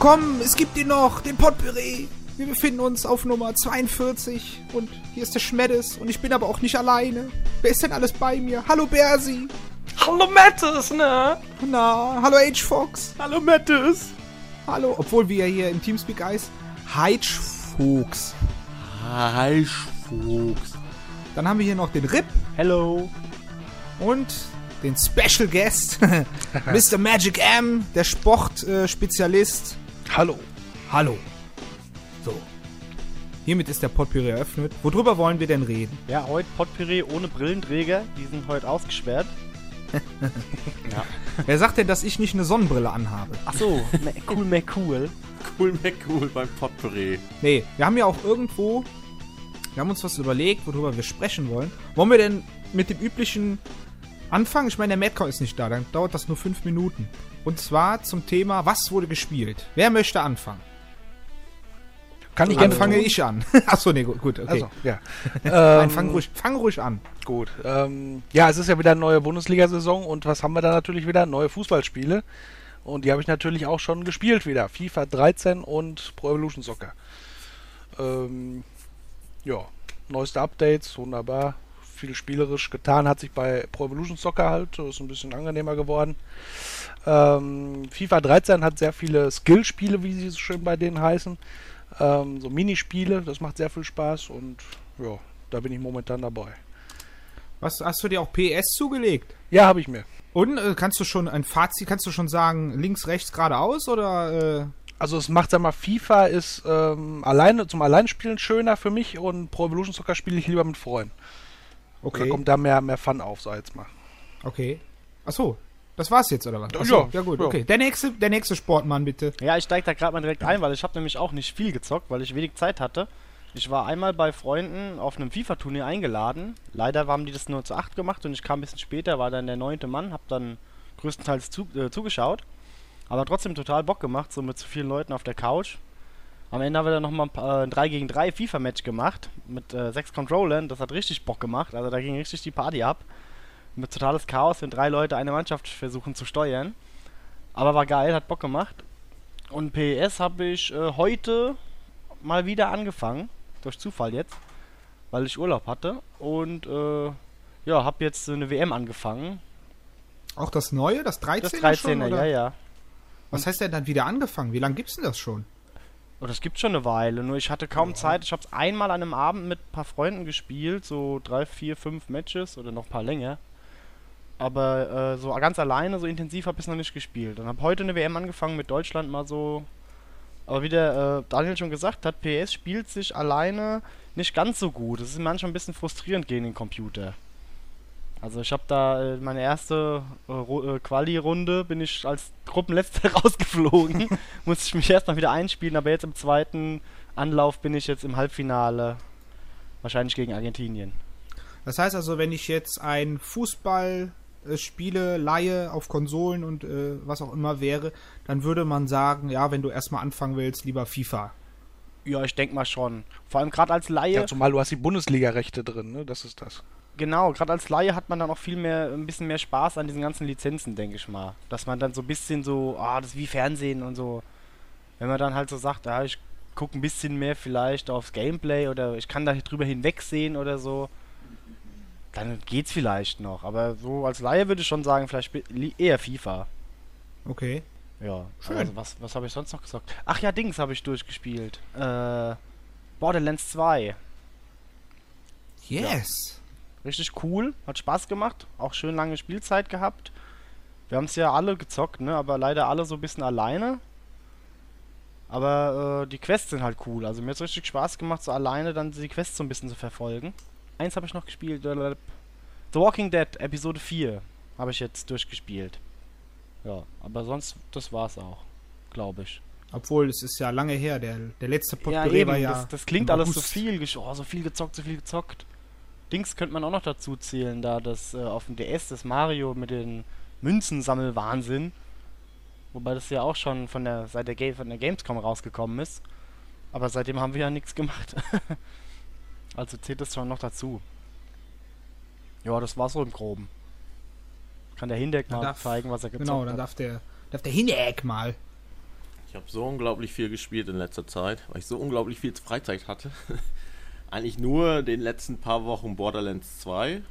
willkommen. Es gibt ihn noch, den Potpourri. Wir befinden uns auf Nummer 42 und hier ist der Schmeddes und ich bin aber auch nicht alleine. Wer ist denn alles bei mir? Hallo Bersi. Hallo Mattis, ne? Na, hallo H-Fox. Hallo Mattis. Hallo, obwohl wir hier im Teamspeak heißt, H-Fox. Heischfuchs. Dann haben wir hier noch den Rip Hello. und den Special Guest, Mr. Magic M, der Sportspezialist. Hallo. Hallo. So. Hiermit ist der Potpourri eröffnet. Worüber wollen wir denn reden? Ja, heute Potpourri ohne Brillenträger. Die sind heute ausgesperrt. ja. Wer sagt denn, dass ich nicht eine Sonnenbrille anhabe? Ach so, cool, me cool. Cool, cool beim Potpourri. Nee, wir haben ja auch irgendwo. Wir haben uns was überlegt, worüber wir sprechen wollen. Wollen wir denn mit dem üblichen anfangen? Ich meine, der Madcon ist nicht da, dann dauert das nur fünf Minuten. Und zwar zum Thema, was wurde gespielt? Wer möchte anfangen? Kann ich Dann gerne fange tun? ich an. Achso, nee, gut, gut, okay. Also, ja. Nein, ähm, fang ruhig, fang ruhig an. Gut. Ähm, ja, es ist ja wieder eine neue Bundesliga-Saison und was haben wir da natürlich wieder? Neue Fußballspiele. Und die habe ich natürlich auch schon gespielt wieder. FIFA 13 und Pro Evolution Soccer. Ähm, ja, neueste Updates, wunderbar. Viel spielerisch getan hat sich bei Pro Evolution Soccer halt. Ist ein bisschen angenehmer geworden. Ähm, FIFA 13 hat sehr viele Skillspiele, wie sie so schön bei denen heißen. Ähm, so Minispiele, das macht sehr viel Spaß und ja, da bin ich momentan dabei. Was hast du dir auch PS zugelegt? Ja, habe ich mir. Und äh, kannst du schon ein Fazit, kannst du schon sagen, links, rechts, geradeaus oder äh, Also es macht, sag mal, FIFA ist ähm, alleine zum Alleinspielen schöner für mich und Pro Evolution Soccer spiele ich lieber mit Freunden. Da okay. kommt da mehr, mehr Fun auf, sag jetzt mal. Okay. Achso, das war's jetzt, oder was? Ja, Achso, ja, gut, ja. okay. Der nächste, der nächste Sportmann, bitte. Ja, ich steig da gerade mal direkt ein, weil ich habe nämlich auch nicht viel gezockt, weil ich wenig Zeit hatte. Ich war einmal bei Freunden auf einem FIFA-Turnier eingeladen. Leider haben die das nur zu acht gemacht und ich kam ein bisschen später, war dann der neunte Mann, hab dann größtenteils zu, äh, zugeschaut. Aber trotzdem total Bock gemacht, so mit zu vielen Leuten auf der Couch. Am Ende haben wir dann nochmal ein, paar- äh, ein 3 gegen 3 FIFA-Match gemacht mit äh, sechs Controllern. Das hat richtig Bock gemacht. Also da ging richtig die Party ab. Mit totales Chaos, wenn drei Leute eine Mannschaft versuchen zu steuern. Aber war geil, hat Bock gemacht. Und PES habe ich äh, heute mal wieder angefangen. Durch Zufall jetzt. Weil ich Urlaub hatte. Und äh, ja, habe jetzt eine WM angefangen. Auch das neue, das 13er Das schon, 13er, oder? ja, ja. Was heißt denn dann wieder angefangen? Wie lange gibt's denn das schon? Oh, das gibt schon eine Weile, nur ich hatte kaum Zeit. Ich habe es einmal an einem Abend mit ein paar Freunden gespielt, so drei, vier, fünf Matches oder noch ein paar länger. Aber äh, so ganz alleine, so intensiv habe ich es noch nicht gespielt. Und habe heute eine WM angefangen mit Deutschland mal so. Aber wie der äh, Daniel schon gesagt hat, PS spielt sich alleine nicht ganz so gut. Es ist manchmal ein bisschen frustrierend gegen den Computer. Also ich habe da äh, meine erste äh, äh, Quali-Runde bin ich als Gruppenletzter rausgeflogen. Musste ich mich erstmal wieder einspielen, aber jetzt im zweiten Anlauf bin ich jetzt im Halbfinale. Wahrscheinlich gegen Argentinien. Das heißt also, wenn ich jetzt ein Fußball spiele, leihe auf Konsolen und äh, was auch immer wäre, dann würde man sagen, ja, wenn du erstmal anfangen willst, lieber FIFA. Ja, ich denke mal schon. Vor allem gerade als Laie. Ja, zumal du hast die Bundesliga-Rechte drin, ne? Das ist das. Genau, gerade als Laie hat man dann auch viel mehr, ein bisschen mehr Spaß an diesen ganzen Lizenzen, denke ich mal. Dass man dann so ein bisschen so, ah, das ist wie Fernsehen und so. Wenn man dann halt so sagt, ja, ich gucke ein bisschen mehr vielleicht aufs Gameplay oder ich kann da drüber hinwegsehen oder so, dann geht's vielleicht noch. Aber so als Laie würde ich schon sagen, vielleicht eher FIFA. Okay. Ja, Schön. also was, was habe ich sonst noch gesagt? Ach ja, Dings habe ich durchgespielt. Äh, Borderlands 2. Yes. Richtig cool, hat Spaß gemacht, auch schön lange Spielzeit gehabt. Wir haben es ja alle gezockt, ne? Aber leider alle so ein bisschen alleine. Aber äh, die Quests sind halt cool. Also mir hat richtig Spaß gemacht, so alleine dann die Quests so ein bisschen zu verfolgen. Eins habe ich noch gespielt. The Walking Dead, Episode 4, habe ich jetzt durchgespielt. Ja, aber sonst, das war's auch, glaube ich. Obwohl, es ist ja lange her. Der, der letzte Ja, Potpourri eben, war ja. das, das klingt alles so viel. Oh, so viel gezockt, so viel gezockt. Dings könnte man auch noch dazu zählen, da das äh, auf dem DS, das Mario mit den Münzensammelwahnsinn. Wobei das ja auch schon von der, seit der, Ga von der Gamescom rausgekommen ist. Aber seitdem haben wir ja nichts gemacht. also zählt das schon noch dazu. Ja, das war so im Groben. Kann der Hindeck Dann mal darf- zeigen, was er gezockt Genau, dann hat. darf der, darf der Hineck mal. Ich habe so unglaublich viel gespielt in letzter Zeit, weil ich so unglaublich viel Freizeit hatte. Eigentlich nur den letzten paar Wochen Borderlands 2.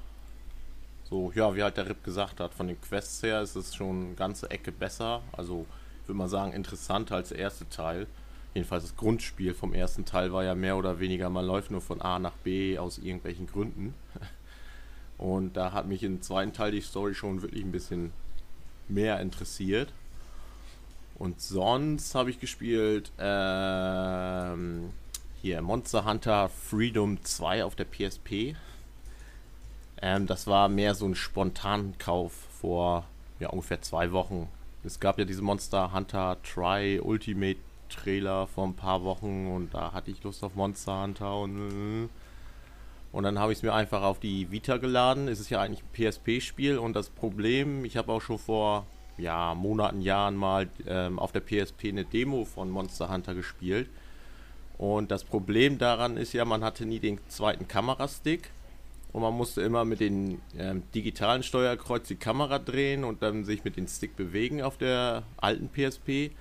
So, ja, wie halt der Rip gesagt hat, von den Quests her ist es schon eine ganze Ecke besser. Also, ich würde mal sagen, interessanter als der erste Teil. Jedenfalls das Grundspiel vom ersten Teil war ja mehr oder weniger, man läuft nur von A nach B aus irgendwelchen Gründen. Und da hat mich im zweiten Teil die Story schon wirklich ein bisschen mehr interessiert. Und sonst habe ich gespielt ähm, hier Monster Hunter Freedom 2 auf der PSP. Ähm, das war mehr so ein Spontankauf vor ja, ungefähr zwei Wochen. Es gab ja diese Monster Hunter Try Ultimate Trailer vor ein paar Wochen und da hatte ich Lust auf Monster Hunter und äh, und dann habe ich es mir einfach auf die Vita geladen. Es ist ja eigentlich ein PSP-Spiel und das Problem, ich habe auch schon vor ja, Monaten, Jahren mal ähm, auf der PSP eine Demo von Monster Hunter gespielt. Und das Problem daran ist ja, man hatte nie den zweiten Kamerastick und man musste immer mit dem ähm, digitalen Steuerkreuz die Kamera drehen und dann sich mit dem Stick bewegen auf der alten PSP.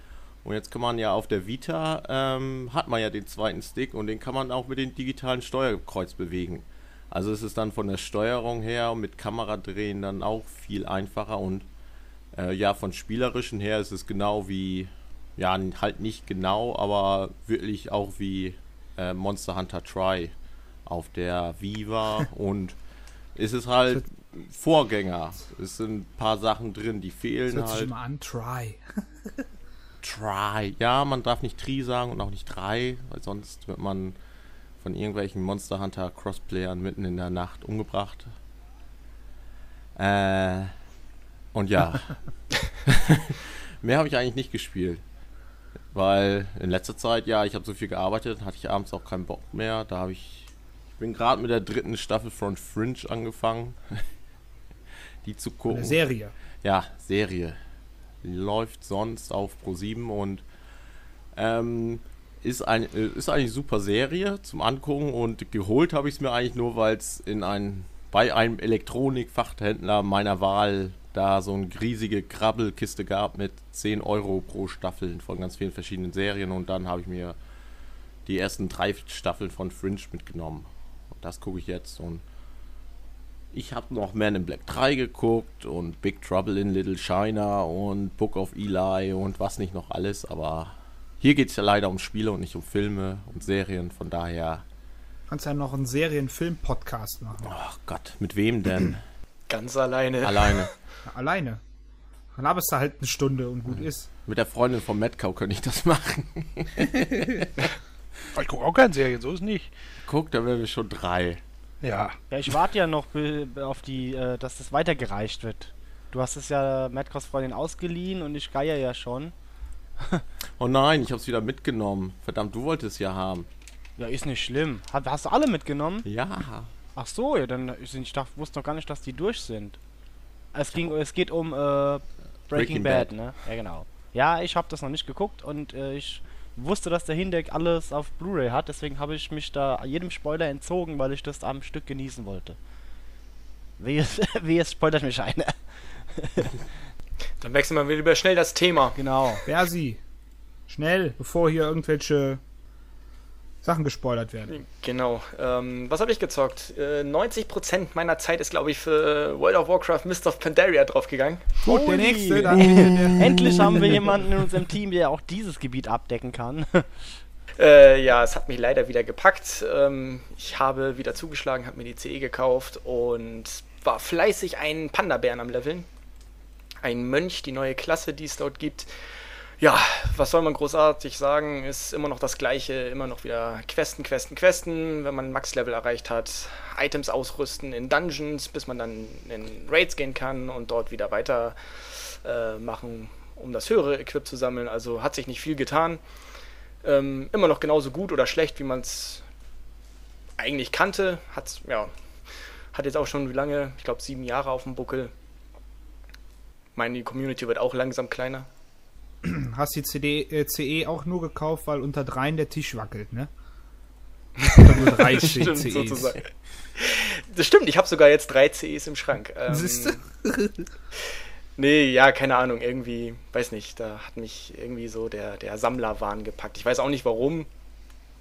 Und jetzt kann man ja auf der Vita, ähm, hat man ja den zweiten Stick und den kann man auch mit dem digitalen Steuerkreuz bewegen. Also ist es dann von der Steuerung her und mit Kamera drehen dann auch viel einfacher und äh, ja, von spielerischen her ist es genau wie, ja, halt nicht genau, aber wirklich auch wie äh, Monster Hunter Try auf der Viva und ist es halt Vorgänger. Es sind ein paar Sachen drin, die fehlen Das hört sich halt. immer an, try. Try. Ja, man darf nicht Tri sagen und auch nicht drei, weil sonst wird man von irgendwelchen Monster Hunter Crossplayern mitten in der Nacht umgebracht. Äh, und ja. Mehr habe ich eigentlich nicht gespielt. Weil in letzter Zeit, ja, ich habe so viel gearbeitet, hatte ich abends auch keinen Bock mehr. Da habe ich. Ich bin gerade mit der dritten Staffel von Fringe angefangen. Die zu gucken. Eine Serie. Ja, Serie. Läuft sonst auf Pro7 und ähm, ist, ein, äh, ist eigentlich super Serie zum Angucken und geholt habe ich es mir eigentlich nur, weil es in ein, bei einem Elektronikfachhändler meiner Wahl da so eine riesige Krabbelkiste gab mit 10 Euro pro Staffel von ganz vielen verschiedenen Serien und dann habe ich mir die ersten drei Staffeln von Fringe mitgenommen. Und das gucke ich jetzt und ich habe noch Man in Black 3 geguckt und Big Trouble in Little China und Book of Eli und was nicht noch alles, aber hier geht es ja leider um Spiele und nicht um Filme und Serien, von daher, Kannst ja noch einen Serien-Film-Podcast machen. ach Gott, mit wem denn? Ganz alleine. Alleine. Ja, alleine. Dann laberst du halt eine Stunde und gut ist. Mit der Freundin von Metcow könnte ich das machen. Ich gucke auch keine Serien, so ist nicht. Guck, da wären wir schon drei. Ja. Ja, ich warte ja noch auf die, äh, dass das weitergereicht wird. Du hast es ja Madcross Freundin ausgeliehen und ich geier ja schon. Oh nein, ich hab's wieder mitgenommen. Verdammt, du wolltest ja haben. Ja, ist nicht schlimm. Hat, hast du alle mitgenommen? Ja. Ach so, ja, dann ich, ich dachte, wusste noch gar nicht, dass die durch sind. Es ging, es geht um äh, Breaking, Breaking Bad, Bad. ne? Ja, genau. Ja, ich habe das noch nicht geguckt und äh, ich wusste, dass der Hindeck alles auf Blu-ray hat, deswegen habe ich mich da jedem Spoiler entzogen, weil ich das am Stück genießen wollte. Wie es, wie es spoilert mich einer. Dann wechseln wir lieber schnell das Thema. Genau. Bersi, schnell, bevor hier irgendwelche Sachen gespoilert werden. Genau. Ähm, was habe ich gezockt? Äh, 90% meiner Zeit ist, glaube ich, für World of Warcraft Mist of Pandaria draufgegangen. Gut, der Holy. nächste, dann der, Endlich haben wir jemanden in unserem Team, der auch dieses Gebiet abdecken kann. Äh, ja, es hat mich leider wieder gepackt. Ähm, ich habe wieder zugeschlagen, habe mir die CE gekauft und war fleißig einen Panda-Bären am Leveln. Ein Mönch, die neue Klasse, die es dort gibt. Ja, was soll man großartig sagen? Ist immer noch das gleiche, immer noch wieder Questen, Questen, Questen. Wenn man Max-Level erreicht hat, Items ausrüsten in Dungeons, bis man dann in Raids gehen kann und dort wieder weiter äh, machen, um das höhere Equip zu sammeln. Also hat sich nicht viel getan. Ähm, immer noch genauso gut oder schlecht, wie man es eigentlich kannte. Hat's, ja, hat jetzt auch schon wie lange? Ich glaube sieben Jahre auf dem Buckel. Meine Community wird auch langsam kleiner. hast die CD, äh, CE auch nur gekauft, weil unter dreien der Tisch wackelt, ne? Nur drei Stimmt, CEs. sozusagen. Das stimmt, ich habe sogar jetzt drei CEs im Schrank. Ähm, Siehste? Nee, ja, keine Ahnung, irgendwie, weiß nicht, da hat mich irgendwie so der, der Sammlerwahn gepackt. Ich weiß auch nicht warum.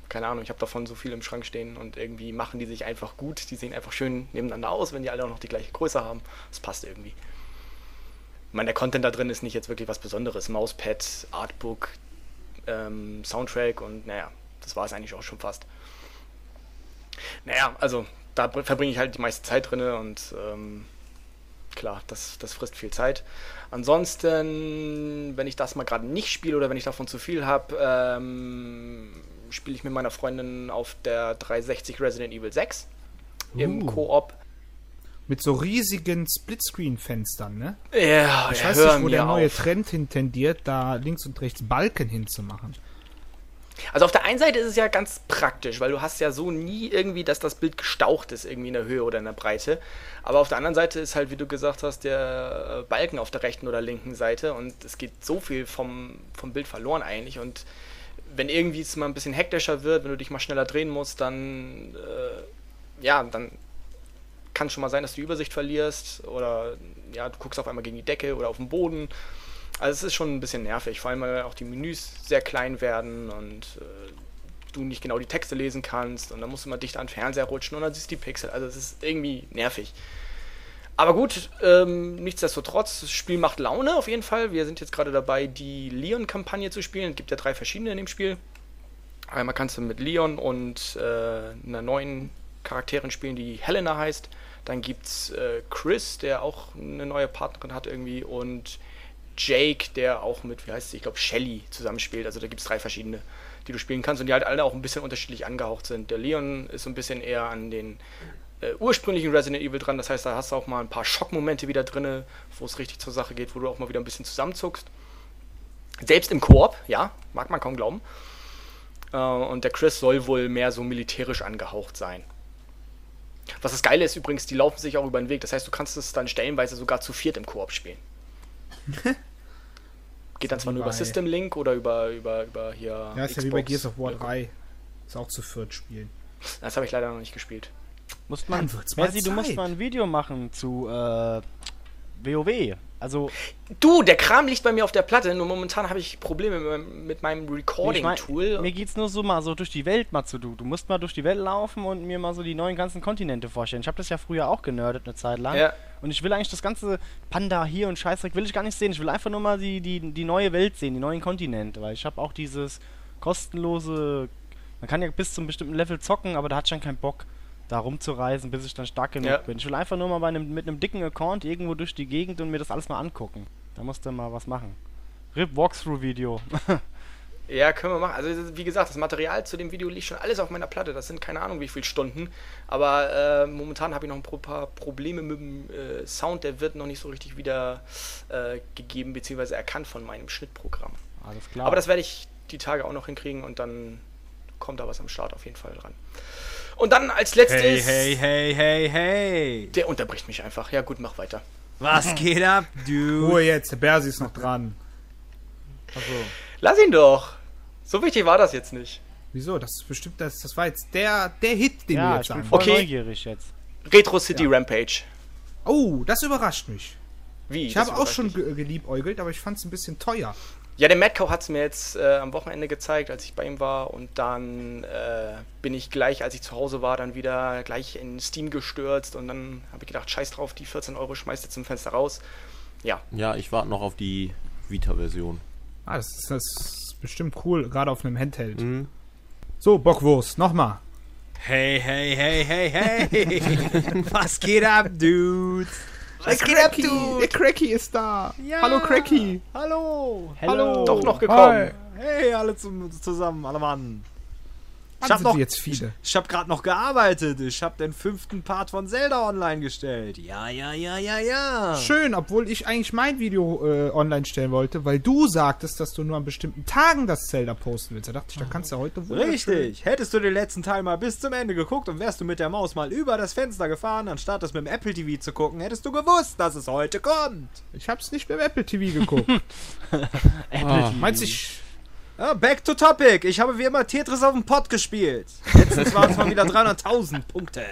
Keine Ahnung, ich habe davon so viel im Schrank stehen und irgendwie machen die sich einfach gut. Die sehen einfach schön nebeneinander aus, wenn die alle auch noch die gleiche Größe haben. Das passt irgendwie. Ich meine, der Content da drin ist nicht jetzt wirklich was Besonderes. Mauspad, Artbook, ähm, Soundtrack und naja, das war es eigentlich auch schon fast. Naja, also da verbringe ich halt die meiste Zeit drin und ähm, klar, das, das frisst viel Zeit. Ansonsten, wenn ich das mal gerade nicht spiele oder wenn ich davon zu viel habe, ähm, spiele ich mit meiner Freundin auf der 360 Resident Evil 6 im Uh. Koop. Mit so riesigen Splitscreen-Fenstern, ne? Ja, Ich weiß nicht, wo der neue auf. Trend hin tendiert, da links und rechts Balken hinzumachen. Also auf der einen Seite ist es ja ganz praktisch, weil du hast ja so nie irgendwie, dass das Bild gestaucht ist, irgendwie in der Höhe oder in der Breite. Aber auf der anderen Seite ist halt, wie du gesagt hast, der äh, Balken auf der rechten oder linken Seite und es geht so viel vom, vom Bild verloren eigentlich. Und wenn irgendwie es mal ein bisschen hektischer wird, wenn du dich mal schneller drehen musst, dann äh, ja, dann kann schon mal sein, dass du die Übersicht verlierst oder ja, du guckst auf einmal gegen die Decke oder auf den Boden. Also es ist schon ein bisschen nervig, vor allem weil auch die Menüs sehr klein werden und äh, du nicht genau die Texte lesen kannst und dann musst du mal dicht an den Fernseher rutschen und dann siehst du die Pixel. Also es ist irgendwie nervig. Aber gut, ähm, nichtsdestotrotz, das Spiel macht Laune auf jeden Fall. Wir sind jetzt gerade dabei, die Leon-Kampagne zu spielen. Es gibt ja drei verschiedene in dem Spiel. Einmal kannst du mit Leon und äh, einer neuen Charakterin spielen, die Helena heißt. Dann gibt es äh, Chris, der auch eine neue Partnerin hat irgendwie. Und Jake, der auch mit, wie heißt sie, ich glaube, Shelly zusammenspielt. Also da gibt es drei verschiedene, die du spielen kannst und die halt alle auch ein bisschen unterschiedlich angehaucht sind. Der Leon ist so ein bisschen eher an den äh, ursprünglichen Resident Evil dran. Das heißt, da hast du auch mal ein paar Schockmomente wieder drin, wo es richtig zur Sache geht, wo du auch mal wieder ein bisschen zusammenzuckst. Selbst im Koop, ja, mag man kaum glauben. Äh, und der Chris soll wohl mehr so militärisch angehaucht sein. Was das Geile ist übrigens, die laufen sich auch über den Weg. Das heißt, du kannst es dann stellenweise sogar zu viert im Koop spielen. Geht dann zwar nur über System Link oder über, über, über hier. Ja, ist ja wie bei Gears of War 3. Ist auch zu viert spielen. Das habe ich leider noch nicht gespielt. Musst man, Messi, du musst mal ein Video machen zu äh, WoW. Also, Du, der Kram liegt bei mir auf der Platte, nur momentan habe ich Probleme mit meinem, mit meinem ich mein, Recording-Tool. mir geht's nur so mal so durch die Welt mal zu du. Du musst mal durch die Welt laufen und mir mal so die neuen ganzen Kontinente vorstellen. Ich habe das ja früher auch generdet eine Zeit lang. Ja. Und ich will eigentlich das ganze Panda hier und Scheißdreck will ich gar nicht sehen. Ich will einfach nur mal die, die, die neue Welt sehen, die neuen Kontinente. Weil ich habe auch dieses kostenlose. Man kann ja bis zum bestimmten Level zocken, aber da hat schon keinen Bock, da rumzureisen, bis ich dann stark genug Ja. bin. Ich will einfach nur mal einem, mit einem dicken Account irgendwo durch die Gegend und mir das alles mal angucken. Da musst du mal was machen. RIP Walkthrough-Video. Ja, können wir machen. Also, wie gesagt, das Material zu dem Video liegt schon alles auf meiner Platte. Das sind keine Ahnung, wie viele Stunden. Aber äh, momentan habe ich noch ein paar Probleme mit dem äh, Sound. Der wird noch nicht so richtig wieder äh, gegeben bzw. erkannt von meinem Schnittprogramm. Alles klar. Aber das werde ich die Tage auch noch hinkriegen und dann kommt da was am Start auf jeden Fall dran. Und dann als letztes. Hey, hey, hey, hey, hey. Der unterbricht mich einfach. Ja, gut, mach weiter. Was geht ab, dude? Ruhe jetzt, der Bersi ist noch dran. Achso. Lass ihn doch. So wichtig war das jetzt nicht. Wieso? Das ist bestimmt, das, das war jetzt der, der Hit, den du ja, jetzt ich bin sagen voll Okay. neugierig jetzt. Retro City Rampage. Oh, das überrascht mich. Wie? Ich Das habe auch schon ge geliebäugelt, aber ich fand es ein bisschen teuer. Ja, der Madcow hat es mir jetzt äh, am Wochenende gezeigt, als ich bei ihm war. Und dann äh, bin ich gleich, als ich zu Hause war, dann wieder gleich in Steam gestürzt. Und dann habe ich gedacht, scheiß drauf, die 14 Euro schmeißt jetzt zum Fenster raus. Ja, Ja, ich warte noch auf die Vita-Version. Ah, das ist, das ist bestimmt cool, gerade auf einem Handheld. Mhm. So, Bockwurst, nochmal. Hey, hey, hey, hey, hey. Was geht ab, dude? Was geht ab, du? Der Cracky ist da. Ja. Hallo, Cracky. Hallo. Hallo. doch noch gekommen. Hey, alle zum, zusammen, alle Mann. Ich hab noch- jetzt viele? Ich habe gerade noch gearbeitet. Ich habe den fünften Part von Zelda online gestellt. Ja, ja, ja, ja, ja. Schön, obwohl ich eigentlich mein Video äh, online stellen wollte, weil du sagtest, dass du nur an bestimmten Tagen das Zelda posten willst. Da dachte ich, da kannst du heute wohl. Richtig. Hättest du den letzten Teil mal bis zum Ende geguckt und wärst du mit der Maus mal über das Fenster gefahren, anstatt es mit dem Apple TV zu gucken, hättest du gewusst, dass es heute kommt. Ich hab's nicht beim Apple TV geguckt. Apple TV. Meinst du, ich. Ja, back to topic. Ich habe wie immer Tetris auf dem Pott gespielt. Letztens waren es mal wieder 300.000 Punkte.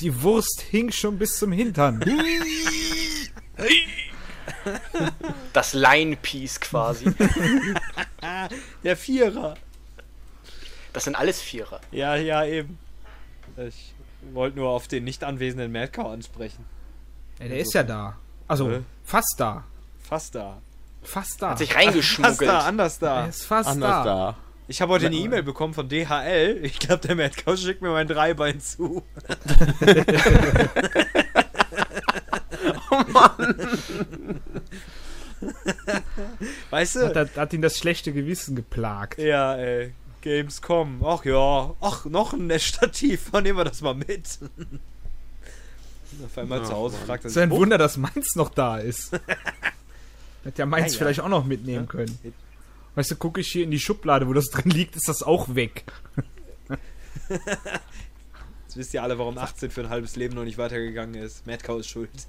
Die Wurst hing schon bis zum Hintern. Das Line-Piece quasi. Der Vierer. Das sind alles Vierer. Ja, ja, eben. Ich wollte nur auf den nicht anwesenden Madcow ansprechen. Ja, der ist ja da. Also, Äh? fast da. Fast da. Fast da. Hat sich Fast reingeschmuggelt. da, anders er da. ist fast Anders da. da. Ich habe heute eine E-Mail bekommen von DHL. Ich glaube, der Madcow schickt mir mein Dreibein zu. Weißt du? Hat, er- hat ihn das schlechte Gewissen geplagt. Ja, ey. Gamescom. Ach ja. Ach, noch ein Stativ. Nehmen wir das mal mit. Auf einmal Ach, zu Hause Mann. fragt er Es ist ein sich, Wunder, dass meins noch da ist. Hätte ja meins Ja, ja. vielleicht auch noch mitnehmen Ja. können. Weißt du, gucke ich hier in die Schublade, wo das drin liegt, ist das auch weg. Jetzt wisst ihr alle, warum 18 für ein halbes Leben noch nicht weitergegangen ist. Madcow ist schuld.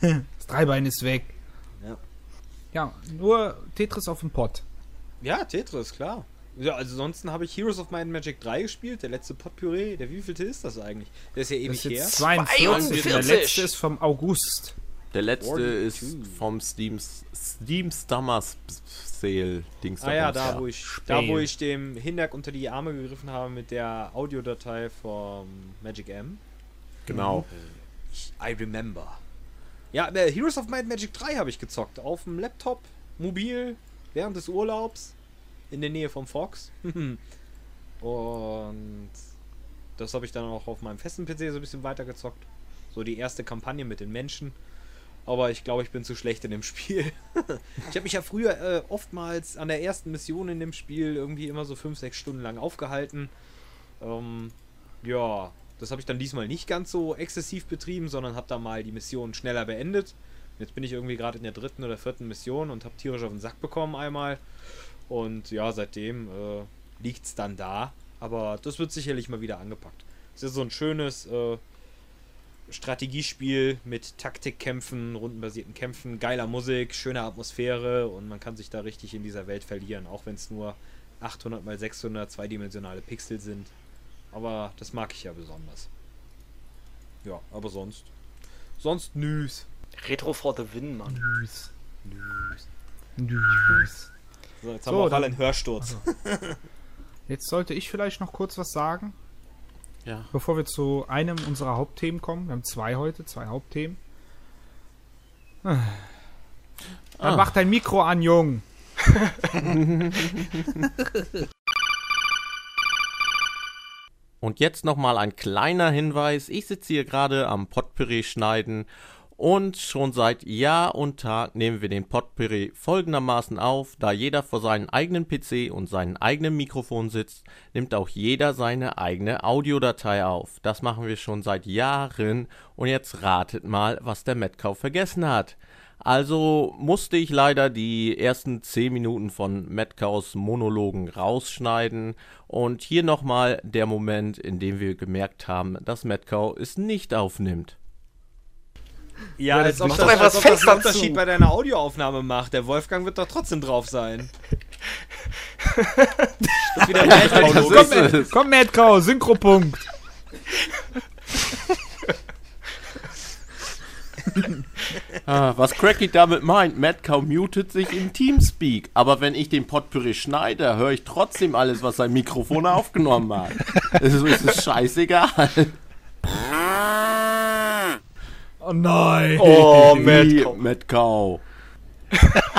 Das Dreibein ist weg. Ja. Ja, nur Tetris auf dem Pott. Ja, Tetris, klar. Ja, also ansonsten habe ich Heroes of Might and Magic 3 gespielt, der letzte Potpüree. Der wievielte ist das eigentlich? Der ist ja Das ewig ist jetzt her. 42. Der 42. letzte ist vom August. Der letzte 42. ist vom Steam, Steam Summer Sale Dings. Ah ja, da wo ich, da wo ich dem Hinderk unter die Arme gegriffen habe mit der Audiodatei vom Magic M. Genau. Ich, I remember. Ja, äh, Heroes of Might Magic 3 habe ich gezockt. Auf dem Laptop, mobil, während des Urlaubs, in der Nähe vom Fox. Und das habe ich dann auch auf meinem festen PC so ein bisschen weitergezockt. So die erste Kampagne mit den Menschen. Aber ich glaube, ich bin zu schlecht in dem Spiel. ich habe mich ja früher äh, oftmals an der ersten Mission in dem Spiel irgendwie immer so 5, 6 Stunden lang aufgehalten. Ähm, ja, das habe ich dann diesmal nicht ganz so exzessiv betrieben, sondern habe da mal die Mission schneller beendet. Jetzt bin ich irgendwie gerade in der dritten oder vierten Mission und habe tierisch auf den Sack bekommen einmal. Und ja, seitdem äh, liegt es dann da. Aber das wird sicherlich mal wieder angepackt. Es ist so ein schönes äh, Strategiespiel mit Taktikkämpfen, rundenbasierten Kämpfen, geiler Musik, schöner Atmosphäre und man kann sich da richtig in dieser Welt verlieren, auch wenn es nur 800 mal 600 zweidimensionale Pixel sind. Aber das mag ich ja besonders. Ja, aber sonst. Sonst nüs. Retro for the win, Mann. Nüs. Nüs. So, jetzt So, haben wir auch alle einen Hörsturz. Jetzt sollte ich vielleicht noch kurz was sagen, Ja. bevor wir zu einem unserer Hauptthemen kommen. Wir haben zwei heute, zwei Hauptthemen. Dann Ah. mach dein Mikro an, Jung. Und jetzt nochmal ein kleiner Hinweis. Ich sitze hier gerade am Potpüree schneiden und schon seit Jahr und Tag nehmen wir den Potpüree folgendermaßen auf. Da jeder vor seinem eigenen PC und seinem eigenen Mikrofon sitzt, nimmt auch jeder seine eigene Audiodatei auf. Das machen wir schon seit Jahren und jetzt ratet mal, was der Metcalf vergessen hat. Also musste ich leider die ersten 10 Minuten von Metcaus Monologen rausschneiden. Und hier nochmal der Moment, in dem wir gemerkt haben, dass Metcau es nicht aufnimmt. Ja, als ob mach das, doch einfach als das ob das Fenster einen Unterschied zu. bei deiner Audioaufnahme macht. Der Wolfgang wird doch trotzdem drauf sein. das ist wieder ist Komm, es. komm Madcow, Synchropunkt. Ah, was Cracky damit meint, Metcau mutet sich im Teamspeak. Aber wenn ich den Potpüree schneide, höre ich trotzdem alles, was sein Mikrofon aufgenommen hat. Es ist, es ist scheißegal. Oh nein. Oh, Wie Madcom. Metcau.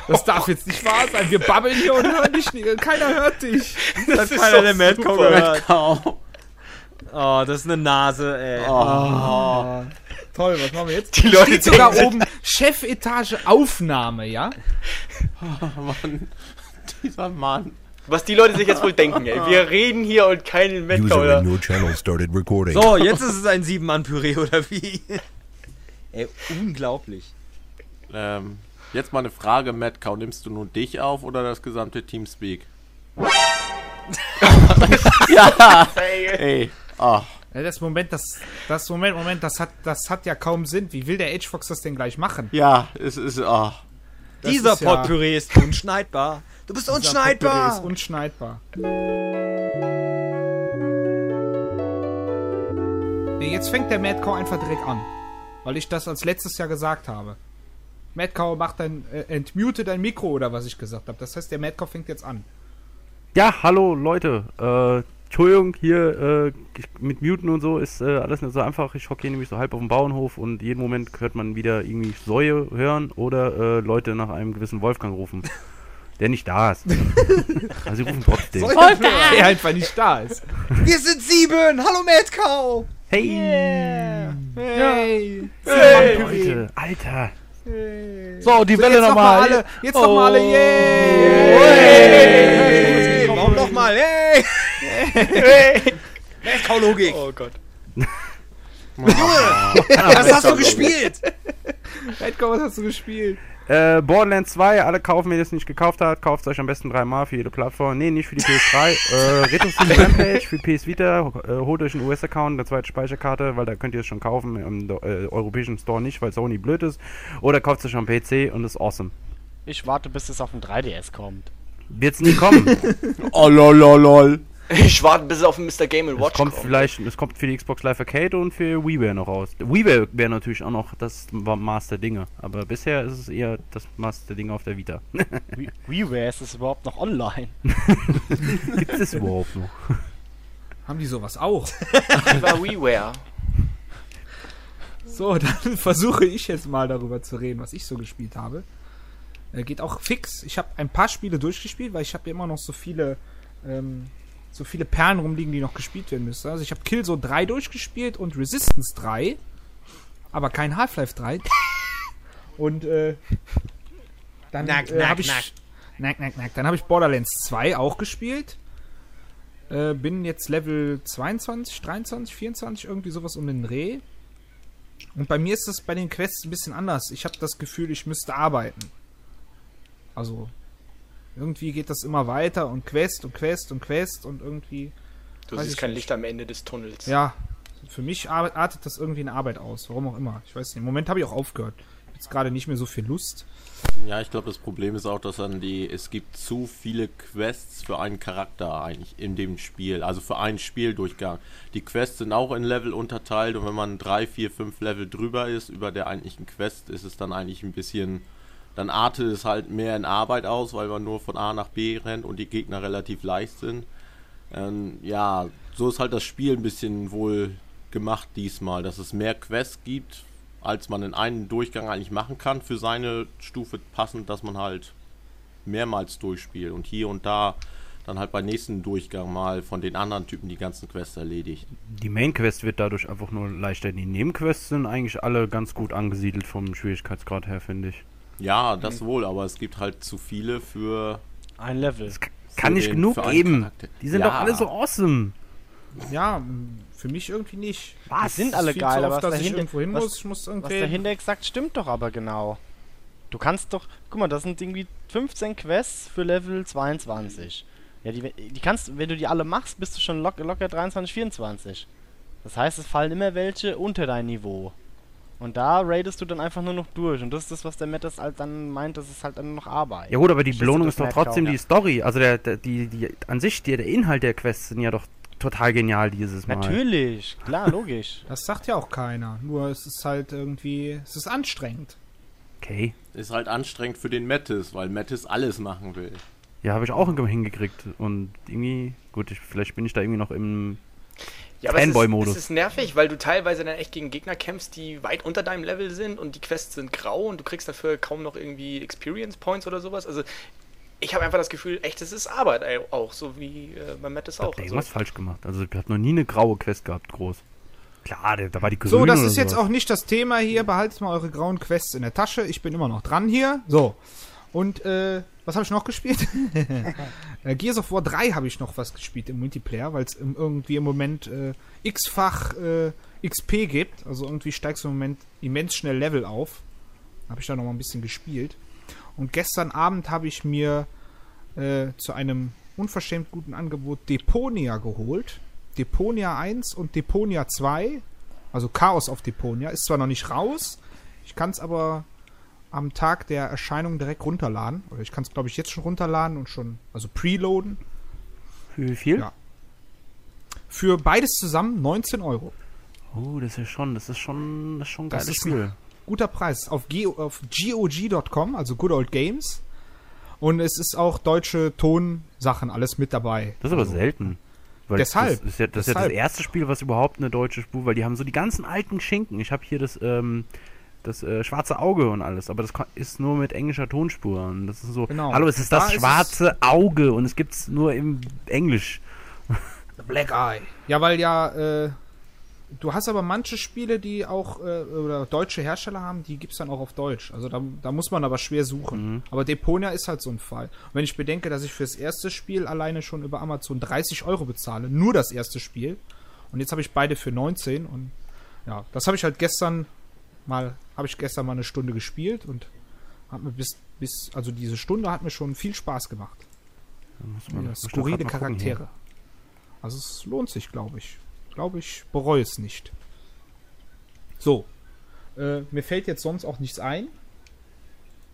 Das darf jetzt nicht wahr sein. Wir babbeln hier und hören dich nicht. Keiner hört dich. Das ist keiner doch der Madcow super. gehört. Oh, das ist eine Nase, ey. Oh. Toll, was machen wir jetzt? Die Leute Steht sogar denken- oben Chefetage Aufnahme, ja? Mann. Dieser Mann. Was die Leute sich jetzt wohl denken, ey. Wir reden hier und keinen recording. So, jetzt ist es ein Sieben-Mann-Püree, oder wie? Ey, unglaublich. Ähm, jetzt mal eine Frage, Metcau. Nimmst du nur dich auf oder das gesamte Teamspeak? ja, Ey. Oh. Ja, Das Moment, das, das Moment, Moment, das hat, das hat ja kaum Sinn. Wie will der Edgefox das denn gleich machen? Ja, es ist. Oh. Das Dieser ist ja- Potpüree ist unschneidbar. Du bist Dieser unschneidbar. Potpourri Ist unschneidbar. Nee, jetzt fängt der Madcow einfach direkt an. Weil ich das als letztes Jahr gesagt habe. Madcow macht dein, äh, entmute dein Mikro oder was ich gesagt habe. Das heißt, der Madcow fängt jetzt an. Ja, hallo Leute. Äh, Entschuldigung, hier äh, mit Muten und so ist äh, alles nicht so einfach. Ich hocke hier nämlich so halb auf dem Bauernhof und jeden Moment hört man wieder irgendwie Säue hören oder äh, Leute nach einem gewissen Wolfgang rufen. Der nicht da ist. also sie rufen trotzdem. Der einfach nicht da ist. Wir sind sieben! Hallo Madcow! Hey! Hey! Leute, Alter! So, die So, Welle noch nochmal. alle. Jetzt noch mal alle. Oh. Yay! Warum nochmal? Hey! Madcow-Logik! Oh Gott. Was hast du gespielt? Madcow, was hast du gespielt? Äh, Borderlands 2, alle kaufen, wer das nicht gekauft hat, kauft euch am besten dreimal für jede Plattform. Nee, nicht für die PS3. äh, Retro Steam Rampage für PS Vita, äh, holt euch einen US-Account, eine zweite Speicherkarte, weil da könnt ihr es schon kaufen, im äh, europäischen Store nicht, weil Sony blöd ist. Oder kauft es euch am PC und ist awesome. Ich warte, bis es auf den 3DS kommt. Wird's nie kommen. Oh lol lol lol. Ich warte, bis es auf Mr. Game es Watch kommt kommt. vielleicht, es kommt für die Xbox Live Arcade und für WiiWare noch raus. WiiWare wäre natürlich auch noch das Maß der Dinge, aber bisher ist es eher das Maß der Dinge auf der Vita. Wie- WiiWare ist es überhaupt noch online? Gibt es überhaupt noch? Haben die sowas auch? Über WiiWare. So, dann versuche ich jetzt mal darüber zu reden, was ich so gespielt habe. Äh, geht auch fix. Ich habe ein paar Spiele durchgespielt, weil ich habe ja immer noch so viele, ähm, so viele Perlen rumliegen, die noch gespielt werden müssen. Also ich habe Killzone 3 durchgespielt und Resistance 3, aber kein Half-Life 3. und äh, dann äh, habe ich. Nack, nack, nack. Dann habe ich Borderlands 2 auch gespielt. Äh, bin jetzt Level 22, 23, 24, irgendwie sowas um den Dreh. Und bei mir ist das bei den Quests ein bisschen anders. Ich habe das Gefühl, ich müsste arbeiten. Also, irgendwie geht das immer weiter und Quest und Quest und Quest und irgendwie. Du siehst ich kein nicht. Licht am Ende des Tunnels. Ja, für mich ar- artet das irgendwie in Arbeit aus. Warum auch immer. Ich weiß nicht. Im Moment habe ich auch aufgehört. Jetzt gerade nicht mehr so viel Lust. Ja, ich glaube, das Problem ist auch, dass dann die, es gibt zu viele Quests für einen Charakter eigentlich in dem Spiel, also für einen Spieldurchgang. Die Quests sind auch in Level unterteilt und wenn man drei, vier, fünf Level drüber ist über der eigentlichen Quest, ist es dann eigentlich ein bisschen, dann artet es halt mehr in Arbeit aus, weil man nur von A nach B rennt und die Gegner relativ leicht sind. Ähm, ja, so ist halt das Spiel ein bisschen wohl gemacht diesmal, dass es mehr Quests gibt, als man in einem Durchgang eigentlich machen kann für seine Stufe passend, dass man halt mehrmals durchspielt und hier und da dann halt beim nächsten Durchgang mal von den anderen Typen die ganzen Quests erledigt. Die Main Quest wird dadurch einfach nur leichter. Die Nebenquests sind eigentlich alle ganz gut angesiedelt vom Schwierigkeitsgrad her, finde ich. Ja, das wohl, aber es gibt halt zu viele für. Ein Level. Kann für nicht den- genug geben. Charakter. Die sind Ja. doch alle so awesome. Ja, für mich irgendwie nicht. Die sind alle Viel geil, zu aber was dass ich dahinter, irgendwo hin was, muss. Ich muss was irgendwie. dahinter exakt stimmt doch aber genau. Du kannst doch, guck mal, das sind irgendwie 15 Quests für Level 22. Ja, die, die kannst, wenn du die alle machst, bist du schon lock, locker 23, 24. Das heißt, es fallen immer welche unter dein Niveau. Und da raidest du dann einfach nur noch durch. Und das ist das, was der Matt halt dann meint, das ist halt dann noch Arbeit. Ja gut, aber die Belohnung ist doch trotzdem die Story. Also der, der die, die an sich, der, der Inhalt der Quests sind ja doch total genial dieses Mal. Natürlich, klar, logisch. Das sagt ja auch keiner. Nur es ist halt irgendwie. Es ist anstrengend. Okay. Ist halt anstrengend für den Mattis, weil Mattis alles machen will. Ja, habe ich auch hingekriegt. Und irgendwie, gut, ich, vielleicht bin ich da irgendwie noch im. Ja, aber es ist, Fanboy-Modus. es ist nervig, weil du teilweise dann echt gegen Gegner kämpfst, die weit unter deinem Level sind und die Quests sind grau und du kriegst dafür kaum noch irgendwie Experience Points oder sowas. Also ich habe einfach das Gefühl, echt, es ist Arbeit ey, auch, so wie äh, bei Matt es Ich hab auch. da Also, irgendwas falsch gemacht. Also ich habe noch nie eine graue Quest gehabt, groß. Klar, da war die grüne So, das ist jetzt sowas. auch nicht das Thema hier. Behaltet mal eure grauen Quests in der Tasche. Ich bin immer noch dran hier. So. Und, äh, was habe ich noch gespielt? äh, Gears of War 3 habe ich noch was gespielt im Multiplayer, weil es irgendwie im Moment äh, x-fach äh, XP gibt. Also irgendwie steigst du im Moment immens schnell Level auf. Habe ich da noch mal ein bisschen gespielt. Und gestern Abend habe ich mir äh, zu einem unverschämt guten Angebot Deponia geholt. Deponia 1 und Deponia 2. Also Chaos auf Deponia. Ist zwar noch nicht raus, ich kann es aber am Tag der Erscheinung direkt runterladen. Oder ich kann es, glaube ich, jetzt schon runterladen und schon, also preloaden. Für wie viel? Ja. Für beides zusammen 19 Euro. Oh, das ist ja schon, das ist schon, das ist schon ein Das geiles ist Spiel. guter Preis. Auf, G auf GOG.com, also Good Old Games. Und es ist auch deutsche Tonsachen alles mit dabei. Das ist aber selten. Weil Deshalb, Das ist, ja, das ist ja das deshalb. erste Spiel, was überhaupt eine deutsche Spur, weil die haben so die ganzen alten Schinken. Ich habe hier das, ähm, das äh, schwarze Auge und alles, aber das ist nur mit englischer Tonspur. Und das ist so, Genau. hallo, es ist Da das ist es- schwarze Auge und es gibt's nur im Englisch. The Black Eye. Ja, weil ja, äh, du hast aber manche Spiele, die auch, äh, oder deutsche Hersteller haben, die gibt's dann auch auf Deutsch. Also da, da muss man aber schwer suchen. Aber Deponia ist halt so ein Fall. Und wenn ich bedenke, dass ich fürs erste Spiel alleine schon über Amazon 30 Euro bezahle, nur das erste Spiel, und jetzt habe ich beide für 19 und ja, das habe ich halt gestern mal, habe ich gestern mal eine Stunde gespielt und hat mir bis, bis, also diese Stunde hat mir schon viel Spaß gemacht. Ja, skurrile. Charaktere. Also es lohnt sich, glaube ich. Glaube ich, bereue es nicht. So. Äh, mir fällt jetzt sonst auch nichts ein.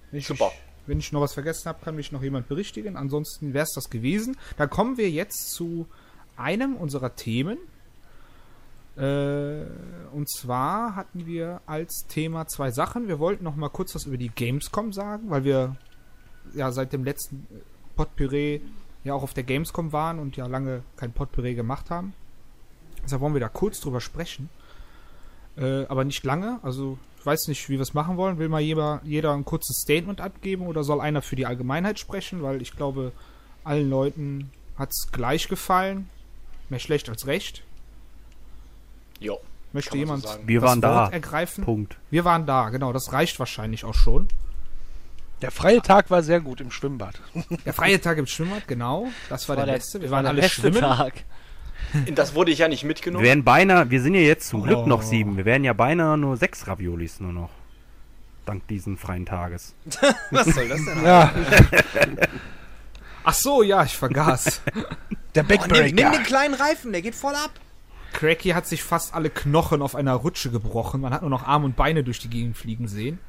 Wenn ich, Super. Wenn ich noch was vergessen habe, kann mich noch jemand berichtigen. Ansonsten wäre es das gewesen. Dann kommen wir jetzt zu einem unserer Themen. Äh, und zwar hatten wir als Thema zwei Sachen. Wir wollten noch mal kurz was über die Gamescom sagen, weil wir ja seit dem letzten Potpüree ja auch auf der Gamescom waren und ja lange kein Potpüree gemacht haben. Deshalb wollen wir da kurz drüber sprechen. Äh, aber nicht lange. Also ich weiß nicht, wie wir es machen wollen. Will mal jeder, jeder ein kurzes Statement abgeben oder soll einer für die Allgemeinheit sprechen? Weil ich glaube, allen Leuten hat es gleich gefallen. Mehr schlecht als recht. Jo. Möchte so jemand sagen. Wir das waren Wort da. ergreifen? Punkt. Wir waren da, genau. Das reicht wahrscheinlich auch schon. Der freie Tag war sehr gut im Schwimmbad. Der freie Tag im Schwimmbad, genau. Das war, der, beste. Wir das waren war alle der beste schwimmen. Tag. Das wurde ich ja nicht Wir mitgenommen. wären beinahe, wir sind ja jetzt zum Glück noch Oh. sieben. Wir wären ja beinahe nur sechs Raviolis nur noch. Dank diesen freien Tages. Was soll das denn? Ja, Ach so, ja, ich vergaß. der Oh, nimm, nimm den Backbreaker. kleinen Reifen, der geht voll ab. Cracky hat sich fast alle Knochen auf einer Rutsche gebrochen. Man hat nur noch Arme und Beine durch die Gegend fliegen sehen.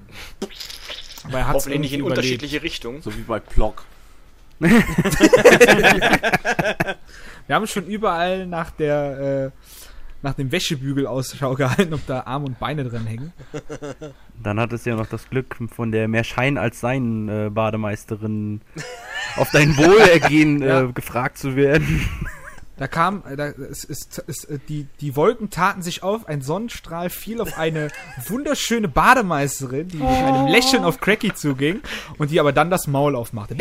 Aber er hat Hoffentlich nicht in unterschiedliche Richtungen. So wie bei Plock. Wir haben schon überall nach der äh, nach dem Wäschebügel Ausschau gehalten, ob da Arme und Beine drin hängen. Dann hat es ja noch das Glück, von der mehr Schein als Sein äh, Bademeisterin auf dein Wohlergehen Ja. äh, gefragt zu werden. Da kam, äh, da, es, es, es, äh, die, die Wolken taten sich auf, ein Sonnenstrahl fiel auf eine wunderschöne Bademeisterin, die mit einem Lächeln auf Cracky zuging und die aber dann das Maul aufmachte.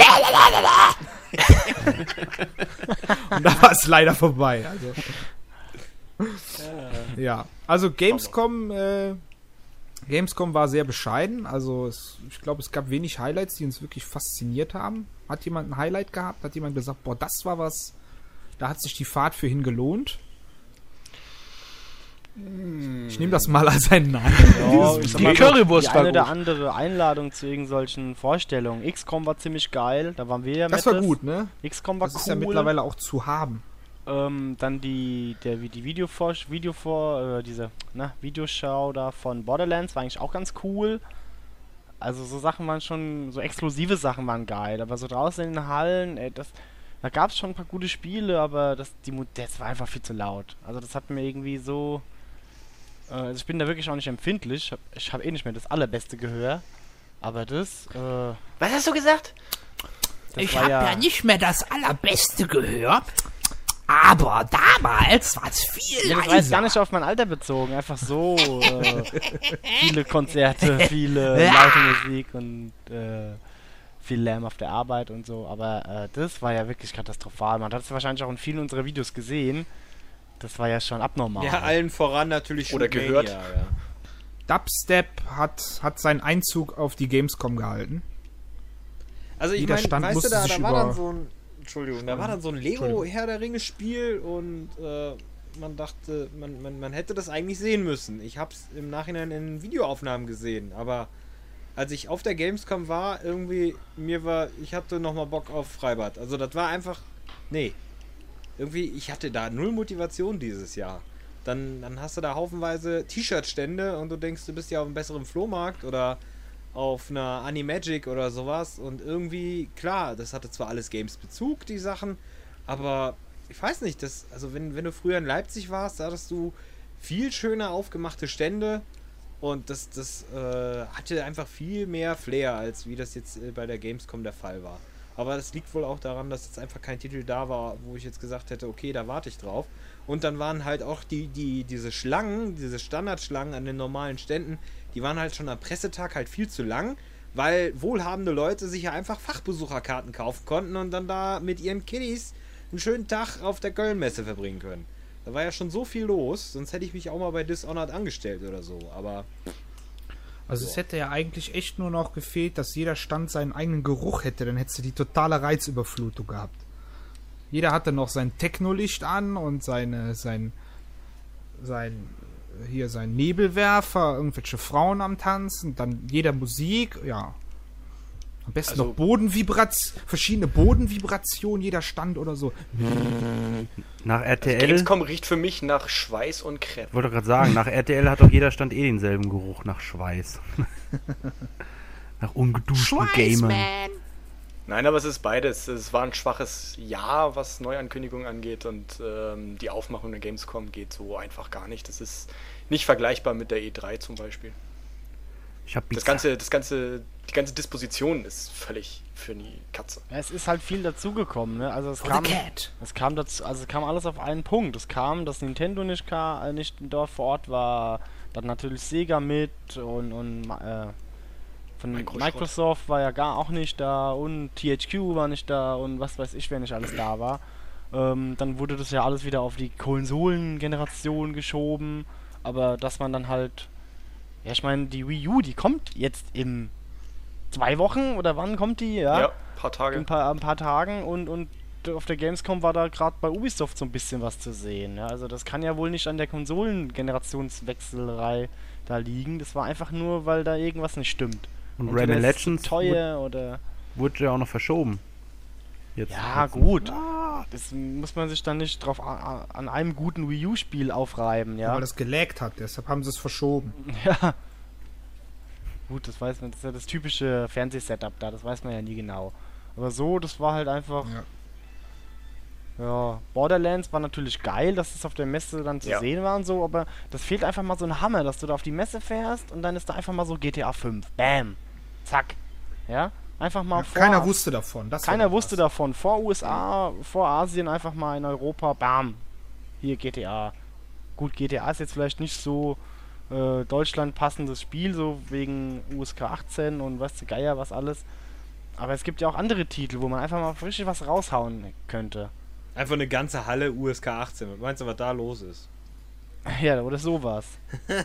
und da war es leider vorbei. Also. Ja, also Gamescom, äh, Gamescom war sehr bescheiden. Also es, ich glaube, es gab wenig Highlights, die uns wirklich fasziniert haben. Hat jemand ein Highlight gehabt? Hat jemand gesagt, boah, das war was, da hat sich die Fahrt für hin gelohnt? Ich nehme das mal als ein Nein. Ja, Die mal, Currywurst die war eine oder gut. andere Einladung zu irgendwelchen Vorstellungen. XCOM war ziemlich geil, da waren wir ja Das mit. war gut, ne? XCOM war Das cool. ist ja mittlerweile auch zu haben. Ähm, dann die, der, die Videovor, Videovor, äh, diese, ne, Videoschau da von Borderlands war eigentlich auch ganz cool. Also so Sachen waren schon, so exklusive Sachen waren geil, aber so draußen in den Hallen, ey, das, da gab es schon ein paar gute Spiele, aber das, die, das war einfach viel zu laut. Also das hat mir irgendwie so, äh, also ich bin da wirklich auch nicht empfindlich, ich hab- ich habe eh nicht mehr das allerbeste Gehör, aber das, äh, Was hast du gesagt? das war ja, nicht mehr das allerbeste Gehör. Aber damals war es viel Ja, das war jetzt gar nicht auf mein Alter bezogen, einfach so äh, viele Konzerte, viele laute Musik und äh, viel Lärm auf der Arbeit und so, aber äh, das war ja wirklich katastrophal. Man hat es wahrscheinlich auch in vielen unserer Videos gesehen. Das war ja schon abnormal. Ja, allen voran natürlich Oder Shootmania, gehört. Ja. Dubstep hat, hat seinen Einzug auf die Gamescom gehalten. Also ich Jeder meine, Stand weißt du, da, da war dann so ein Entschuldigung, da war dann so ein Lego. Herr der Ringe Spiel und äh, man dachte, man, man, man hätte das eigentlich sehen müssen. Ich habe es im Nachhinein in Videoaufnahmen gesehen, aber als ich auf der Gamescom war, irgendwie mir war, ich hatte noch mal Bock auf Freibad. Also das war einfach, nee, irgendwie, ich hatte da null Motivation dieses Jahr. Dann, dann hast du da haufenweise T-Shirt-Stände und du denkst, du bist ja auf einem besseren Flohmarkt oder auf einer Animagic oder sowas und irgendwie, klar, das hatte zwar alles Games-Bezug, die Sachen, aber ich weiß nicht, das, also wenn, wenn du früher in Leipzig warst, da hattest du viel schöner aufgemachte Stände Und das, das äh, hatte einfach viel mehr Flair, als wie das jetzt äh, bei der Gamescom der Fall war. Aber das liegt wohl auch daran, dass jetzt einfach kein Titel da war, wo ich jetzt gesagt hätte, okay, da warte ich drauf. Und dann waren halt auch die, die, diese Schlangen, diese Standardschlangen an den normalen Ständen, die waren halt schon am Pressetag halt viel zu lang, weil wohlhabende Leute sich ja einfach Fachbesucherkarten kaufen konnten und dann da mit ihren Kiddies einen schönen Tag auf der Kölnmesse verbringen können. Da war ja schon so viel los, sonst hätte ich mich auch mal bei Dishonored angestellt oder so. Aber Also es hätte ja eigentlich echt nur noch gefehlt, dass jeder Stand seinen eigenen Geruch hätte, dann hättest du die totale Reizüberflutung gehabt. Jeder hatte noch sein Technolicht an und seine, sein, sein, hier sein Nebelwerfer, irgendwelche Frauen am Tanzen, dann jeder Musik, ja. Am besten Also- noch Bodenvibration, verschiedene Bodenvibrationen, jeder Stand oder so. Nach RTL, Gamescom riecht für mich nach Schweiß und Crepe. ich wollte gerade sagen, nach RTL hat doch jeder Stand eh denselben Geruch nach Schweiß. nach ungeduschten Gamern. Nein, aber es ist beides. Es war ein schwaches Jahr, was Neuankündigungen angeht und ähm, die Aufmachung der Gamescom geht so einfach gar nicht. Das ist nicht vergleichbar mit der E3 zum Beispiel. Ich hab Das ganze, das ganze, die ganze Disposition ist völlig für die Katze. Ja, es ist halt viel dazugekommen, ne? Also es For kam, the cat. es kam dazu, also es kam alles auf einen Punkt. Es kam, dass Nintendo nicht, ka- äh, nicht dort vor Ort war, dann natürlich Sega mit und, und äh, von. Microsoft war ja gar auch nicht da und THQ war nicht da und was weiß ich, wer nicht alles da war. Ähm, dann wurde das ja alles wieder auf die Konsolengeneration geschoben, aber dass man dann halt, ja ich meine, die Wii U, die kommt jetzt in zwei Wochen oder wann kommt die? Ja, Ja, ein paar Tage. ein paar, ein paar Tagen und, und auf der Gamescom war da gerade bei Ubisoft so ein bisschen was zu sehen. Ja? Also das kann ja wohl nicht an der Konsolengenerationswechselerei da liegen. Das war einfach nur, weil da irgendwas nicht stimmt. Und zu Legends teuer oder wurde ja auch noch verschoben. Jetzt ja letztens. gut. Das muss man sich dann nicht drauf a- a- an einem guten Wii U Spiel aufreiben, ja. Weil das gelaggt hat, deshalb haben sie es verschoben. Ja. Gut, das weiß man, das ist ja das typische Fernsehsetup da, das weiß man ja nie genau. Aber so, das war halt einfach. Ja. Ja, Borderlands war natürlich geil, dass es auf der Messe dann zu Ja. sehen war und so, aber das fehlt einfach mal so ein Hammer, dass du da auf die Messe fährst und dann ist da einfach mal so GTA 5. Bam. Zack. Ja? Einfach mal Ja, vor. keiner wusste davon. Keiner wusste was. davon. Vor USA, vor Asien einfach mal in Europa, bam. Hier GTA. Gut, GTA ist jetzt vielleicht nicht so äh, Deutschland passendes Spiel, so wegen USK 18 und was der Geier, was alles. Aber es gibt ja auch andere Titel, wo man einfach mal richtig was raushauen könnte. einfach eine ganze Halle USK 18. Was meinst du, was da los ist? Ja, oder sowas.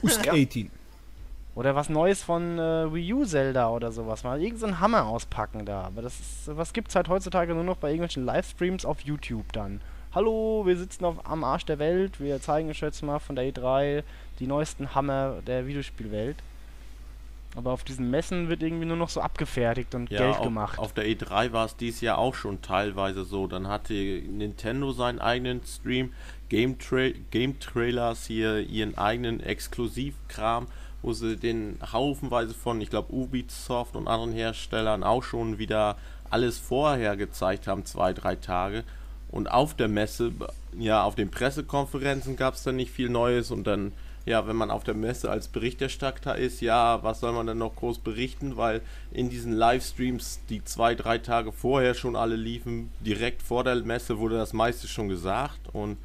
USK 18. Oder was Neues von äh, Wii U Zelda oder sowas. Mal irgendeinen so einen Hammer auspacken da. Aber das ist, was gibt's halt heutzutage nur noch bei irgendwelchen Livestreams auf YouTube dann. Hallo, wir sitzen auf, am Arsch der Welt. Wir zeigen euch jetzt mal von der E3 die neuesten Hammer der Videospielwelt. Aber auf diesen Messen wird irgendwie nur noch so abgefertigt und Ja, Geld auf, gemacht. auf der E3 war es dieses Jahr auch schon teilweise so. Dann hatte Nintendo seinen eigenen Stream, Game, Tra Game Trailers hier ihren eigenen Exklusivkram, wo sie den haufenweise von, ich glaube, Ubisoft und anderen Herstellern auch schon wieder alles vorher gezeigt haben, zwei, drei Tage. Und auf der Messe, ja, auf den Pressekonferenzen gab es dann nicht viel Neues und dann, ja, wenn man auf der Messe als Berichterstatter ist, ja, was soll man denn noch groß berichten, weil in diesen Livestreams, die zwei, drei Tage vorher schon alle liefen, direkt vor der Messe wurde das meiste schon gesagt und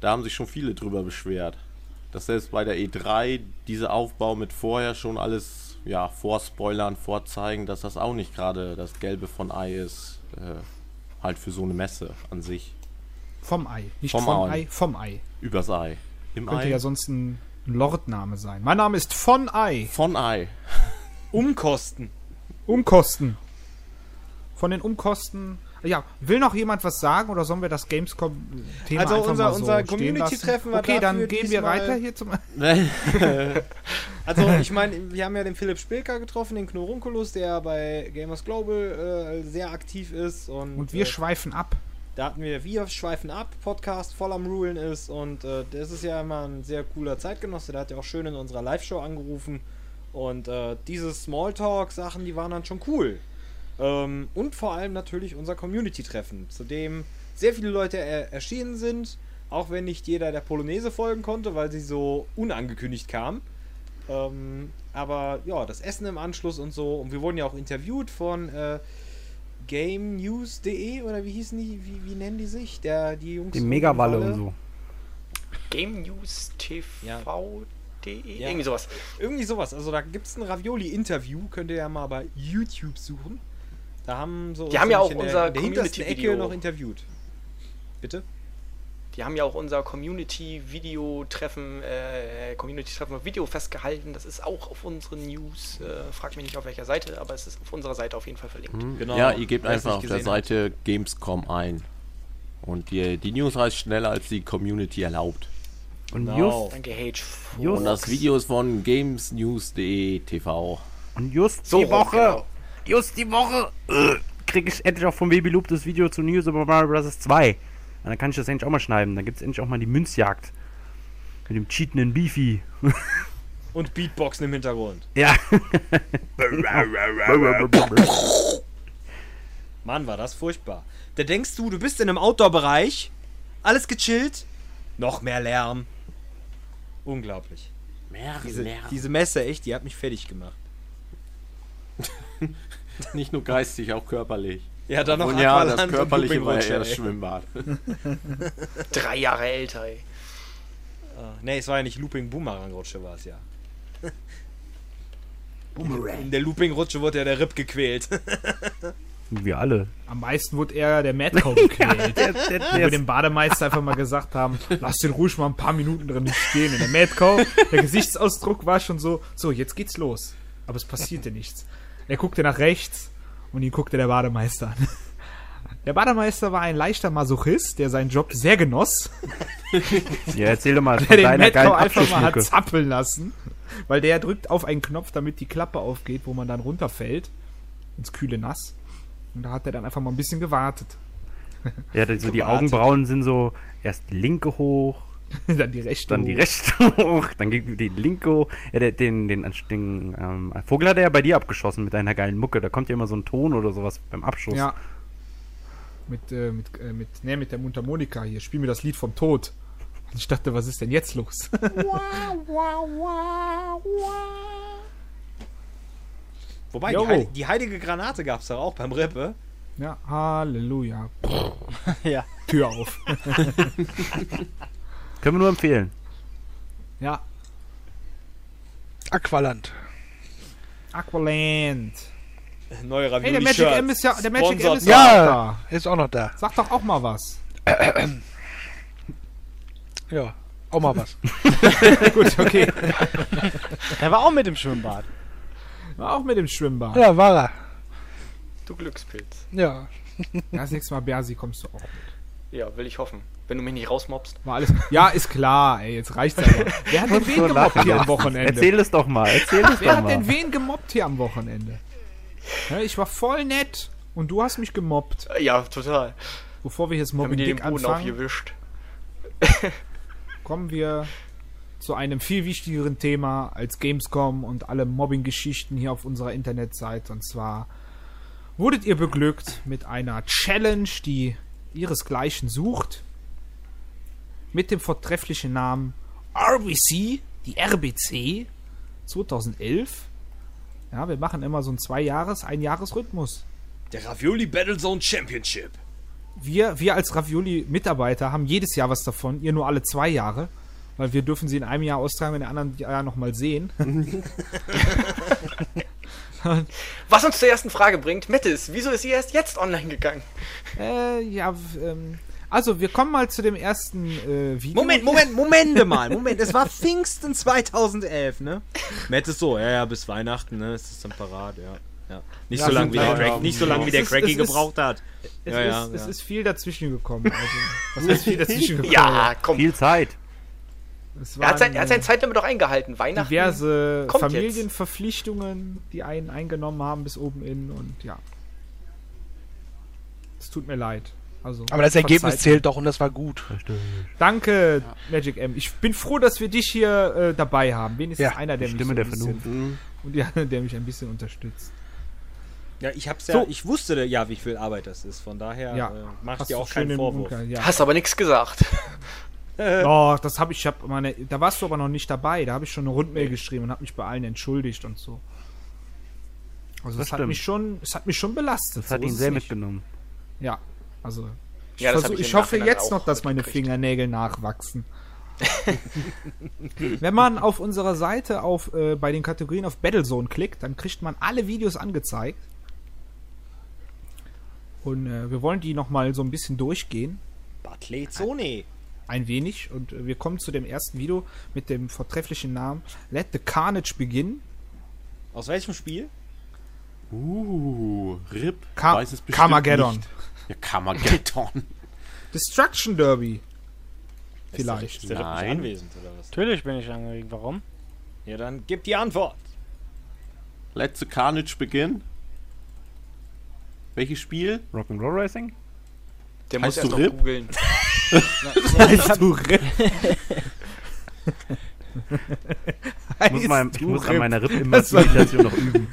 da haben sich schon viele drüber beschwert. Dass selbst bei der E3 dieser Aufbau mit vorher schon alles, ja, vorspoilern, vorzeigen, dass das auch nicht gerade das Gelbe von Ei ist, äh, halt für so eine Messe an sich. Vom Ei. Nicht Vom vom, Ei. Ei, vom Ei. Übers Ei. Im Könnte Ei. ja sonst ein Lordname sein. Mein Name ist von Ei. von Ei. Umkosten. Umkosten. Von den Umkosten. Ja, will noch jemand was sagen oder sollen wir das Gamescom-Thema Also einfach unser- mal so unser Community-Treffen war Okay, dann gehen wir weiter hier zum. Also, ich meine, wir haben ja den Philipp Spilker getroffen, den Knorunculus, der bei Gamers Global äh, sehr aktiv ist. Und, Und wir äh, schweifen ab. da hatten wir Wir schweifen ab, Podcast voll am Rulen ist. Und äh, das ist ja immer ein sehr cooler Zeitgenosse. Der hat ja auch schön in unserer Live-Show angerufen. Und äh, diese Smalltalk-Sachen, die waren dann schon cool. Ähm, und vor allem natürlich unser Community-Treffen, zu dem sehr viele Leute er erschienen sind. Auch wenn nicht jeder der Polonaise folgen konnte, weil sie so unangekündigt kam. Ähm, aber ja, das Essen im Anschluss und so. Und wir wurden ja auch interviewt von äh, GameNews.de oder wie hießen die? Wie, wie nennen die sich? Der, die Jungs. Die Megawalle Walle. und so. Game News TV.de? Ja. Irgendwie sowas. Irgendwie sowas. Also da gibt es ein Ravioli-Interview, könnt ihr ja mal bei YouTube suchen. Da haben so Die haben ja auch in der, unser in der hintersten Ecke Community-Video. noch interviewt. Bitte? Die haben ja auch unser Community-Video-Treffen, äh, Community-Treffen Video festgehalten. Das ist auch auf unseren News. Äh, frag mich nicht auf welcher Seite, aber es ist auf unserer Seite auf jeden Fall verlinkt. Genau. Ja, ihr gebt einfach auf der gesehen hat. Seite Gamescom ein. Und die, die News reicht schneller, als die Community erlaubt. Und Genau. just, Danke, Und das Video ist von gamesnews.de TV. und just So die Woche, genau. Just die Woche, äh, krieg ich endlich auch vom Baby Loop das Video zu New Super Mario Bros. 2. Und dann kann ich das endlich auch mal schneiden. Dann gibt es endlich auch mal die Münzjagd. Mit dem cheatenden Beefy. Und Beatboxen im Hintergrund. Ja. Mann, war das furchtbar. Da denkst du, du bist in einem Outdoor-Bereich, alles gechillt, noch mehr Lärm. Unglaublich. Diese, diese Messe, echt, die hat mich fertig gemacht. Nicht nur geistig, auch körperlich. Ja, dann noch Und ja, das körperliche war ja eher das. Schwimmbad. Drei Jahre älter, ey. Ah, Nee, es war ja nicht Looping Boomerang Rutsche, war es ja. In der Looping Rutsche wurde ja der Rip gequält. Wir alle. Am meisten wurde eher der Madcow gequält. Der, der, Wo wir dem Bademeister einfach mal gesagt haben, lass den ruhig mal ein paar Minuten drin stehen. Und der Madcow, der Gesichtsausdruck war schon so, so, jetzt geht's los. Aber es passierte nichts. Er guckte nach rechts und ihn guckte der Bademeister an. Der Bademeister war ein leichter Masochist, der seinen Job sehr genoss, ja, erzähl doch mal der den Madcow einfach mal hat zappeln lassen. Weil der drückt auf einen Knopf, damit die Klappe aufgeht, wo man dann runterfällt. Ins kühle Nass. Und da hat er dann einfach mal ein bisschen gewartet. Ja, die- so die. Augenbrauen sind so erst linke hoch, dann die rechte. dann die rechte hoch, dann geht die linke. Ja, der, den, den, den ähm, Vogel hat er ja bei dir abgeschossen mit deiner geilen Mucke. Da kommt ja immer so ein Ton oder sowas beim Abschuss. Ja. Mit, äh, mit, äh, mit, ne, mit der Mundharmonika hier. Spiel mir das Lied vom Tod. Und ich dachte, was ist denn jetzt los? Wobei, die. Heil die heilige Granate gab es doch auch beim Rippe. ja, Halleluja. Ja. Tür auf. Können wir nur empfehlen. ja. Aqualand. Aqualand. Neue Hey, Ravioli der Magic M ist ja, der Magic M ist ja, Ja. auch Ist auch noch da. da. Sag doch auch mal was. Ja, auch mal was. Gut, okay. Der war auch mit im Schwimmbad. War auch mit dem Schwimmbad. Ja, war er. Du Glückspilz. Ja. Das nächste Mal, Bersi, kommst du auch. Ja, will ich hoffen. Wenn du mich nicht rausmobst. War alles. Ja, ist klar, ey, jetzt reicht's aber. Wer hat denn wen So gemobbt lachen hier am jetzt. Wochenende? Erzähl es doch mal, erzähl es Wer doch hat denn mal. wen gemobbt hier am Wochenende? Ja, ich war voll nett und du hast mich gemobbt. Äh, Ja, total. Bevor wir Haben Mobbing Dick anfangen, aufgewischt. kommen wir zu einem viel wichtigeren Thema als Gamescom und alle Mobbing-Geschichten hier auf unserer Internetseite. Und zwar wurdet ihr beglückt mit einer Challenge, die ihresgleichen sucht. Mit dem vortrefflichen Namen RBC, die RBC 2011. Ja, wir machen immer so einen Zwei-Jahres-, Ein-Jahres-Rhythmus. Der Ravioli Battlezone Championship. Wir, wir als Ravioli-Mitarbeiter haben jedes Jahr was davon, ihr nur alle zwei Jahre, weil wir dürfen sie in einem Jahr austragen, in dem anderen Jahr nochmal sehen. Was uns zur ersten Frage bringt, Mettes, wieso ist sie erst jetzt online gegangen? äh, ja, ähm, also wir kommen mal zu dem ersten äh, Video. Moment, Moment, Momente mal. Moment, es war Pfingsten 2011, ne? Matt ist so, ja, ja, bis Weihnachten, ne? Ist das dann parat, ja. ja. Nicht Ja, so lange sind wie der Crack, nicht so lange wie Es der ist- Cracky es ist- gebraucht hat. Es, Ja, ist, ja, es ist viel dazwischen gekommen. Also, was heißt viel dazwischen gekommen? Ja, komm. Viel Zeit. Es Er hat, sein, er hat äh, sein Zeitlimit doch eingehalten. Weihnachten. diverse jetzt. Familienverpflichtungen, die einen eingenommen haben bis oben in und ja. Es tut mir leid. Also, Aber das Ergebnis zählt doch und das war gut. Danke, Magic M. Ich bin froh, dass wir dich hier äh, dabei haben. Wenigstens Ja, einer, der die mich so der ein bisschen, Vernunft. und ja, der mich ein bisschen unterstützt. Ja, ich hab's ja, So. ich wusste ja, wie viel Arbeit das ist. Von daher Ja. äh, mach dir du auch schön keinen Vorwurf. Bunker, Ja. Hast aber nichts gesagt. Doch, das habe ich, ich hab meine, da warst du aber noch nicht dabei. Da habe ich schon eine Rundmail geschrieben und habe mich bei allen entschuldigt und so. Also Das das, hat stimmt. mich schon, es hat mich schon belastet. Das hat so ihn ist es sehr nicht. mitgenommen. Ja, also ich, Ja, versuch, ich ich, hoffe jetzt noch, dass meine. Fingernägel nachwachsen. Wenn man auf unserer Seite auf äh, bei den Kategorien auf Battlezone klickt, dann kriegt man alle Videos angezeigt. Und äh, wir wollen die noch mal so ein bisschen durchgehen, Batlezone. ein wenig. Und äh, wir kommen zu dem ersten Video mit dem vortrefflichen Namen Let the Carnage Begin. Aus welchem Spiel? Uh, RIP. Ka weiß es bestimmt Carmageddon. Ja, Carmageddon. Destruction Derby. Vielleicht. Ist der doch nicht Nein. anwesend, oder was? Natürlich bin ich angeregt. Warum? Ja, dann gib die Antwort. Let the Carnage begin. Welches Spiel? Rock'n'Roll Racing? Der muss Heißt erst du noch googeln. Heißt du Rip? Ich muss, mal, ich muss an meiner Ripp-Imitation noch üben.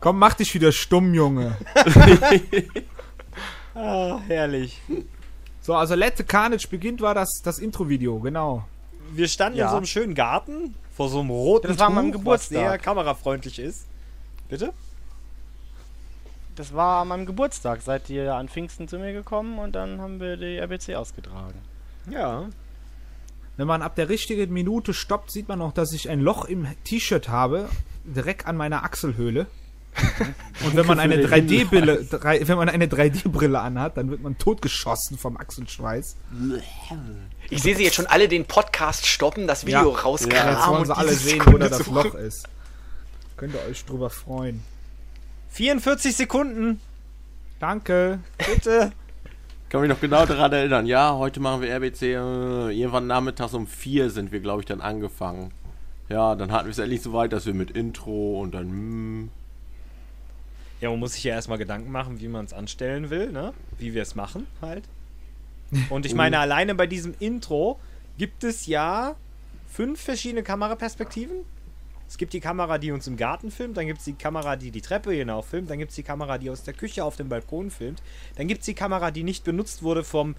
Komm, mach dich wieder stumm, Junge. Ah, herrlich. So, also Let the Carnage beginnt war das, das Intro-Video, genau. Wir standen in Ja. so einem schönen Garten vor so einem roten Das war an meinem Tuch, Geburtstag. was sehr kamerafreundlich ist. Bitte? Das war an meinem Geburtstag. Seid ihr an Pfingsten zu mir gekommen und dann haben wir die RBC ausgetragen. Ja. Wenn man ab der richtigen Minute stoppt, sieht man noch, dass ich ein Loch im T-Shirt habe, direkt an meiner Achselhöhle. Und wenn man eine 3D-Brille, drei- wenn man eine 3D-Brille anhat, dann wird man totgeschossen vom Achselschweiß. Ich sehe sie jetzt schon alle den Podcast stoppen, das Video Ja. rauskramen Jetzt wollen und sie alle sehen, wo da das. Loch ist. Könnt ihr euch drüber freuen. 44 Sekunden. Danke. Bitte. Kann mich noch genau daran erinnern. Ja, heute machen wir RBC. Äh, irgendwann nachmittags um vier sind wir, glaube ich, dann angefangen. Ja, dann hatten wir es endlich so weit, dass wir mit Intro und dann. Ja, man muss sich ja erstmal Gedanken machen, wie man es anstellen will, ne? Wie wir es machen, halt. Und ich meine, alleine bei diesem Intro gibt es ja fünf verschiedene Kameraperspektiven. Es gibt die Kamera, die uns im Garten filmt, dann gibt es die Kamera, die die Treppe hinauf filmt, dann gibt es die Kamera, die aus der Küche auf dem Balkon filmt, dann gibt es die Kamera, die nicht benutzt wurde vom,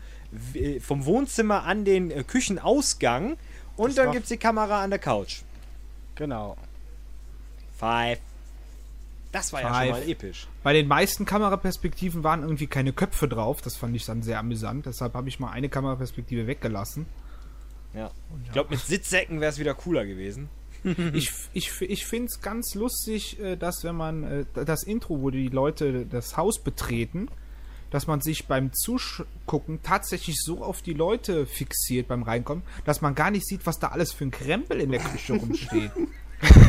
äh, vom Wohnzimmer an den äh, Küchenausgang und dann war- gibt es die Kamera an der Couch. Genau. Five. Das war ja schon Five. mal episch. Bei den meisten Kameraperspektiven waren irgendwie keine Köpfe drauf. Das fand ich dann sehr amüsant. Deshalb habe ich mal eine Kameraperspektive weggelassen. Ja. Ich glaube, mit Sitzsäcken wäre es wieder cooler gewesen. ich ich, ich finde es ganz lustig, äh, dass wenn man äh, das Intro, wo die Leute das Haus betreten, dass man sich beim Zugucken tatsächlich so auf die Leute fixiert beim Reinkommen, dass man gar nicht sieht, was da alles für ein Krempel in der Küche rumsteht.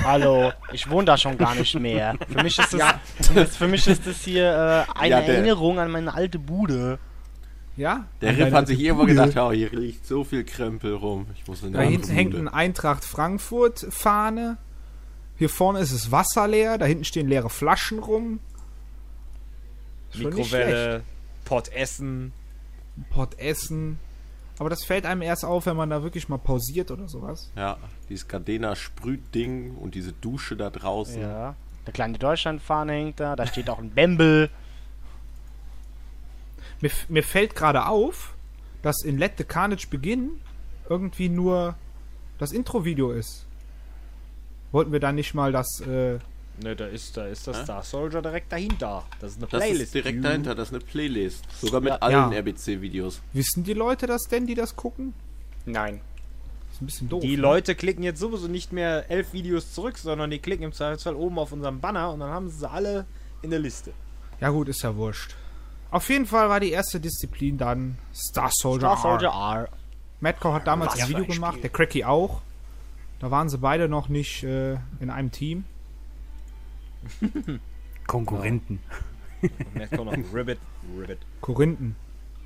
Hallo, ich wohne da schon gar nicht mehr. Für mich ist das, das, für mich ist das hier äh, eine Ja, der- Erinnerung an meine alte Bude. Ja? Der Riff hat sich irgendwann Bude. gedacht, oh, hier liegt so viel Krempel rum. Ich muss in Da hinten hängt ein Eintracht Frankfurt Fahne. Hier vorne ist es Wasser leer, da hinten stehen leere Flaschen rum. Mikrowelle, Pott essen. Pott essen. Aber das fällt einem erst auf, wenn man da wirklich mal pausiert oder sowas. Ja, dieses Gardena Sprühding und diese Dusche da draußen. Ja. Eine kleine Deutschlandfahne hängt da, da steht auch ein Bembel. Mir, mir fällt gerade auf, dass in Let the Carnage Begin irgendwie nur das Intro-Video ist. Wollten wir da nicht mal das. Äh, Ne, da ist, da ist das Hä? Star Soldier direkt dahinter. Das ist eine Das Playlist. ist direkt View. dahinter, das ist eine Playlist. Sogar mit Ja. allen Ja. RBC-Videos. wissen die Leute das denn, die das gucken? Nein. ist ein bisschen doof. Die ne? Leute klicken jetzt sowieso nicht mehr elf Videos zurück, sondern die klicken im Zweifelsfall oben auf unserem Banner und dann haben sie sie alle in der Liste. Ja, gut, ist ja wurscht. Auf jeden Fall war die erste Disziplin dann Star Soldier. Star Soldier R. R. Madcore hat damals Was ein Video ein gemacht, der Cracky auch. Da waren sie beide noch nicht äh, in einem Team. Konkurrenten. Und jetzt kommt noch Ribbit. Ribbit. Korinthen.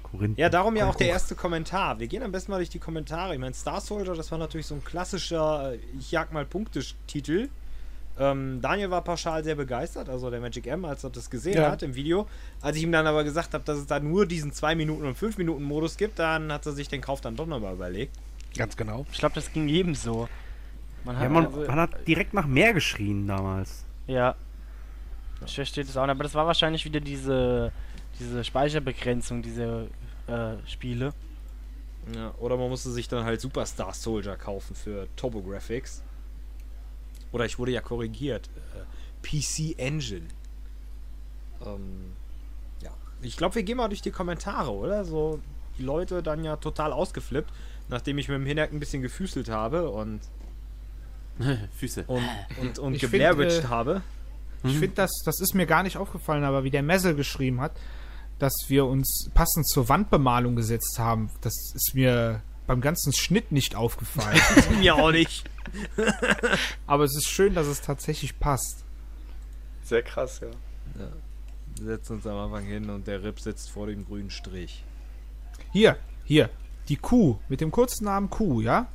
Korinthen. Ja, darum ja auch der erste Kommentar. Wir gehen am besten mal durch die Kommentare. Ich meine, Star Soldier, das war natürlich so ein klassischer, äh, ich jag mal Punkte-Titel. Ähm, Daniel war pauschal sehr begeistert, also der Magic M, als er das gesehen Ja. hat im Video. Als ich ihm dann aber gesagt habe, dass es da nur diesen 2 Minuten und 5 Minuten Modus gibt, dann hat er sich den Kauf dann doch nochmal überlegt. Ganz genau. Ich glaube, das ging jedem so. Man Ja, man, also- man hat direkt nach mehr geschrien damals. Ja. Ich verstehe das auch, nicht, aber das war wahrscheinlich wieder diese, diese Speicherbegrenzung, diese äh, Spiele. Ja, oder man musste sich dann halt Superstar Soldier kaufen für TurboGrafx. Oder ich wurde ja korrigiert. Äh, PC Engine. Ähm, ja. Ich glaube, wir gehen mal durch die Kommentare, oder? So, die Leute dann ja total ausgeflippt, nachdem ich mit dem Hinak ein bisschen gefüßelt habe und, Füße. und, und, und find, äh, habe. Ich finde, das, das ist mir gar nicht aufgefallen, aber wie der Messel geschrieben hat, dass wir uns passend zur Wandbemalung gesetzt haben, das ist mir beim ganzen Schnitt nicht aufgefallen. Mir auch nicht. aber es ist schön, dass es tatsächlich passt. Sehr krass, ja. Wir setzen uns am Anfang hin und der Rip sitzt vor dem grünen Strich. Hier, hier, die Kuh mit dem kurzen Namen Kuh, ja?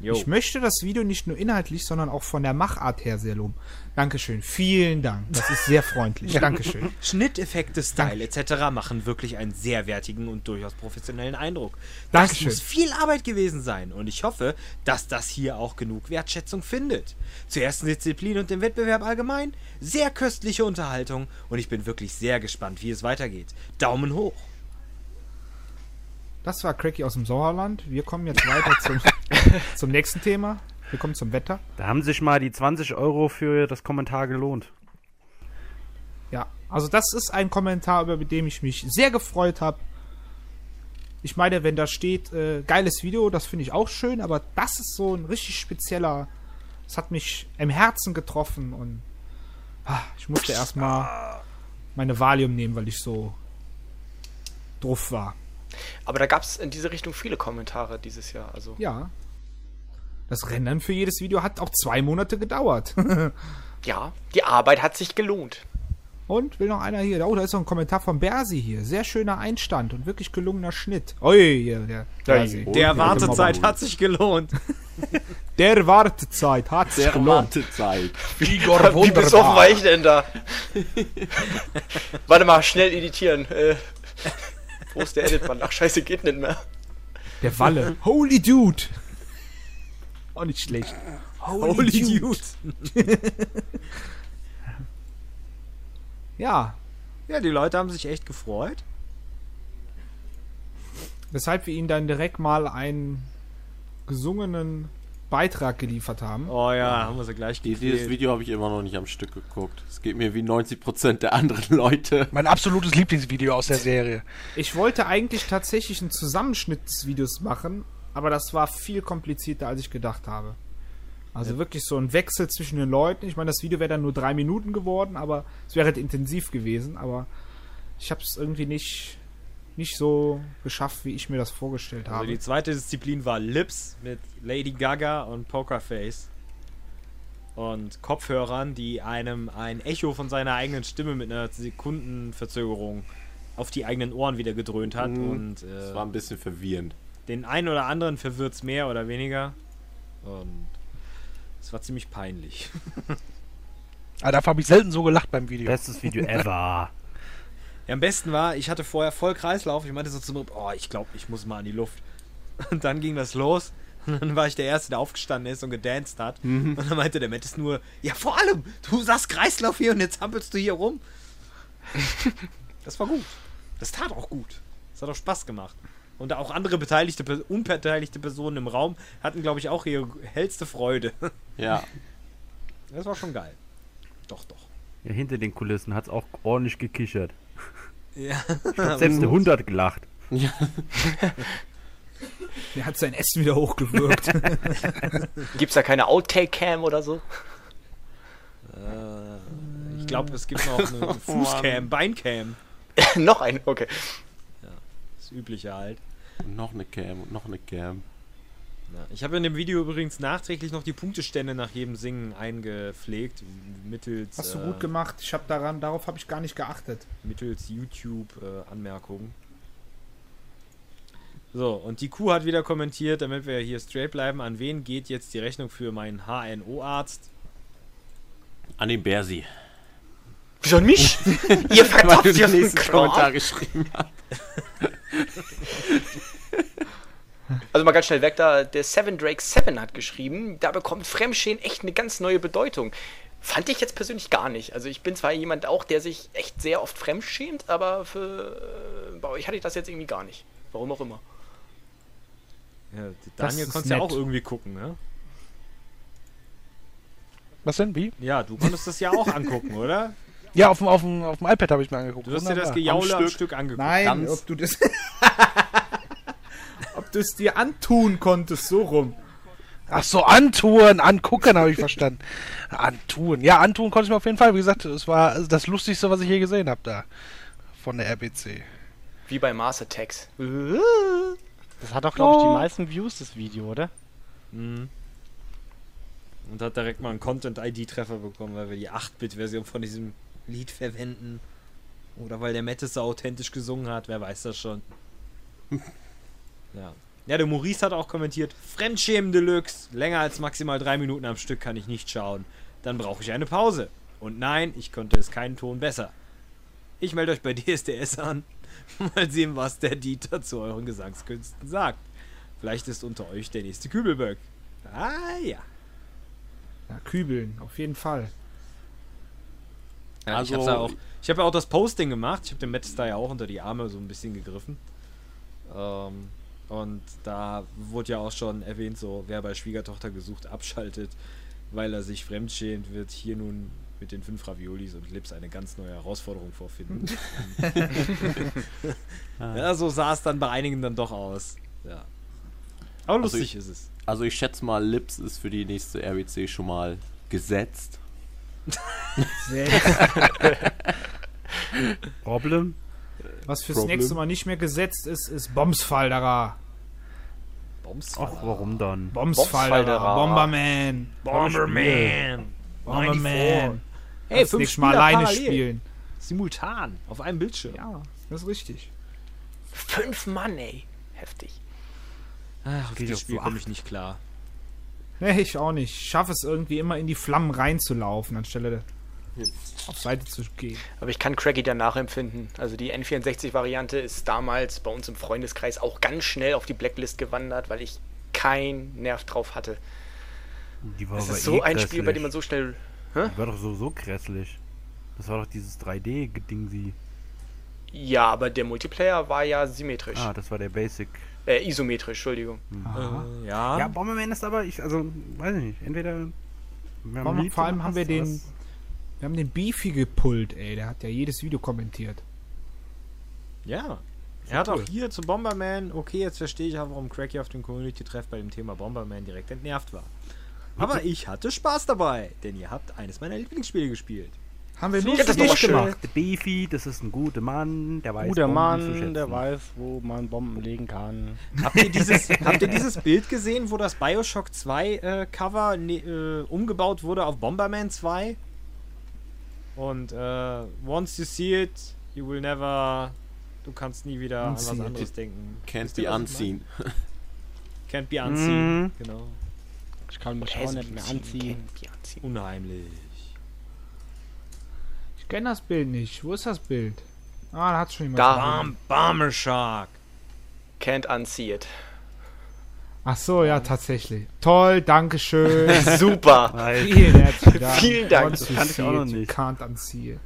Jo. Ich möchte das Video nicht nur inhaltlich, sondern auch von der Machart her sehr loben. Dankeschön, vielen Dank. Das ist sehr freundlich. Dankeschön. Schnitteffekte, Style etc. machen wirklich einen sehr wertigen und durchaus professionellen Eindruck. Das Dankeschön. muss viel Arbeit gewesen sein und ich hoffe, dass das hier auch genug Wertschätzung findet. Zur ersten Disziplin und dem Wettbewerb allgemein sehr köstliche Unterhaltung und ich bin wirklich sehr gespannt, wie es weitergeht. Daumen hoch. Das war Cracky aus dem Sauerland. Wir kommen jetzt weiter zum, zum nächsten Thema. Wir kommen zum Wetter. Da haben sich mal die 20 Euro für das Kommentar gelohnt. Ja, also das ist ein Kommentar, über den ich mich sehr gefreut habe. Ich meine, wenn da steht, äh, geiles Video, das finde ich auch schön, aber das ist so ein richtig spezieller. Es hat mich im Herzen getroffen und ah, ich musste erstmal meine Valium nehmen, weil ich so drauf war. Aber da gab es in diese Richtung viele Kommentare dieses Jahr. Also Ja. Das Rendern für jedes Video hat auch zwei Monate gedauert. ja, die Arbeit hat sich gelohnt. Und will noch einer hier? Oh, da ist noch ein Kommentar von Bersi hier. Sehr schöner Einstand und wirklich gelungener Schnitt. Ui, der Bersi. Der Wartezeit hat sich gelohnt. Der Wartezeit hat sich Der gelohnt. Wartezeit. Igor Wie besoffen war ich denn da? Warte mal, schnell editieren. Äh, wo ist der Editband? Ach scheiße, geht nicht mehr. Der Walle. Holy Dude. Auch nicht schlecht. Holy Dude. Ja, Ja, die Leute haben sich echt gefreut. weshalb wir ihnen dann direkt mal einen gesungenen Beitrag geliefert haben. Oh ja, haben wir sie gleich Die- Dieses. Video habe ich immer noch nicht am Stück geguckt. Es geht mir wie 90% der anderen Leute. Mein absolutes Lieblingsvideo aus der Serie. Ich wollte eigentlich tatsächlich einen Zusammenschnitt des Videos machen, aber das war viel komplizierter, als ich gedacht habe. Also wirklich so ein Wechsel zwischen den Leuten. Ich meine, das Video wäre dann nur drei Minuten geworden, aber es wäre halt intensiv gewesen. Aber ich habe es irgendwie nicht, nicht so geschafft, wie ich mir das vorgestellt Also habe. die zweite Disziplin war Lips mit Lady Gaga und Pokerface. Und Kopfhörern, die einem ein Echo von seiner eigenen Stimme mit einer Sekundenverzögerung auf die eigenen Ohren wieder gedröhnt hat. Mhm. Und Das äh, war ein bisschen verwirrend. Den einen oder anderen verwirrt es mehr oder weniger. Und es war ziemlich peinlich. Ah, dafür habe ich selten so gelacht beim Video. Bestes Video ever. Ja, am besten war, ich hatte vorher voll Kreislauf. Ich meinte so zum oh, ich glaube, ich muss mal an die Luft. Und dann ging das los. Und dann war ich der Erste, der aufgestanden ist und gedanced hat. Und dann meinte der Matt nur, ja, vor allem, du sagst Kreislauf hier und jetzt hampelst du hier rum. Das war gut. Das tat auch gut. Das hat auch Spaß gemacht. Und auch andere beteiligte, unbeteiligte Personen im Raum hatten, glaube ich, auch ihre hellste Freude. Ja. Das war schon geil. Doch, doch. Ja, hinter den Kulissen hat es auch ordentlich gekichert. Ja. Ich glaub, selbst der Hund hat gelacht. Der hat sein Essen wieder hochgewirkt. Gibt's da keine Outtake-Cam oder so? Äh, ich glaube, es gibt noch eine Fußcam, Beincam. Noch ein, okay. Das übliche halt. Und noch eine Cam und noch eine Cam. Ja, ich habe in dem Video übrigens nachträglich noch die Punktestände nach jedem Singen eingepflegt, mittels, Hast du äh, gut gemacht. Ich habe daran, darauf habe ich gar nicht geachtet. mittels YouTube-Anmerkungen. so, und die Kuh hat wieder kommentiert, damit wir hier straight bleiben, an wen geht jetzt die Rechnung für meinen HNO-Arzt? An den Bersi. Wieso an mich? Ihr Weil verkauft du ja den nächsten Kommentar geschrieben hast. Also mal ganz schnell weg da, der Seven Drake 7 hat geschrieben, da bekommt Fremdschämen echt eine ganz neue Bedeutung. Fand ich jetzt persönlich gar nicht. Also ich bin zwar jemand auch, der sich echt sehr oft fremdschämt, aber für, äh, bei euch hatte ich das jetzt irgendwie gar nicht. Warum auch immer. Ja, Daniel konntest ja auch irgendwie gucken, ne? Was denn, wie? Ja, du konntest das ja auch angucken, oder? Ja, auf dem, auf dem, auf dem iPad habe ich mir angeguckt. Du hast dir das. Gejaule am Stück. Stück angeguckt. Nein, Ganz- ob du das. es dir antun konntest, so rum. Ach so, antun, angucken habe ich verstanden. Antun. Ja, antun konnte ich mir auf jeden Fall. Wie gesagt, es war das Lustigste, was ich je gesehen habe da. Von der RBC. Wie bei Mars Attacks. Das hat doch, glaube ich, die Oh. meisten Views, das Video, oder? Mhm. Und hat direkt mal einen Content-ID-Treffer bekommen, weil wir die 8-Bit-Version von diesem Lied verwenden. Oder weil der Mattes so authentisch gesungen hat, wer weiß das schon. ja. Ja, der Maurice hat auch kommentiert, Fremdschämen Deluxe, länger als maximal drei Minuten am Stück kann ich nicht schauen. Dann brauche ich eine Pause. Und nein, ich konnte es keinen Ton besser. Ich melde euch bei DSDS an. Mal sehen, was der Dieter zu euren Gesangskünsten sagt. Vielleicht ist unter euch der nächste Kübelböck. Ah ja. Ja, Kübeln, auf jeden Fall. Ja, ich Also- habe ja auch, ich hab ja auch das Posting gemacht. Ich habe dem Matt da ja auch unter die Arme so ein bisschen gegriffen. Ähm, und da wurde ja auch schon erwähnt, so wer bei Schwiegertochter gesucht abschaltet, weil er sich fremdschämt, wird hier nun mit den fünf Raviolis und Lips eine ganz neue Herausforderung vorfinden. ja, so sah es dann bei einigen dann doch aus. Ja. Aber Also lustig ich- ist es. Also ich schätze mal, Lips ist für die nächste RBC schon mal gesetzt. Problem? Was fürs Problem. nächste Mal nicht mehr gesetzt ist, ist Bombsfalderer. Bombs. Ach, warum dann? Bombsfalderer. Bombsfalderer. Bomberman. Bomberman. Bomberman. Hey, fünf nächstes Mal alleine parallel. spielen. Simultan. Auf einem Bildschirm. Ja, das ist richtig. Fünf Mann, ey. Heftig. Ach, auf Geht das Spiel komme ich nicht klar. Nee, ich auch nicht. Ich schaffe es irgendwie immer in die Flammen reinzulaufen, anstelle auf Seite zu gehen. Aber ich kann Craggy dann nachempfinden. Also die N64-Variante ist damals bei uns im Freundeskreis auch ganz schnell auf die Blacklist gewandert, weil ich keinen Nerv drauf hatte. Die war Das aber ist so eh ein Spiel, bei grässlich. dem man so schnell. Die war doch so, so grässlich. Das war doch dieses 3D-Ding sie. Ja, aber der Multiplayer war ja symmetrisch. Ah, das war der Basic. Äh, isometrisch, Entschuldigung. Äh, ja. Ja, Bomberman ist aber, ich, also, weiß ich nicht. Entweder. wir haben Vor, allem haben wir den, was- wir haben den Beefy gepullt, ey. Der hat ja jedes Video kommentiert. Ja. Er hat auch hier zu Bomberman, okay, jetzt verstehe ich auch, warum Cracky auf dem Community-Treff bei dem Thema Bomberman direkt entnervt war. Aber ich hatte Spaß dabei, denn ihr habt eines meiner Lieblingsspiele gespielt. Haben wir Ja, nur das schön. gemacht. Beefy, das ist ein guter Mann, der weiß Guter Bomben Mann, der weiß, wo man Bomben legen kann. Habt ihr dieses, habt ihr dieses Bild gesehen, wo das Bioshock 2 äh, Cover ne, äh, umgebaut wurde auf Bomberman 2? Und äh, once you see it, you will never. Du kannst nie wieder an was anderes denken. Can't be unseen. Can't be unseen. Mhm. Genau. Ich kann mich auch nicht mehr anziehen. anziehen. Unheimlich. Ich kenne das Bild nicht. Wo ist das Bild? Ah, da hat schon jemand. Da. Bam, Bomber Shark. Can't unsee it. Ach so, ja, tatsächlich. Toll, danke schön. Super. Vielen herzlichen Dank. Vielen Dank. Das kannte ich auch noch nicht. Can't unsee it.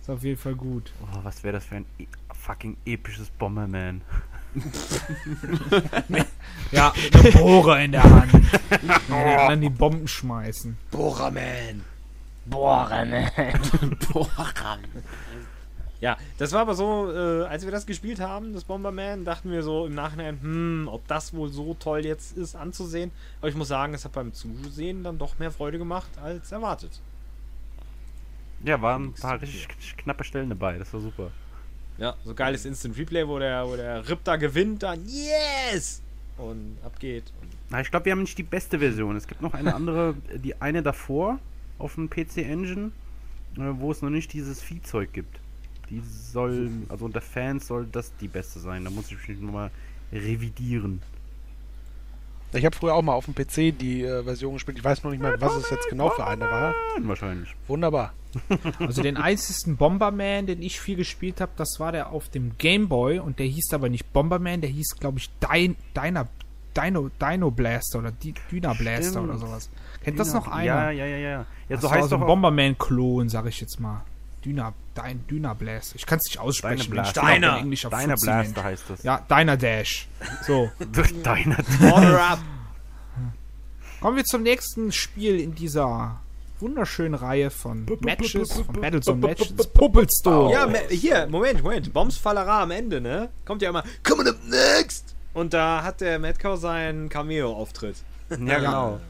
Ist auf jeden Fall gut. Oh, was wäre das für ein e fucking episches Bomberman? Ja, mit einem Bohrer in der Hand. Und dann die Bomben schmeißen. Bohrerman. Bohren. Ja, das war aber so, äh, als wir das gespielt haben, das Bomberman, dachten wir so im Nachhinein, hm, ob das wohl so toll jetzt ist anzusehen. Aber ich muss sagen, es hat beim Zusehen dann doch mehr Freude gemacht als erwartet. Ja, waren ein paar richtig knappe Stellen dabei, das war super. Ja, so geiles Instant Replay, wo der, wo der Rip da gewinnt, dann Yes! Und abgeht. Na, ich glaube, wir haben nicht die beste Version. Es gibt noch eine andere, die eine davor auf dem PC Engine, äh, wo es noch nicht dieses Viehzeug gibt. Die soll, also unter Fans soll das die beste sein. Da muss ich mich nochmal revidieren. Ich habe früher auch mal auf dem PC die äh, Version gespielt. Ich weiß noch nicht mehr, was es jetzt genau für eine war. Wahrscheinlich. Wunderbar. Also den einzigen Bomberman, den ich viel gespielt habe, das war der auf dem Game Boy und der hieß aber nicht Bomberman, der hieß, glaube ich, Dyn Dyna, Dino, Dino Blaster oder Di- Dyna Blaster Stimmt. oder sowas. Kennt das noch einer? Ja, ja, ja, ja. Ja, das so war heißt so ein doch auch, Bomberman-Klon, sag ich jetzt mal. Dyna, Dein Dynablast. Ich kann es nicht aussprechen. Dyna. auf Deiner Fuzzi, Blaster Mensch. heißt das. Ja, Deiner Dash. So. Deiner. Up. Kommen wir zum nächsten Spiel in dieser wunderschönen Reihe von Matches, von Battles on Matches. Puppelstone. Ja, hier, Moment, Moment. Bombsfallerei am Ende, ne? Kommt ja immer, coming up next! Und da hat der Madcow seinen Cameo-Auftritt. Ja, genau.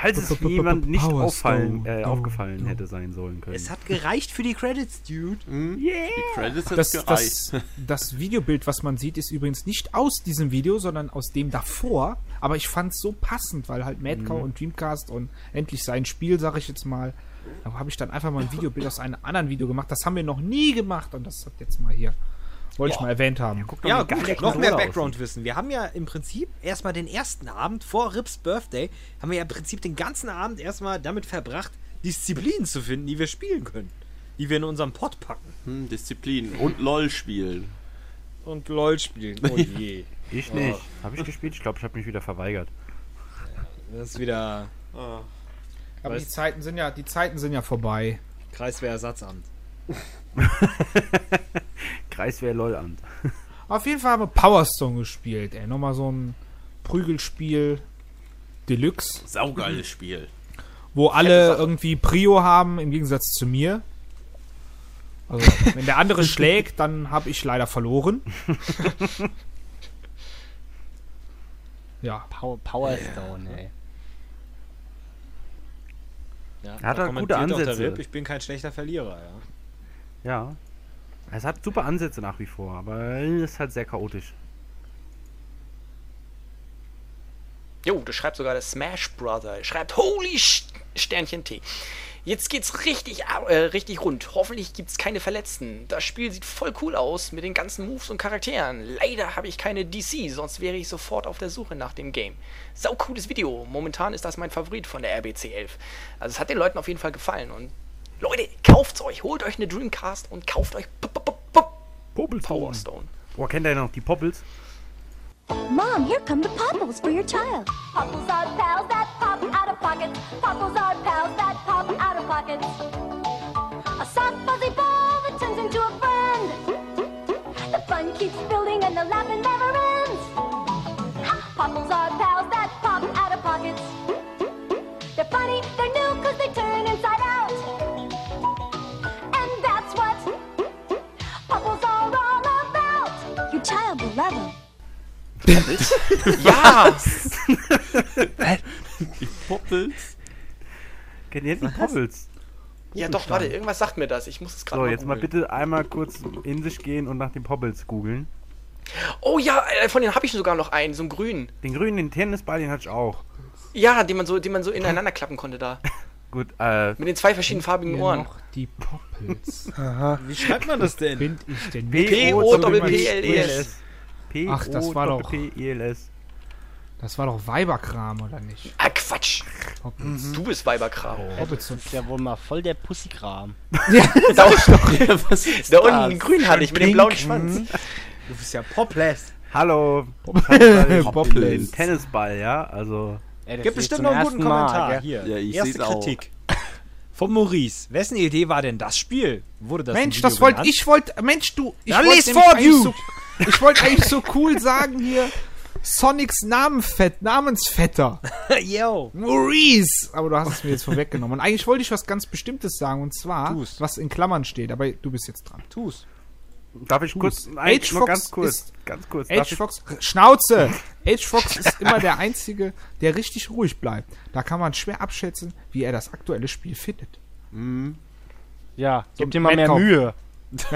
Falls es jemand nicht auffallen, äh, aufgefallen hätte sein sollen können. Es hat gereicht für die Credits, Dude. Die Credits Das, jetzt das, gereicht. das Videobild, was man sieht, ist übrigens nicht aus diesem Video, sondern aus dem davor. Aber ich fand es so passend, weil halt Madcow und Dreamcast und endlich sein Spiel, sag ich jetzt mal. Da habe ich dann einfach mal ein Videobild aus einem anderen Video gemacht. Das haben wir noch nie gemacht und das hat jetzt mal hier. Wollte ich mal erwähnt haben. Guck doch Ja, gut, noch mehr Background-Wissen. Wir haben ja im Prinzip erstmal den ersten Abend vor Rips Birthday, haben wir ja im Prinzip den ganzen Abend erstmal damit verbracht, Disziplinen zu finden, die wir spielen können. Die wir in unserem Pod packen. Hm, Disziplin und LOL spielen. Und LOL spielen. Oh je. Ich nicht. Habe ich gespielt? Ich glaube, ich habe mich wieder verweigert. Das ist wieder Aber die Zeiten sind ja, die Zeiten sind ja vorbei. Kreiswehrersatzamt. Kreiswehr LOL an. Auf jeden Fall haben wir Power Stone gespielt, ey. Nochmal so ein Prügelspiel Deluxe, Saugeiles Spiel. wo alle irgendwie Prio haben, im Gegensatz zu mir. Also, wenn der andere schlägt, dann habe ich leider verloren. Ja, Power, Power Stone, ey. Ja, Er hat da halt gute Ansätze. Rip, ich bin kein schlechter Verlierer, ja. Ja. Es hat super Ansätze nach wie vor, aber ist halt sehr chaotisch. Jo, das schreibt sogar der Smash Brother. Er schreibt Holy Sternchen T. Jetzt geht's richtig, äh, richtig rund. Hoffentlich gibt's keine Verletzten. Das Spiel sieht voll cool aus mit den ganzen Moves und Charakteren. Leider habe ich keine DC, sonst wäre ich sofort auf der Suche nach dem Game. Sau cooles Video. Momentan ist das mein Favorit von der RBC 11. Also es hat den Leuten auf jeden Fall gefallen. Und Leute, kauft's euch. Holt euch eine Dreamcast und kauft euch P -P -P -P Power Stone. Boah, kennt ihr noch die Poppels? Mom, here come the popples for your child. Popples are pals that pop out of pockets. Popples are pals that pop out of pockets. A soft fuzzy ball that turns into a friend. The fun keeps building and the laughing never ends. Popples are pals that pop out of pockets. They're funny, they're new cause they turn inside out. Ja! Poppels. Kennt ihr die Poppels? ja doch, warte, irgendwas sagt mir das. Ich muss es gerade So, mal jetzt mal googeln. bitte einmal kurz in sich gehen und nach den Poppels googeln. Oh ja, äh, von denen habe ich sogar noch einen, so einen grünen. Den grünen, den Tennisball, den hatte ich auch. Ja, den man so, den man so ineinander klappen konnte da. Gut, äh, Mit den zwei verschiedenfarbigen hier Ohren. noch die Poppels. Wie schreibt man das denn? Bin ich denn P-O-Doppel-P-L-E-S. Ach, das war doch- P-E-L-S. Das war doch Weiberkram, oder nicht? Ah, Quatsch. Poppels. Du bist Weiberkram. Poppels und Ist ja wohl mal voll der Pussykram. da unten, Was ist da unten grün hatte ich mit dem blauen Schwanz. Du bist ja Popless. Hallo, den Tennisball, ja, also Ey, das Gibt bestimmt noch einen guten Mal, Kommentar. gell? Hier, Ja, ich erste seh's auch. Kritik. Von Maurice. Wessen Idee war denn das Spiel? Wurde das Mensch, das wollte ich wollte Mensch du ich lies nämlich vor, so, ich wollte eigentlich so cool sagen hier Sonics Namenfett, Namensvetter. Yo. Maurice! Aber du hast es mir jetzt vorweggenommen. Und eigentlich wollte ich was ganz Bestimmtes sagen, und zwar, Tu's. was in Klammern steht, aber du bist jetzt dran. Tu's. darf ich kurz, nein, H-Fox nur ganz kurz, ist- ganz kurz, darf ich, H-Fox, Schnauze! H-Fox ist immer der Einzige, der richtig ruhig bleibt. Da kann man schwer abschätzen, wie er das aktuelle Spiel findet. Ja, So, dir mal mehr. Mühe.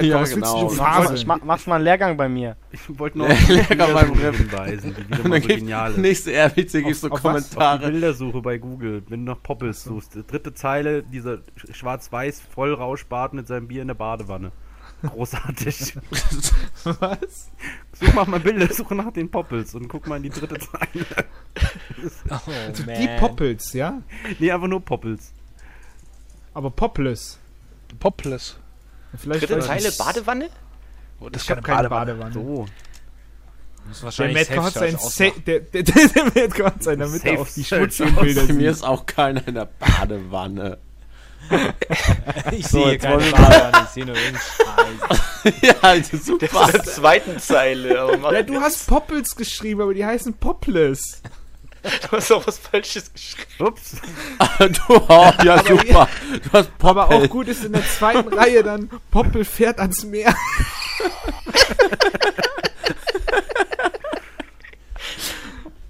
Ja, willst genau. du Ich mach, machst mal einen Lehrgang bei mir. ich wollte noch auf die Lecker beim Riff. hinweisen, die wieder mal dann so gibt genial ist. nächste RBC gibt's so auf was? Auf die Kommentare. Bildersuche bei Google, wenn du nach Poppels suchst. Dritte Zeile, dieser sch- schwarz-weiß Vollrauschbart mit seinem Bier in der Badewanne. Großartig. Was? Such mal mal Bildersuche nach den Poppels und guck mal in die dritte Zeile. Oh, man. Die Poppels, ja? Nee, einfach nur Poppels. Aber Popples. Popless. Vielleicht Dritte Zeile ich- Badewanne? Oh, das Ich habe keine Badewanne. So. Der wahrscheinlich Matt hat sein der, der, Matt hat sein, damit er auf die schmutzigen Bilder Bei mir sieht. ist auch keiner in der Badewanne. Ich So, sehe jetzt keine Barbaren, ich sehe nur irgendeinen Scheiß. ja, also super. Der ist in der zweiten Zeile. Ja, du hast Poppels geschrieben, aber die heißen Popples. du hast auch was Falsches geschrieben. Ups. du, oh, ja, super. Du hast Aber auch Poppel. gut ist in der zweiten Reihe dann Poppel fährt ans Meer.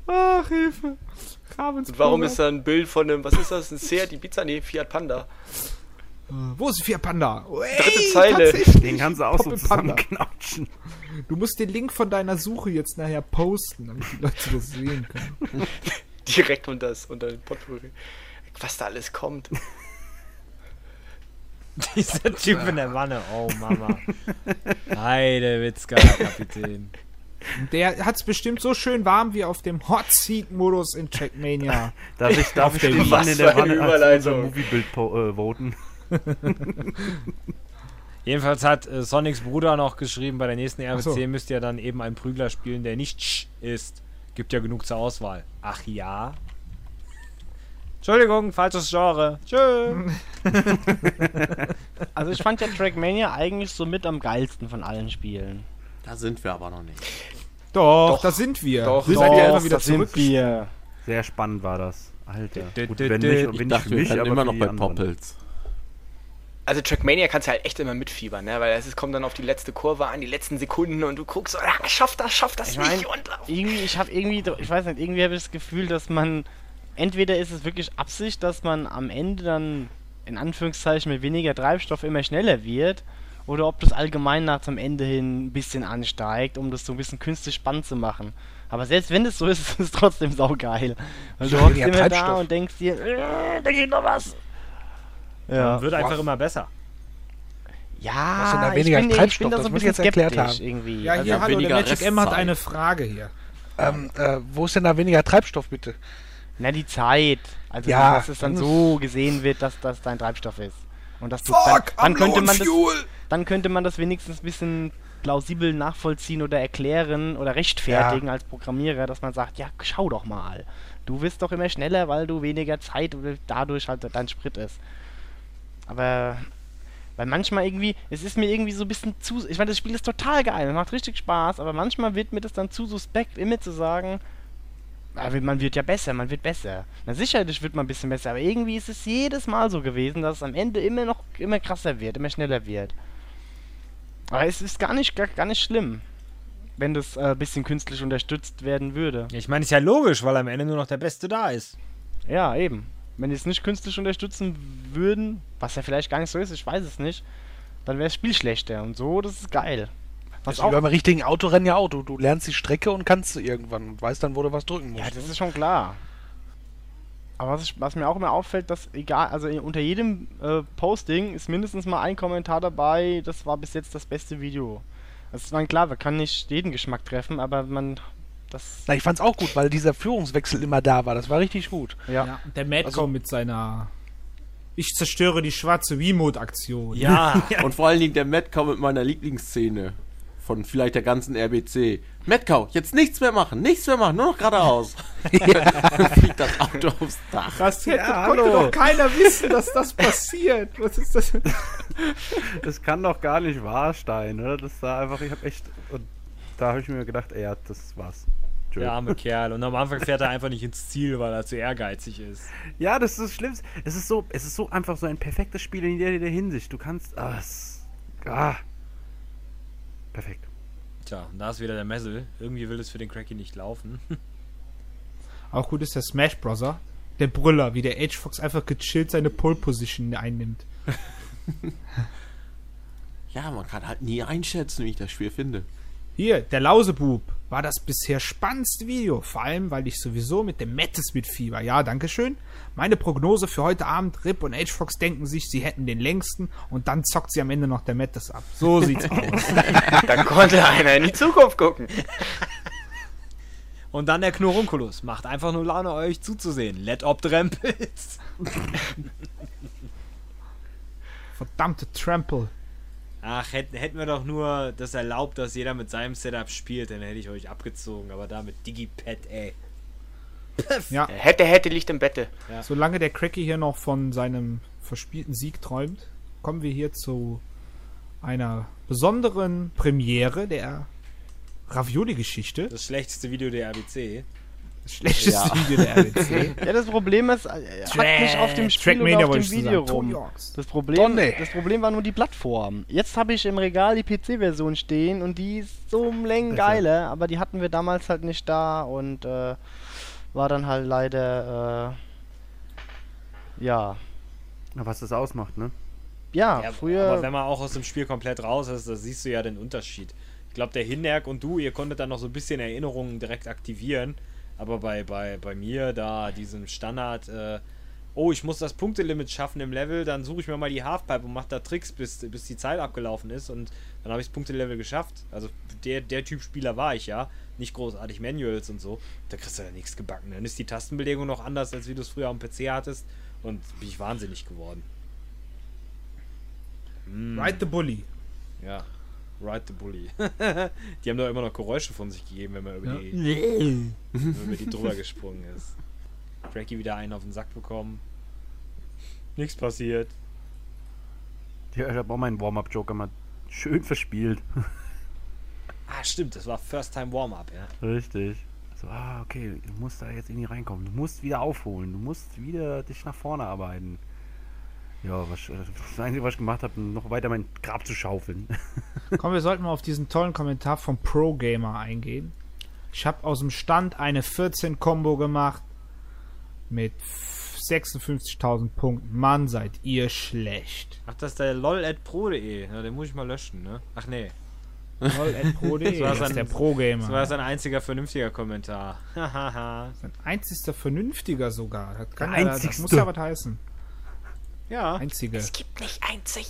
Ach, Hilfe. Und warum ist da ein Bild von einem, was ist das, ein Seat Ibiza? Nee, Fiat Panda. Wo ist Fiat Panda? Ey, Dritte Zeile. Den kannst du auch so Poppel Panda. Du musst den Link von deiner Suche jetzt nachher posten, damit die Leute das sehen können. Direkt unter, das, unter den Potpourri. Was da alles kommt. Dieser Typ in der Wanne, oh Mama. Heidewitzka, Kapitän. Der hat's bestimmt so schön warm wie auf dem Hot Seat Modus in Trackmania. Darf ich, darf ich der den. Mann in der Wanne als. Moviebild äh, voten? Jedenfalls hat äh, Sonics Bruder noch geschrieben, bei der nächsten RWC so. müsst ihr dann eben einen Prügler spielen, der nicht Sch ist. Gibt ja genug zur Auswahl. Ach ja. Entschuldigung, falsches Genre. Tschö. Also ich fand ja Trackmania eigentlich so mit am geilsten von allen Spielen. Da sind wir aber noch nicht. Doch, Doch. da sind wir. Doch, wir doch, immer wieder sind zurück. wir. Sehr spannend war das. Alter. Gut, wenn nicht, ich wenn Ich nicht dachte, für wir mich, aber immer noch bei anderen. Poppels. Also Trackmania kannst du halt echt immer mitfiebern, ne? Weil es kommt dann auf die letzte Kurve an, die letzten Sekunden und du guckst, ah, schaff das, schaff das Ich nicht mein, und Irgendwie, ich habe irgendwie, ich weiß nicht, irgendwie habe ich das Gefühl, dass man entweder ist es wirklich Absicht, dass man am Ende dann in Anführungszeichen mit weniger Treibstoff immer schneller wird, oder ob das allgemein nach zum Ende hin ein bisschen ansteigt, um das so ein bisschen künstlich spannend zu machen. Aber selbst wenn es so ist, ist es trotzdem saugeil. Weil du hockst immer da und denkst dir, äh, da geht noch was. Ja. Wird einfach immer besser. Ja, Was denn da ich weniger bin, ich Treibstoff? bin da Das so ein muss bisschen ich jetzt erklärt skeptisch haben. irgendwie. Ja, hier, also, hallo, der Magic M hat eine Frage hier. Ähm, äh, wo ist denn da weniger Treibstoff, bitte? Na, die Zeit. Also, Ja, dass es dann so gesehen wird, dass das dein Treibstoff ist. Und dass du Fuck, dann, dann könnte man das dann könnte man das wenigstens ein bisschen plausibel nachvollziehen oder erklären oder rechtfertigen als Programmierer, dass man sagt, ja, schau doch mal. Du wirst doch immer schneller, weil du weniger Zeit oder dadurch halt dein Sprit ist. Aber weil manchmal irgendwie, es ist mir irgendwie so ein bisschen zu. Ich meine, das Spiel ist total geil, es macht richtig Spaß, aber manchmal wird mir das dann zu suspekt, immer zu sagen, aber man wird ja besser, man wird besser. Na sicherlich wird man ein bisschen besser, aber irgendwie ist es jedes Mal so gewesen, dass es am Ende immer noch immer krasser wird, immer schneller wird. Aber es ist gar nicht, gar, gar nicht schlimm, wenn das äh, ein bisschen künstlich unterstützt werden würde. Ich meine, ist ja logisch, weil am Ende nur noch der Beste da ist. Ja, eben. Wenn die es nicht künstlich unterstützen würden, was ja vielleicht gar nicht so ist, ich weiß es nicht, dann wäre das Spiel schlechter. Und so, das ist geil. Was Das auch, beim richtigen Autorennen ja auch. Du, du lernst die Strecke und kannst sie irgendwann und weißt dann, wo du was drücken musst. Ja, das ist schon klar. Aber was, ich, was mir auch immer auffällt, dass egal, also unter jedem äh, Posting ist mindestens mal ein Kommentar dabei, das war bis jetzt das beste Video. Das ist man klar, man kann nicht jeden Geschmack treffen, aber man das Na, ich fand's auch gut, weil dieser Führungswechsel immer da war. Das war richtig gut. ja. Ja, der Madcom Also- mit seiner Ich zerstöre die schwarze Wiimote-Aktion. Ja. Und vor allen Dingen der Metcow mit meiner Lieblingsszene von vielleicht der ganzen RBC. Metcow, jetzt nichts mehr machen, nichts mehr machen, nur noch geradeaus. Dann fliegt das Auto aufs Dach. Das hätte, Ja, konnte hallo. doch keiner wissen, dass das passiert. Was ist das? Das kann doch gar nicht wahr sein, oder? Das war einfach, ich hab echt. Und da habe ich mir gedacht, ey, ja, das war's. Der arme Kerl. Und am Anfang fährt er einfach nicht ins Ziel, weil er zu ehrgeizig ist. Ja, das ist das Schlimmste. Es ist so, es ist so einfach so ein perfektes Spiel in jeder Hinsicht. Du kannst. Ah, es, ah. Perfekt. Tja, und da ist wieder der Messel. Irgendwie will es für den Cracky nicht laufen. Auch gut ist der Smash Brother. Der Brüller, wie der Age Fox einfach gechillt seine Pole Position einnimmt. Ja, man kann halt nie einschätzen, wie ich das Spiel finde. Hier, der Lausebub war das bisher spannendste Video. Vor allem, weil ich sowieso mit dem Mettes mitfieber. Ja, dankeschön. Meine Prognose für heute Abend, Rip und H-Fox denken sich, sie hätten den längsten und dann zockt sie am Ende noch der Mettes ab. So sieht's aus. Da konnte einer in die Zukunft gucken. Und dann der Knurunculus. Macht einfach nur Laune, euch zuzusehen. Let ob Drempels. Verdammte Trample. Ach, hätten, hätten wir doch nur das erlaubt, dass jeder mit seinem Setup spielt, dann hätte ich euch abgezogen. Aber da mit Digipad, ey. Ja, Hätte, hätte, liegt im Bette. solange der Cracky hier noch von seinem verspielten Sieg träumt, kommen wir hier zu einer besonderen Premiere der Ravioli-Geschichte. Das schlechteste Video der RBC. Das schlechteste Video der RBC. Ja, das Problem ist, äh, hack nicht auf dem Spiel Trackmania oder auf dem Video rum. Das Problem, Donne. das Problem war nur die Plattform. Jetzt habe ich im Regal die PC-Version stehen und die ist so um Längen geiler, aber die hatten wir damals halt nicht da und äh, war dann halt leider, äh, ja, Na, was das ausmacht, ne? ja, Ja, früher. Aber wenn man auch aus dem Spiel komplett raus ist, da siehst du ja den Unterschied. Ich glaube, der Hinnerk und du, ihr konntet dann noch so ein bisschen Erinnerungen direkt aktivieren. Aber bei, bei, bei mir, da diesem Standard, äh, oh, ich muss das Punktelimit schaffen im Level, dann suche ich mir mal die Halfpipe und mache da Tricks, bis, bis die Zeit abgelaufen ist. Und dann habe ich das Punktelevel geschafft. Also der, der Typ Spieler war ich ja. Nicht großartig Manuals und so. Da kriegst du ja nichts gebacken. Dann ist die Tastenbelegung noch anders, als wie du es früher am PC hattest. Und bin ich wahnsinnig geworden. Mm. Ride the Bully. Ja, Ride the Bully. die haben doch immer noch Geräusche von sich gegeben, wenn man über, Ja. die, wenn man über die drüber gesprungen ist. Cracky wieder einen auf den Sack bekommen. Nichts passiert. Ja, ich habe auch meinen Warm-Up-Joker mal schön verspielt. Ah, stimmt, das war First Time Warm-Up, ja. Richtig. So, ah, okay, du musst da jetzt irgendwie reinkommen. Du musst wieder aufholen. Du musst wieder dich nach vorne arbeiten. Ja, was, das Einzige, was ich gemacht habe, noch weiter mein Grab zu schaufeln. Komm, wir sollten mal auf diesen tollen Kommentar vom Pro Gamer eingehen. Ich habe aus dem Stand eine 14 Combo gemacht mit 56.000 Punkten. Mann, seid ihr schlecht. Ach, das ist der lol.pro.de. Ja, den muss ich mal löschen, ne? Ach nee, LOL.pro.de, Das war ist sein- der Pro Gamer. das war sein einziger vernünftiger Kommentar. Hahaha. Ein einzigster Vernünftiger sogar. Das, kann Der ja, das muss ja was heißen. Ja, Einzige. Es gibt nicht einzig.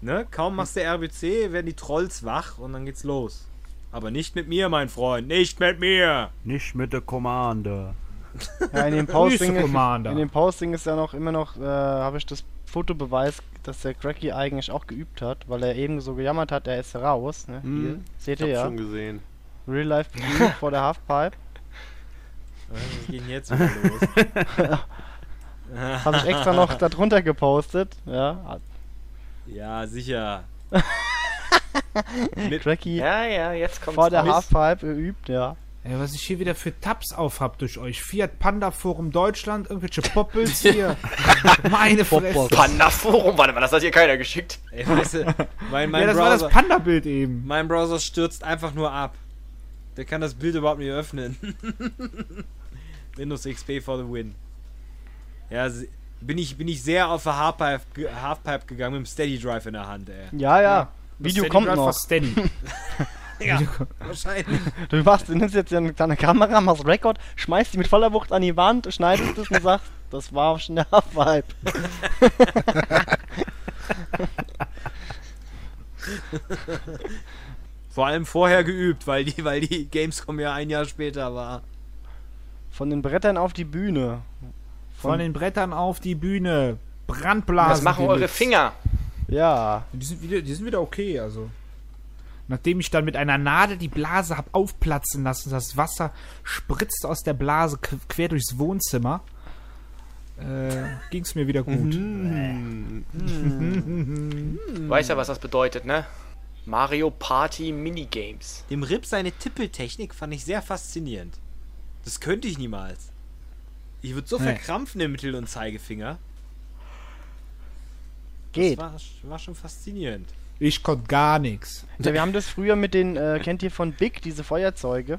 ne? Kaum machst du RBC, werden die Trolls wach und dann geht's los. Aber nicht mit mir, mein Freund, nicht mit mir! Nicht mit der Commander. Ja, in dem Posting, Commander. in dem Posting ist ja noch immer noch, äh, habe ich das Fotobeweis, dass der Cracky eigentlich auch geübt hat, weil er eben so gejammert hat, er ist raus. Ne? Mhm. Hier, seht Ich ihr ja. schon gesehen. Real Life vor der Halfpipe. Was geht jetzt wieder los? Habe ich extra noch darunter gepostet. Ja, Ja, sicher. mit, Cracky Ja, ja, jetzt kommt vor der Halfpipe geübt, ja. Ey, was ich hier wieder für Tabs auf hab durch euch. Fiat Panda Forum Deutschland, irgendwelche Poppels hier. Meine Fresse. Panda Forum. Warte mal, das hat hier keiner geschickt. ey, weißt du, mein, mein, Ja, das war Browser, das Panda-Bild eben. mein Browser stürzt einfach nur ab. Der kann das Bild überhaupt nicht öffnen. Windows XP for the win. Ja, bin ich, bin ich sehr auf der Halfpipe, Halfpipe gegangen mit dem Steady Drive in der Hand, ey. Ja, ja. Video Steady kommt Drive noch. Steady. Ja, wahrscheinlich. Du machst, du nimmst jetzt ja deine Kamera, machst Rekord, schmeißt die mit voller Wucht an die Wand, schneidest es und sagst, das war schon der Halfpipe. Vor allem vorher geübt, weil die, weil die Gamescom ja ein Jahr später war. Von den Brettern auf die Bühne. Von den Brettern auf die Bühne. Brandblasen. Was machen eure. Finger? Ja. Die sind, wieder, die sind wieder okay, also. Nachdem ich dann mit einer Nadel die Blase hab aufplatzen lassen, das Wasser spritzt aus der Blase qu- quer durchs Wohnzimmer, äh, ging's mir wieder gut. Du weißt ja, was das bedeutet, ne? Mario Party Minigames. Dem Rip seine Tippeltechnik fand ich sehr faszinierend. Das könnte ich niemals. Ich würde so Nee. verkrampfen im Mittel- und Zeigefinger. Geht. Das war, war schon faszinierend. Ich konnte gar nichts. Ja, wir haben das früher mit den, äh, kennt ihr von Big, diese Feuerzeuge?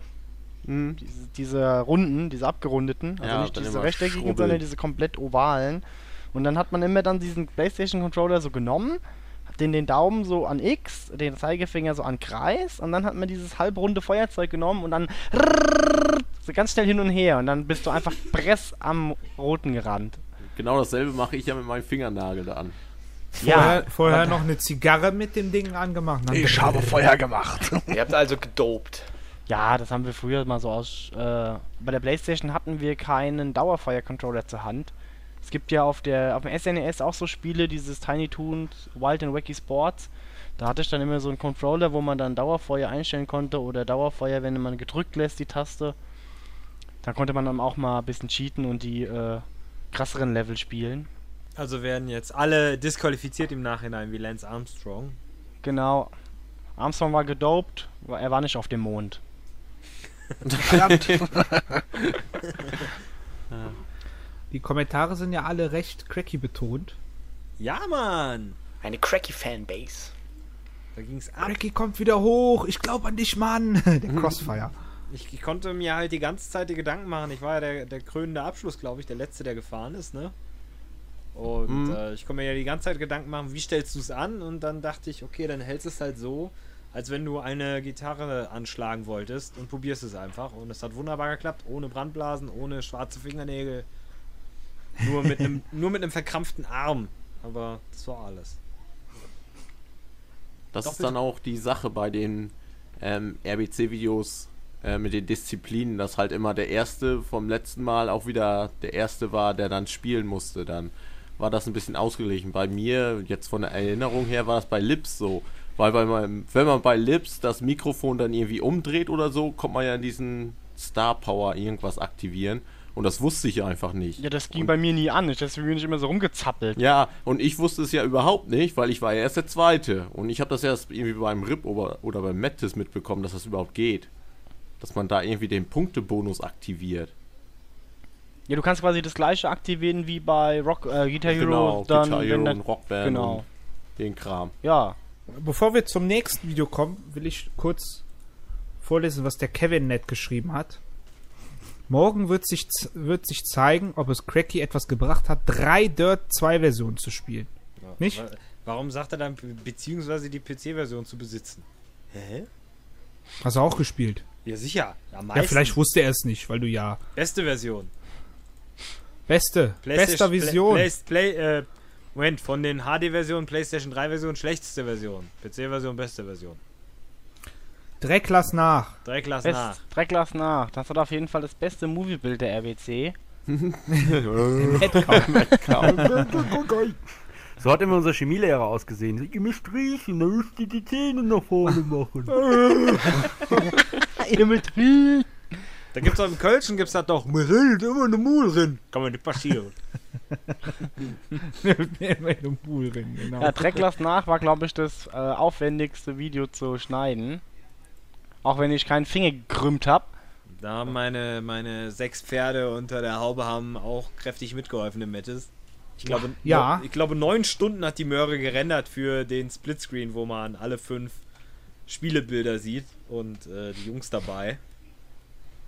Mhm. Diese, diese runden, diese abgerundeten. Also Ja, nicht diese rechteckigen, sondern diese komplett ovalen. Und dann hat man immer dann diesen Playstation-Controller so genommen, hat den, den Daumen so an X, den Zeigefinger so an Kreis und dann hat man dieses halbrunde Feuerzeug genommen und dann so ganz schnell hin und her und dann bist du einfach press am roten gerannt. Genau dasselbe mache ich ja mit meinem Fingernagel da an. Vorher, vorher noch eine Zigarre mit dem Ding angemacht. Dann Ich habe Feuer gemacht. Ihr habt also gedopt. Ja, das haben wir früher mal so aus. Äh, bei der PlayStation hatten wir keinen Dauerfeuer-Controller zur Hand. Es gibt ja auf der auf dem SNES auch so Spiele, dieses Tiny Toons Wild and Wacky Sports. Da hatte ich dann immer so einen Controller, wo man dann Dauerfeuer einstellen konnte oder Dauerfeuer, wenn man gedrückt lässt, die Taste. Da konnte man dann auch mal ein bisschen cheaten und die äh, krasseren Level spielen. Also werden jetzt alle disqualifiziert im Nachhinein wie Lance Armstrong. Genau. Armstrong war gedopt, er war nicht auf dem Mond. Verdammt. Die Kommentare sind ja alle recht cracky betont. Ja, Mann! Eine cracky Fanbase. Da ging's ab. Cracky kommt wieder hoch. Ich glaube an dich, Mann. Der Crossfire. Ich, ich konnte mir halt die ganze Zeit die Gedanken machen. Ich war ja der, der krönende Abschluss, glaube ich, der letzte, der gefahren ist, ne? Und Mhm. äh, ich konnte mir ja die ganze Zeit Gedanken machen, wie stellst du es an? Und dann dachte ich, okay, dann hältst es halt so, als wenn du eine Gitarre anschlagen wolltest und probierst es einfach. Und es hat wunderbar geklappt, ohne Brandblasen, ohne schwarze Fingernägel. Nur mit einem, nur mit einem verkrampften Arm. Aber das war alles. Das Doch, ist bitte. dann auch die Sache bei den ähm, RBC-Videos äh, mit den Disziplinen, dass halt immer der Erste vom letzten Mal auch wieder der Erste war, der dann spielen musste. Dann war das ein bisschen ausgeglichen. Bei mir, jetzt von der Erinnerung her, war das bei Lips so. Weil bei meinem, wenn man bei Lips das Mikrofon dann irgendwie umdreht oder so, kommt man ja in diesen Star Power irgendwas aktivieren. Und das wusste ich einfach nicht. Ja, das ging Und- bei mir nie an. Ich- Deswegen bin ich immer so rumgezappelt. ja, und ich wusste es ja überhaupt nicht, weil ich war ja erst der Zweite. Und ich habe das erst irgendwie beim RIP oder, oder beim Mattis mitbekommen, dass das überhaupt geht. Dass man da irgendwie den Punktebonus aktiviert. Ja, du kannst quasi das gleiche aktivieren wie bei Rock, äh, Guitar Hero. genau, dann, Guitar Hero der- und Rockband genau. und den Kram. Ja, Bevor wir zum nächsten Video kommen, will ich kurz vorlesen, was der Kevin nett geschrieben hat. Morgen wird sich, wird sich zeigen, ob es Cracky etwas gebracht hat, drei Dirt 2 Versionen zu spielen. Ja, Nicht? wa- Warum sagt er dann, be- beziehungsweise die PC-Version zu besitzen? Hä? Hast du auch gespielt? Ja, sicher. Am Ja, vielleicht wusste er es nicht, weil du ja. Beste Version. Beste, bester Vision. Play, Play, äh, Moment, von den HD-Versionen, PlayStation 3-Version, schlechteste Version. PC-Version, beste Version. Dreck lass nach. Dreck lass Best, nach. Dreck lass nach. Das hat auf jeden Fall das beste Moviebild der RBC. So hat immer unser Chemielehrer ausgesehen. Gib mir Strichen, dann müsst ihr die Zähne nach vorne machen. Da gibt's auch im Kölschen gibt's das doch. Mir redet immer eine Mul drin. Kann mir nicht passieren. genau. Ja, Dreck lass nach war, glaube ich, das äh, aufwendigste Video zu schneiden. Auch wenn ich keinen Finger gekrümmt habe. Da haben meine, meine sechs Pferde unter der Haube haben auch kräftig mitgeholfen im Mattis. Ich glaube, Ja. ich glaube, neun Stunden hat die Möhre gerendert für den Splitscreen, wo man alle fünf Spielebilder sieht und äh, die Jungs dabei.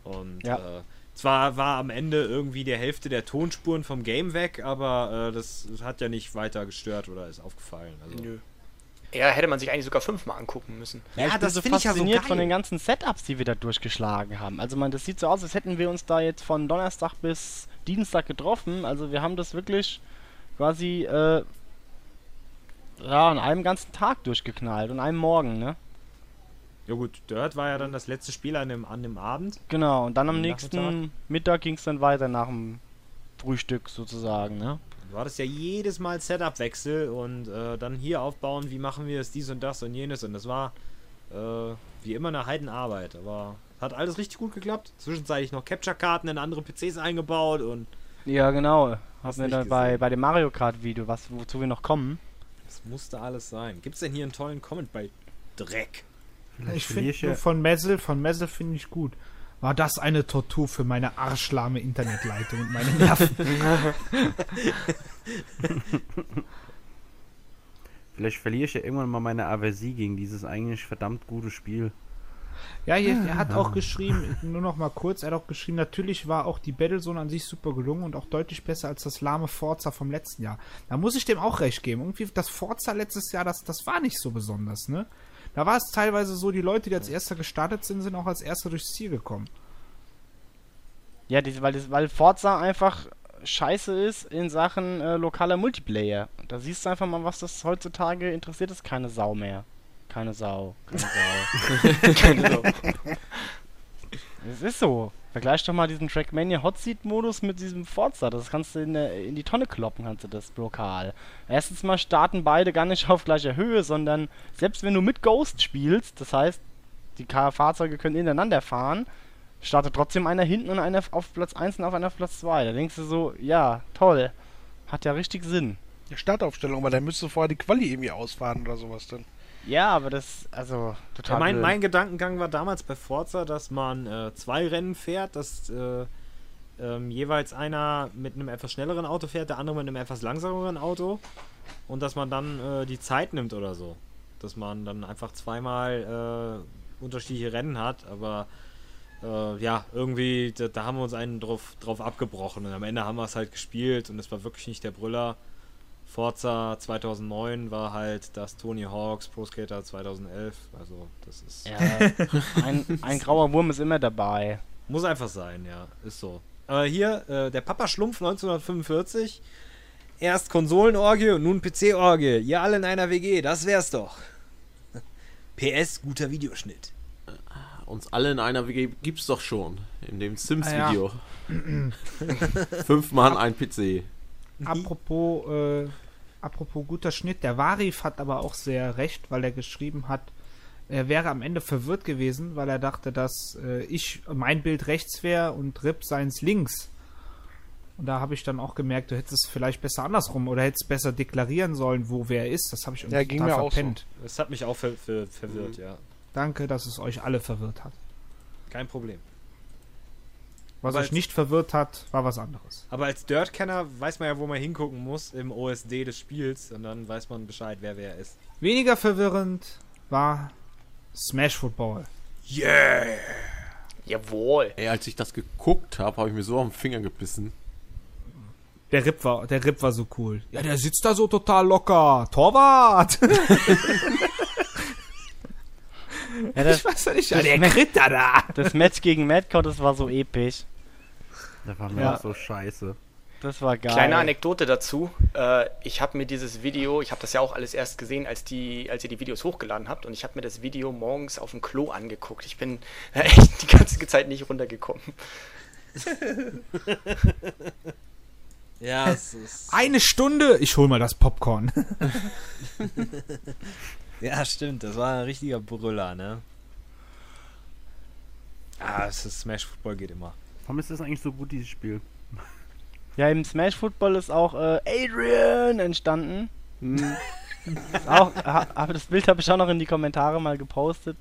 Und Ja. äh, zwar war am Ende irgendwie die Hälfte der Tonspuren vom Game weg, aber äh, das hat ja nicht weiter gestört oder ist aufgefallen. Also. Nö. Ja, hätte man sich eigentlich sogar fünfmal angucken müssen. Ja, ich bin so fasziniert von den ganzen Setups, die wir da durchgeschlagen haben. Also man, das sieht so aus, als hätten wir uns da jetzt von Donnerstag bis Dienstag getroffen. Also wir haben das wirklich quasi äh, ja, an einem ganzen Tag durchgeknallt und einem Morgen, ne? Ja gut, Dirt war ja dann das letzte Spiel an dem, an dem Abend. Genau, und dann am nächsten Nachmittag? Mittag ging es dann weiter nach dem Frühstück sozusagen, ne? Du hattest ja jedes Mal Setup-Wechsel und äh, dann hier aufbauen, wie machen wir es, dies und das und jenes. Und das war äh, wie immer eine Heidenarbeit. Aber hat alles richtig gut geklappt. Zwischenzeitlich noch Capture-Karten in andere PCs eingebaut und Ja, genau. Hast Haben wir nicht dann bei, bei dem Mario Kart Video, was wozu wir noch kommen. das musste alles sein. Gibt's denn hier einen tollen Comment bei Dreck? Ich finde ich ja- nur von Messel, von Messel finde ich gut. War das eine Tortur für meine arschlahme Internetleitung und meine Nerven? Vielleicht verliere ich ja irgendwann mal meine Aversie gegen dieses eigentlich verdammt gute Spiel. Ja, hier, er hat auch geschrieben, nur noch mal kurz, er hat auch geschrieben, natürlich war auch die Battlezone an sich super gelungen und auch deutlich besser als das lahme Forza vom letzten Jahr. Da muss ich dem auch recht geben. Irgendwie das Forza letztes Jahr, das, das war nicht so besonders, ne? Da war es teilweise so, die Leute, die als Erster gestartet sind, sind auch als Erster durchs Ziel gekommen. Ja, diese, weil, das, weil Forza einfach scheiße ist in Sachen äh, lokaler Multiplayer. Da siehst du einfach mal, was das heutzutage interessiert ist. Keine Sau mehr. Keine Sau. Keine Sau. Keine Sau. Es ist so. Vergleich doch mal diesen Trackmania Hot Seat Modus mit diesem Forza. Das kannst du in, in die Tonne kloppen, kannst du das lokal. Erstens mal starten beide gar nicht auf gleicher Höhe, sondern selbst wenn du mit Ghost spielst, das heißt, die Fahrzeuge können ineinander fahren, startet trotzdem einer hinten und einer auf Platz 1 und auf einer auf Platz 2. Da denkst du so, ja, toll. Hat ja richtig Sinn. Die Startaufstellung, aber dann müsstest du vorher die Quali irgendwie ausfahren oder sowas dann. Ja, aber das, also, total. Ja, mein, mein Gedankengang war damals bei Forza, dass man äh, zwei Rennen fährt, dass äh, ähm, jeweils einer mit einem etwas schnelleren Auto fährt, der andere mit einem etwas langsameren Auto und dass man dann äh, die Zeit nimmt oder so. Dass man dann einfach zweimal äh, unterschiedliche Rennen hat, aber äh, ja, irgendwie, da, da haben wir uns einen drauf, drauf abgebrochen und am Ende haben wir es halt gespielt und es war wirklich nicht der Brüller. Forza 2009 war halt das Tony Hawks Pro Skater 2011. Also, das ist. Ja, ein, ein grauer Wurm ist immer dabei. Muss einfach sein, ja. Ist so. Aber hier, äh, der Papa Schlumpf 1945. Erst Konsolenorgie und nun PC-Orgie. Ihr alle in einer WG, das wär's doch. PS, guter Videoschnitt. Uns alle in einer WG gibt's doch schon. In dem Ah, Sims-Video. Fünf Mann, ein PC. Apropos, äh, apropos guter Schnitt, der Warif hat aber auch sehr recht, weil er geschrieben hat, er wäre am Ende verwirrt gewesen, weil er dachte, dass äh, ich mein Bild rechts wäre und Rip seins links. Und da habe ich dann auch gemerkt, du hättest es vielleicht besser andersrum oder hättest besser deklarieren sollen, wo wer ist. Das habe ich irgendwie Ja, ging total mir auch so. Das hat mich auch ver ver verwirrt, ja. Danke, dass es euch alle verwirrt hat. Kein Problem. Was Aber euch als- nicht verwirrt hat, war was anderes. Aber als Dirt-Kenner weiß man ja, wo man hingucken muss im OSD des Spiels und dann weiß man Bescheid, wer wer ist. Weniger verwirrend war Smash Football. Jawohl. Ey, als ich das geguckt habe, habe ich mir so auf den Finger gebissen. Der Rip war, der Rip war so cool. Ja, der sitzt da so total locker. Torwart! Ja, das, ich weiß ja nicht, das der Match- Kritter da. das Match gegen Madcow, das war so episch. Das war mir Ja. auch so scheiße. Das war geil. Kleine Anekdote dazu. Äh, ich habe mir dieses Video, ich habe das ja auch alles erst gesehen, als, die, als ihr die Videos hochgeladen habt. Und ich habe mir das Video morgens auf dem Klo angeguckt. Ich bin echt die ganze Zeit nicht runtergekommen. Ja, es ist. Eine Stunde, ich hol mal das Popcorn. Ja, stimmt, das war ein richtiger Brüller, ne? Ah, es ist Smash Football geht immer. Warum ist das eigentlich so gut, dieses Spiel? Ja, im Smash Football ist auch äh, Adrian entstanden. Hm. Auch, ha, hab, das Bild habe ich auch noch in die Kommentare mal gepostet.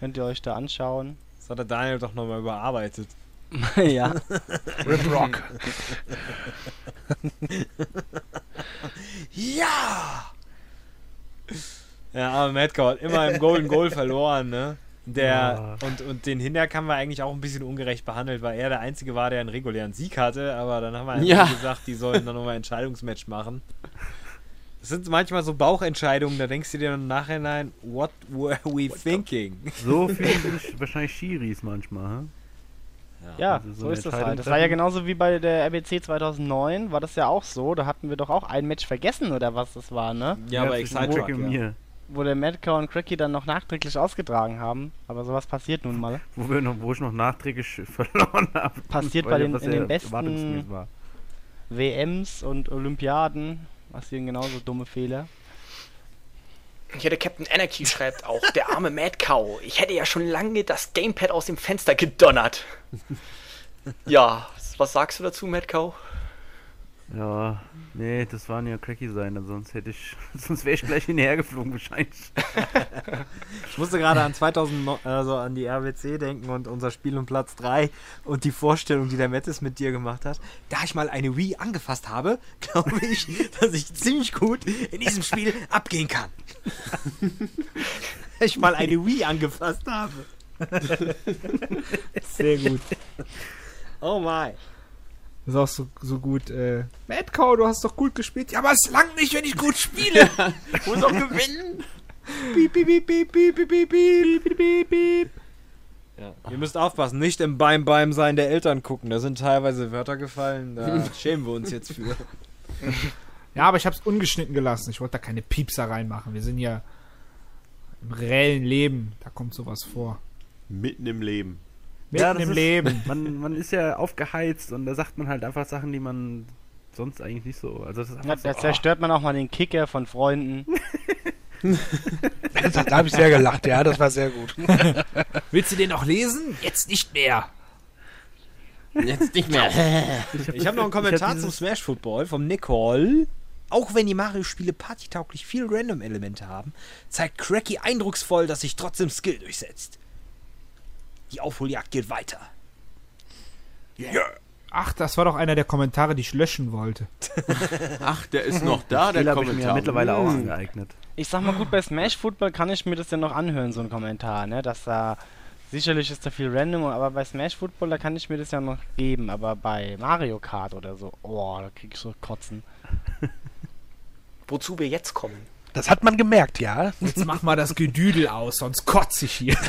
Könnt ihr euch da anschauen. Das hat der Daniel doch nochmal überarbeitet. ja. Rip Rock. Ja! Ja, aber hat immer im Golden Goal verloren, ne? Der, und, und den Hinterk haben wir eigentlich auch ein bisschen ungerecht behandelt, weil er der Einzige war, der einen regulären Sieg hatte, aber dann haben wir einfach Ja. gesagt, die sollen dann nochmal ein Entscheidungsmatch machen. Das sind manchmal so Bauchentscheidungen, da denkst du dir im Nachhinein, what were we thinking? So sich wahrscheinlich Schiris manchmal, hä? Ja, Also so so ist das halt. Das war ja genauso wie bei der RBC 2009, war das ja auch so. Da hatten wir doch auch ein Match vergessen oder was das war, ne? Ja, aber zwischen Excite Rick und ja. Wo der Madcow und Cracky dann noch nachträglich ausgetragen haben. Aber sowas passiert nun mal. Wo, wir noch, wo ich noch nachträglich verloren habe. Passiert bei den- in den besten-. WMs und Olympiaden passieren genauso dumme Fehler. Hier der Captain Anarchy schreibt auch, der arme Mad Cow. Ich hätte ja schon lange das Gamepad aus dem Fenster gedonnert. Ja, was sagst du dazu, Mad Cow? Ja, nee, das waren ja Cracky sein, sonst hätte ich, sonst wäre ich gleich hinterher geflogen wahrscheinlich. Ich musste gerade an 2000, also an die RWC denken und unser Spiel um Platz 3 und die Vorstellung, die der Mettes mit dir gemacht hat. Da ich mal eine Wii angefasst habe, glaube ich, dass ich ziemlich gut in diesem Spiel abgehen kann. Da ich mal eine Wii angefasst habe. Sehr gut. Oh my. Das ist auch so, so gut. Äh, Mad Cow, du hast doch gut gespielt. Ja, aber es langt nicht, wenn ich gut spiele. Ich muss doch gewinnen! piep, piep, piep, piep, piep, piep, piep, piep, piep, piep, piep. Ja. Ihr müsst aufpassen, nicht im Beim Beim sein der Eltern gucken. Da sind teilweise Wörter gefallen, da schämen wir uns jetzt für. Ja, aber ich hab's ungeschnitten gelassen. Ich wollte da keine Piepser reinmachen. Wir sind ja im reellen Leben. Da kommt sowas vor. Mitten im Leben. Mitten Ja, das im ist- Leben. Man, man ist ja aufgeheizt und da sagt man halt einfach Sachen, die man sonst eigentlich nicht so. Also das ist Ja, einfach da so, zerstört man auch mal den Kicker von Freunden. da habe ich sehr gelacht, ja, das war sehr gut. Willst du den noch lesen? Jetzt nicht mehr. Jetzt nicht mehr. Ich habe noch einen Kommentar hab zum Smash Football vom Nicole. Auch wenn die Mario-Spiele partytauglich viel Random-Elemente haben, zeigt Cracky eindrucksvoll, dass sich trotzdem Skill durchsetzt. Die Aufholjagd geht weiter. Ach, das war doch einer der Kommentare, die ich löschen wollte. Ach, der ist noch da, der habe ich mir ja Kommentar. mittlerweile auch Hm. angeeignet. Ich sag mal gut, bei Smash Football kann ich mir das ja noch anhören, so ein Kommentar, ne? Dass da sicherlich ist da viel random, aber bei Smash Football, da kann ich mir das ja noch geben, aber bei Mario Kart oder so, oh, da krieg ich so Kotzen. Wozu wir jetzt kommen. Das hat man gemerkt, ja. Jetzt mach mal das Gedüdel aus, sonst kotze ich hier.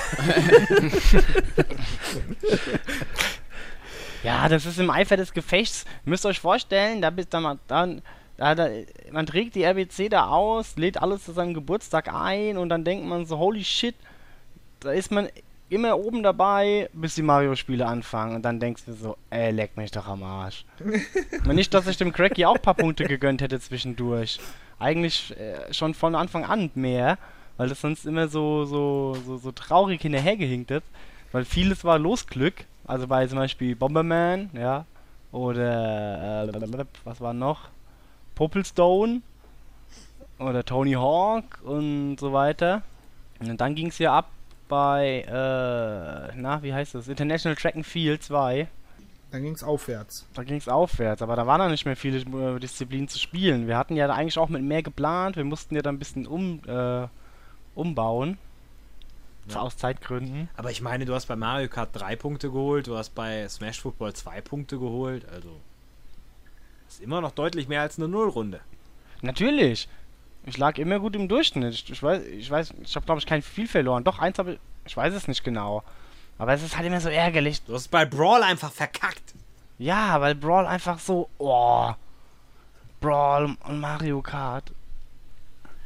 Ja, das ist im Eifer des Gefechts. Müsst ihr euch vorstellen, da bist da man dann da, da, man trägt die RBC da aus, lädt alles zu seinem Geburtstag ein und dann denkt man so, holy shit, da ist man immer oben dabei, bis die Mario-Spiele anfangen und dann denkst du so, ey, leck mich doch am Arsch. Nicht, dass ich dem Cracky auch ein paar Punkte gegönnt hätte zwischendurch. Eigentlich äh, schon von Anfang an mehr, weil das sonst immer so, so, so, so traurig hinterhergehinkt ist. Weil vieles war Losglück. Also bei zum Beispiel Bomberman, ja. Oder äh, was war noch? Popplestone. Oder Tony Hawk und so weiter. Und dann ging es ja ab bei, äh, na, wie heißt das? International Track and Field 2. Dann ging's aufwärts. Da ging es aufwärts, aber da waren noch nicht mehr viele äh, Disziplinen zu spielen. Wir hatten ja da eigentlich auch mit mehr geplant. Wir mussten ja da ein bisschen um, äh, umbauen. Ja. Aus Zeitgründen. Aber ich meine, du hast bei Mario Kart 3 Punkte geholt, du hast bei Smash Football 2 Punkte geholt, also ist immer noch deutlich mehr als eine Nullrunde. Natürlich. Ich lag immer gut im Durchschnitt. Ich, ich weiß, ich weiß, ich habe glaube ich kein viel verloren. Doch eins habe ich, ich weiß es nicht genau. Aber es ist halt immer so ärgerlich. Du hast bei Brawl einfach verkackt. Ja, weil Brawl einfach so, oh, Brawl und Mario Kart.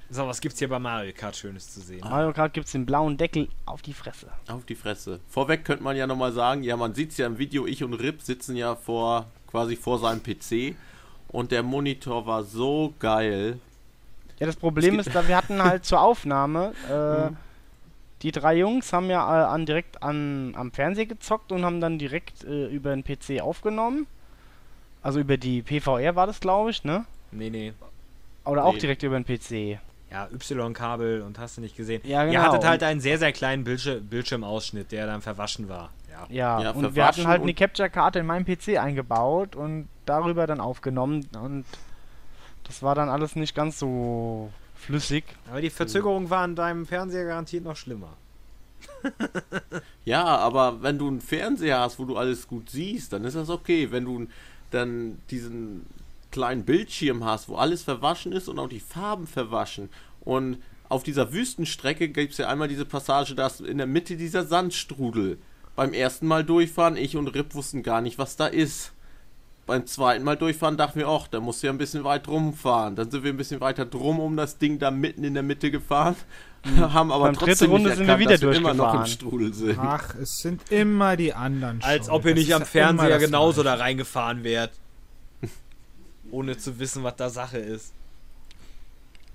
So, was gibt's hier bei Mario Kart Schönes zu sehen? Mario Kart gibt's den blauen Deckel auf die Fresse. Auf die Fresse. Vorweg könnte man ja nochmal sagen, ja, man sieht es ja im Video, ich und Rip sitzen ja vor, quasi vor seinem PC und der Monitor war so geil. Ja, das Problem ist, da wir hatten halt zur Aufnahme, äh, die drei Jungs haben ja äh, an, direkt an, am Fernseher gezockt und haben dann direkt äh, über den PC aufgenommen. Also über die PVR war das, glaube ich, ne? Nee, nee. Oder auch Nee. direkt über den PC. Ja, Y-Kabel und hast du nicht gesehen. Ja, Ihr genau. hattet halt einen sehr, sehr kleinen Bildschir Bildschirmausschnitt, der dann verwaschen war. Ja. Ja, Ja, und wir hatten halt eine Capture-Karte in meinem PC eingebaut und darüber dann aufgenommen und das war dann alles nicht ganz so flüssig. Aber die Verzögerung war an deinem Fernseher garantiert noch schlimmer. Ja, aber wenn du einen Fernseher hast, wo du alles gut siehst, dann ist das okay. Wenn du dann diesen kleinen Bildschirm hast, wo alles verwaschen ist und auch die Farben verwaschen und auf dieser Wüstenstrecke gibt es ja einmal diese Passage, da ist in der Mitte dieser Sandstrudel. Beim ersten Mal durchfahren, ich und Rip wussten gar nicht, was da ist. Beim zweiten Mal durchfahren dachten wir, ach, da musst du ja ein bisschen weit rumfahren. Dann sind wir ein bisschen weiter drum um das Ding da mitten in der Mitte gefahren, haben aber Beim dritten trotzdem Runde nicht sind wir erkannt, wieder dass wir immer noch im. Strudel sind. Ach, es sind immer die anderen Als schuld. ob ihr Das nicht am Fernseher genauso da reingefahren wärt. Ohne zu wissen, was da Sache ist.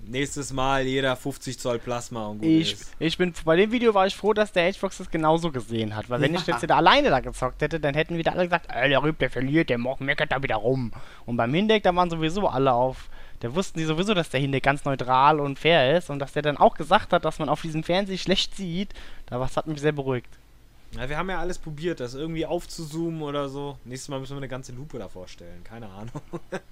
Nächstes Mal jeder 50 Zoll Plasma und gut Ich, ist. ich bin, bei dem Video war ich froh, dass der Xbox das genauso gesehen hat, weil wenn ich jetzt wieder alleine da gezockt hätte, dann hätten wieder alle gesagt, äh, der Rüb, der verliert, der Mock meckert da wieder rum. Und beim Hindeck, da waren sowieso alle auf, da wussten die sowieso, dass der Hindeck ganz neutral und fair ist und dass der dann auch gesagt hat, dass man auf diesem Fernseher schlecht sieht, da was hat mich sehr beruhigt. Ja, wir haben ja alles probiert, das irgendwie aufzuzoomen oder so. Nächstes Mal müssen wir eine ganze Lupe davor stellen. Keine Ahnung.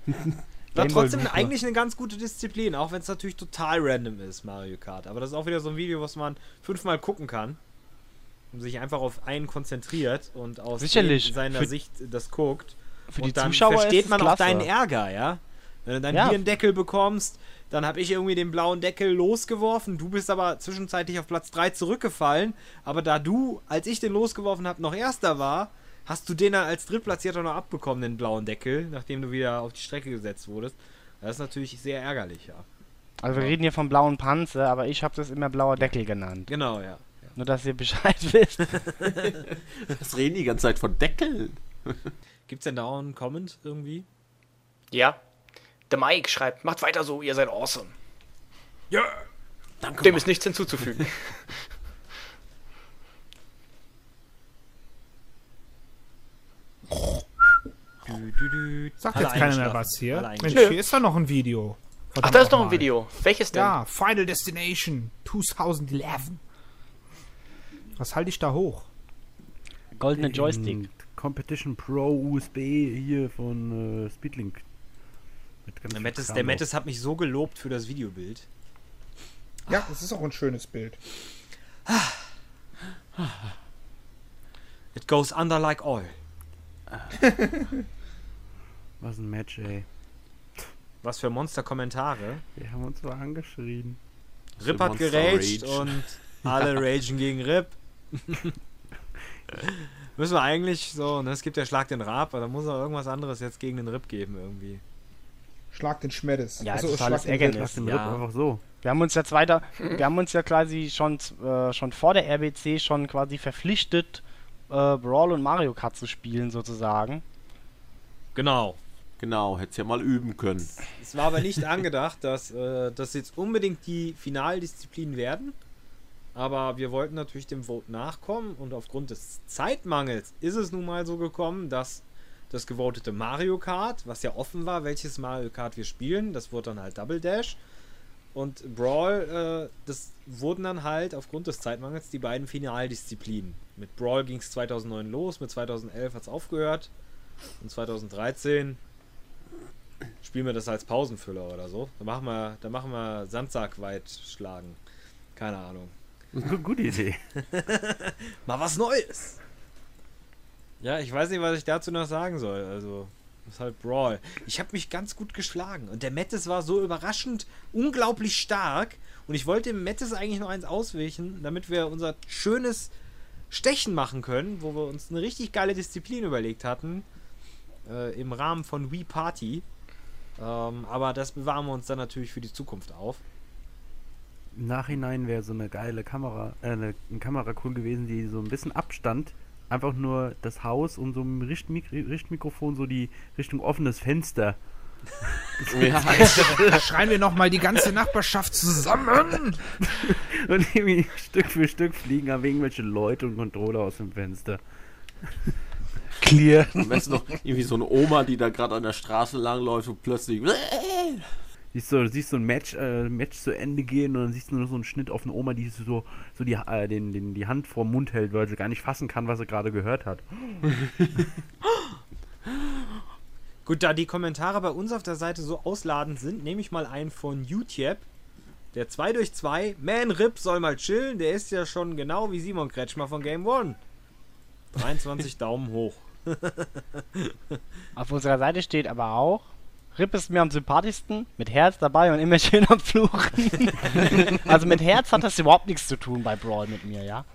War trotzdem eigentlich eine ganz gute Disziplin, auch wenn es natürlich total random ist, Mario Kart. Aber das ist auch wieder so ein Video, was man fünfmal gucken kann. Und sich einfach auf einen konzentriert und aus seiner Für- Sicht das guckt. Für und die dann Zuschauer versteht man auch deinen Ärger, ja? Wenn du dann Ja. hier einen Deckel bekommst, dann habe ich irgendwie den blauen Deckel losgeworfen. Du bist aber zwischenzeitlich auf Platz 3 zurückgefallen. Aber da du, als ich den losgeworfen habe, noch Erster war, hast du den dann als Drittplatzierter noch abbekommen, den blauen Deckel, nachdem du wieder auf die Strecke gesetzt wurdest. Das ist natürlich sehr ärgerlich, ja. Also wir reden hier vom blauen Panzer, aber ich habe das immer blauer Deckel genannt. Genau, ja. Nur, dass ihr Bescheid wisst. Was reden die ganze Zeit von Deckeln? Gibt's denn da auch einen Comment irgendwie? Ja. The Mike schreibt, macht weiter so, ihr seid awesome. Danke. Dem ist nichts hinzuzufügen. Sagt jetzt keiner mehr was hier. Mensch, hier ist doch noch ein Video. Ach, Verdammt da ist noch ein. Video. Welches denn? Ja, Final Destination 2011. Was halte ich da hoch? Goldene Joystick. Competition Pro USB hier von äh, Speedlink. Der Kram der. Mettes hat mich so gelobt für das Videobild. Ja, das ist auch ein schönes Bild. It goes under like oil. Was ein Match, ey. Was für Monster-Kommentare. Wir haben uns zwar angeschrien. Rip hat geraged Rage? und alle ragen gegen Rip. Müssen wir eigentlich so, ne, es gibt ja Schlag den Rab, aber da muss auch irgendwas anderes jetzt gegen den Rip geben irgendwie. Schlag den Schmeddes. Ja, Achso, totales Schlag den Ärgernis. Rip. Ja. Einfach so. Wir haben uns jetzt weiter, wir haben uns ja quasi schon, äh, schon vor der RBC schon quasi verpflichtet, äh, Brawl und Mario Kart zu spielen sozusagen. Genau. Genau, hättest ja mal üben können. Es war aber nicht angedacht, dass äh, das jetzt unbedingt die Finaldisziplinen werden. Aber wir wollten natürlich dem Vote nachkommen und aufgrund des Zeitmangels ist es nun mal so gekommen, dass das gewotete Mario Kart, was ja offen war, welches Mario Kart wir spielen, das wurde dann halt Double Dash. Und Brawl, äh, das wurden dann halt aufgrund des Zeitmangels die beiden Finaldisziplinen. Mit Brawl ging es 2009 los, mit 2011 hat es aufgehört. Und 2013 spielen wir das als Pausenfüller oder so. Da machen wir, da machen wir Sandsack weit schlagen. Keine Ahnung. Gu- Gute Idee. Mal was Neues. Ja, ich weiß nicht, was ich dazu noch sagen soll. Also, das ist halt Brawl. Ich habe mich ganz gut geschlagen. Und der Mettes war so überraschend unglaublich stark. Und ich wollte dem Mettes eigentlich noch eins ausweichen, damit wir unser schönes Stechen machen können, wo wir uns eine richtig geile Disziplin überlegt hatten. Äh, Im Rahmen von Wii Party. Ähm, aber das bewahren wir uns dann natürlich für die Zukunft auf. Im Nachhinein wäre so eine geile Kamera, äh, eine, Kamera cool gewesen, die so ein bisschen Abstand, einfach nur das Haus und so ein Richtmik Richtmikrofon, so die Richtung offenes Fenster. Schreien wir nochmal die ganze Nachbarschaft zusammen. Und irgendwie Stück für Stück fliegen aber irgendwelche Leute und Controller aus dem Fenster. Clear. Am besten noch irgendwie so eine Oma, die da gerade an der Straße langläuft und plötzlich. Siehst du, siehst so ein Match, äh, Match zu Ende gehen und dann siehst du nur so einen Schnitt auf eine Oma, die so, so die, äh, den, den, die Hand vorm Mund hält, weil sie gar nicht fassen kann, was sie gerade gehört hat. Gut, da die Kommentare bei uns auf der Seite so ausladend sind, nehme ich mal einen von YouTube. Der 2 durch 2 Man Rip soll mal chillen, der ist ja schon genau wie Simon Kretschmer von Game One. 23 Daumen hoch. Auf unserer Seite steht aber auch, Rip ist mir am sympathischsten, mit Herz dabei und immer schön am Fluchen. also mit Herz hat das überhaupt nichts zu tun bei Brawl mit mir, ja?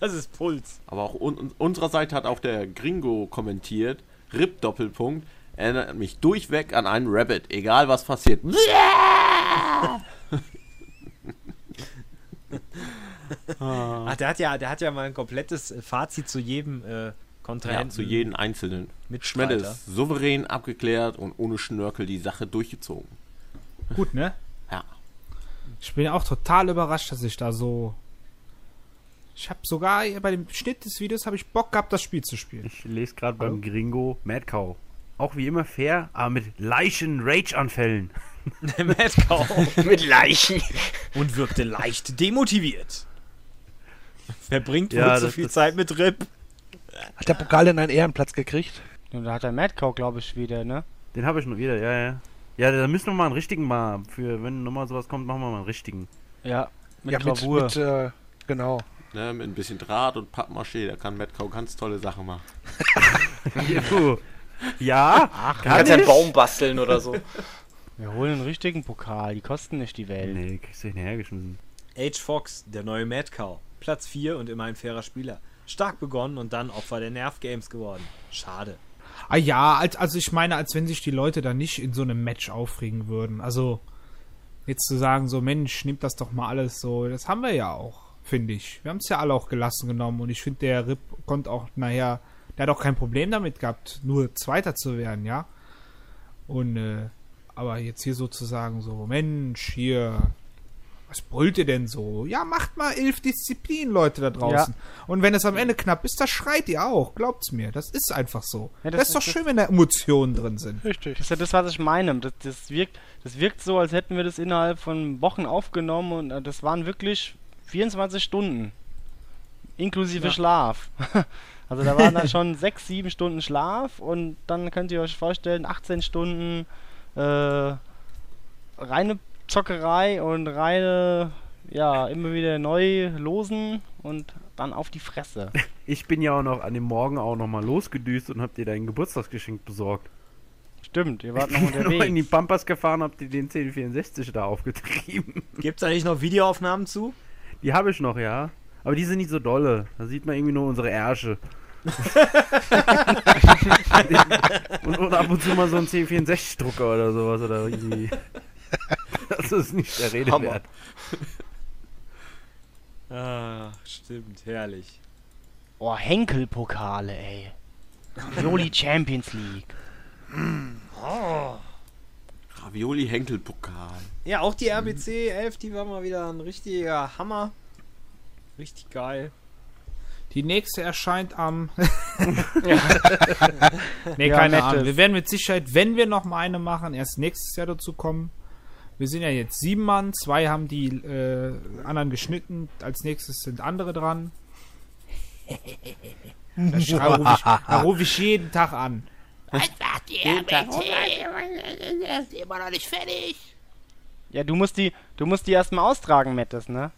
Das ist Puls. Aber auch un un- unserer Seite hat auch der Gringo kommentiert. Rip Doppelpunkt. Erinnert mich durchweg an einen Rabbit. Egal was passiert. Ach, der hat ja, der hat ja mal ein komplettes äh, Fazit zu jedem äh, Ja, Kontrahenten. zu jedem einzelnen. Mitstreiter. Schmeddes souverän abgeklärt und ohne Schnörkel die Sache durchgezogen. Gut, ne? Ja. Ich bin auch total überrascht, dass ich da so. Ich habe sogar bei dem Schnitt des Videos habe ich Bock gehabt, das Spiel zu spielen. Ich lese gerade beim Gringo Mad Cow. Auch wie immer fair, aber mit leichten Rage-Anfällen. Mad Cow. Mit Leichen. Und wirkte leicht demotiviert. Wer bringt Ja, wohl so das- viel Zeit mit Rip? Hat der Pokal denn einen Ehrenplatz gekriegt? Und da hat der Madcow, glaube ich, wieder, ne? Den habe ich noch wieder, ja, ja. Ja, da müssen wir mal einen richtigen mal, für wenn nochmal sowas kommt, machen wir mal einen richtigen. Ja, mit ja, mit, Gravur. mit äh, genau. Ne, mit ein bisschen Draht und Pappmaché, da kann Metcow ganz tolle Sachen machen. Juhu. ja, Du kannst ja einen? Baum basteln oder so. Wir holen einen richtigen Pokal, die kosten nicht die Welt. Nee, kriegst du hinterhergeschmissen. Age Fox, der neue Mad Cow. Platz 4 und immer ein fairer Spieler. Stark begonnen und dann Opfer der Nerv Games geworden. Schade. Ah ja, als, also ich meine, als wenn sich die Leute da nicht in so einem Match aufregen würden. Also jetzt zu sagen, so Mensch, nimmt das doch mal alles so, das haben wir ja auch, finde ich. Wir haben es ja alle auch gelassen genommen und ich finde, der Rip konnte auch, naja, der hat auch kein Problem damit gehabt, nur Zweiter zu werden, ja. Und, äh, aber jetzt hier sozusagen so, Mensch, hier, Was brüllt ihr denn so? Ja, macht mal elf Disziplinen, Leute da draußen. Und wenn es am Ende knapp ist, da schreit ihr auch. Glaubt's mir. Das ist einfach so. Ja, das, das ist doch ist- schön, wenn da Emotionen drin sind. Richtig. Das ist ja das, was ich meine. Das, das, wirkt, das wirkt so, als hätten wir das innerhalb von Wochen aufgenommen und äh, das waren wirklich 24 Stunden. Inklusive Ja. Schlaf. Also da waren dann schon 6, 7 Stunden Schlaf und dann könnt ihr euch vorstellen, 18 Stunden äh, reine Zockerei und reine, ja, immer wieder neu losen und dann auf die Fresse. Ich bin ja auch noch an dem Morgen auch noch mal losgedüst und hab dir dein Geburtstagsgeschenk besorgt. Stimmt, ihr wart noch Ich bin noch in die unterwegs. Pampas gefahren, hab dir den 1064 da aufgetrieben. Gibt's da nicht noch Videoaufnahmen zu? Die habe ich noch, ja. Aber die sind nicht so dolle. Da sieht man irgendwie nur unsere Ärsche. und, und ab und zu mal so ein C64-Drucker oder sowas oder irgendwie. Das ist nicht der Rede Hammer. wert. Ah, stimmt, herrlich. Oh, Henkel-Pokale, ey. Joli Champions League. Ravioli Henkel-Pokal. Ja, auch die RBC 11, die war mal wieder ein richtiger Hammer. Richtig geil. Die nächste erscheint am. nee, Ja, keine nettes. Ahnung. Wir werden mit Sicherheit, wenn wir noch mal eine machen, erst nächstes Jahr dazu kommen. Wir sind ja jetzt sieben Mann, zwei haben die äh, anderen geschnitten, als nächstes sind andere dran. Da ich, da rufe ich jeden Tag an. Was sagt ihr, bitte? Ist immer noch nicht fertig. Ja, du musst die, du musst die erstmal austragen, Mettes, ne?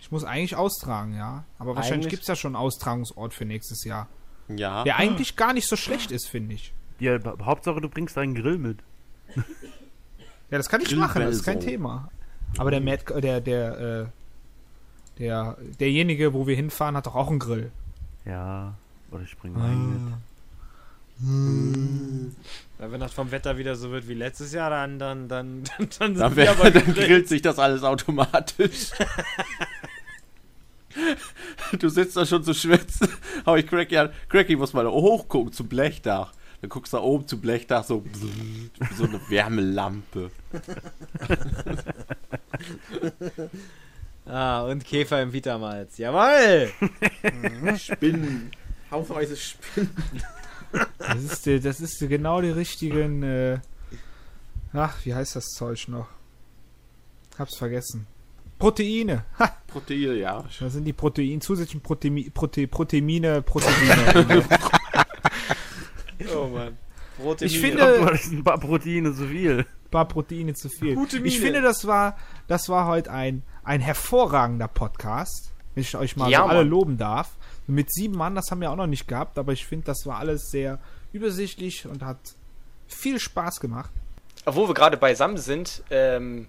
Ich muss eigentlich austragen, ja. Aber wahrscheinlich gibt es ja schon einen Austragungsort für nächstes Jahr. Ja. Der eigentlich gar nicht so schlecht ist, finde ich. Ja, ha- Hauptsache, du bringst deinen Grill mit. Ja, das kann ich machen, das ist kein. Thema. Aber der Matt, äh, der, der, äh, der, derjenige, wo wir hinfahren, hat doch auch einen Grill. Ja, oder ich bring meinen mit. Ja, wenn das vom Wetter wieder so wird wie letztes Jahr, dann, dann, dann, dann, dann Dann, sind wir wär, aber dann grillt sich das alles automatisch. du sitzt da schon zu schwitzen. Hau ich Cracky an. Cracky muss mal hochgucken zum Blechdach. Dann guckst du da oben zum Blechdach so so eine Wärmelampe. Ah, und Käfer im Vitamalz. Jawoll! Spinnen. Haufenweise Spinnen. Das ist, der- das ist genau die richtigen, äh, ach, wie heißt das Zeug noch? Hab's vergessen. Proteine. Ha, Proteine, ja. das sind die Protein, zusätzlichen Protein, Prote, Proteine, Proteine. Oh Mann. Rote Ich Mine. finde- ein paar Proteine zu viel. paar Proteine zu viel. Gute Ich Miene. finde, das war, das war heute ein, ein hervorragender Podcast, wenn ich euch mal Ja, so alle Mann. loben darf. Mit sieben Mann, das haben wir auch noch nicht gehabt, aber ich finde, das war alles sehr übersichtlich und hat viel Spaß gemacht. Obwohl wir gerade beisammen sind, ähm,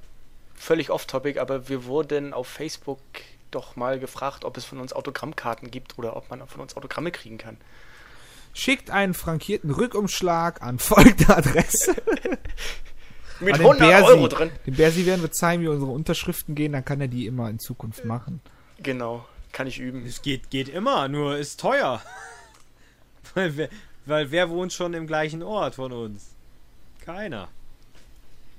völlig off-topic, aber wir wurden auf Facebook doch mal gefragt, ob es von uns Autogrammkarten gibt oder ob man von uns Autogramme kriegen kann. Schickt einen frankierten Rückumschlag an folgende Adresse. Mit An den 100 Bersi. Euro drin. Dem Bersi werden wir zeigen, wie unsere Unterschriften gehen, dann kann er die immer in Zukunft machen. Genau, kann ich üben. Es geht, geht immer, nur ist teuer. weil, wer, weil wer wohnt schon im gleichen Ort von uns? Keiner.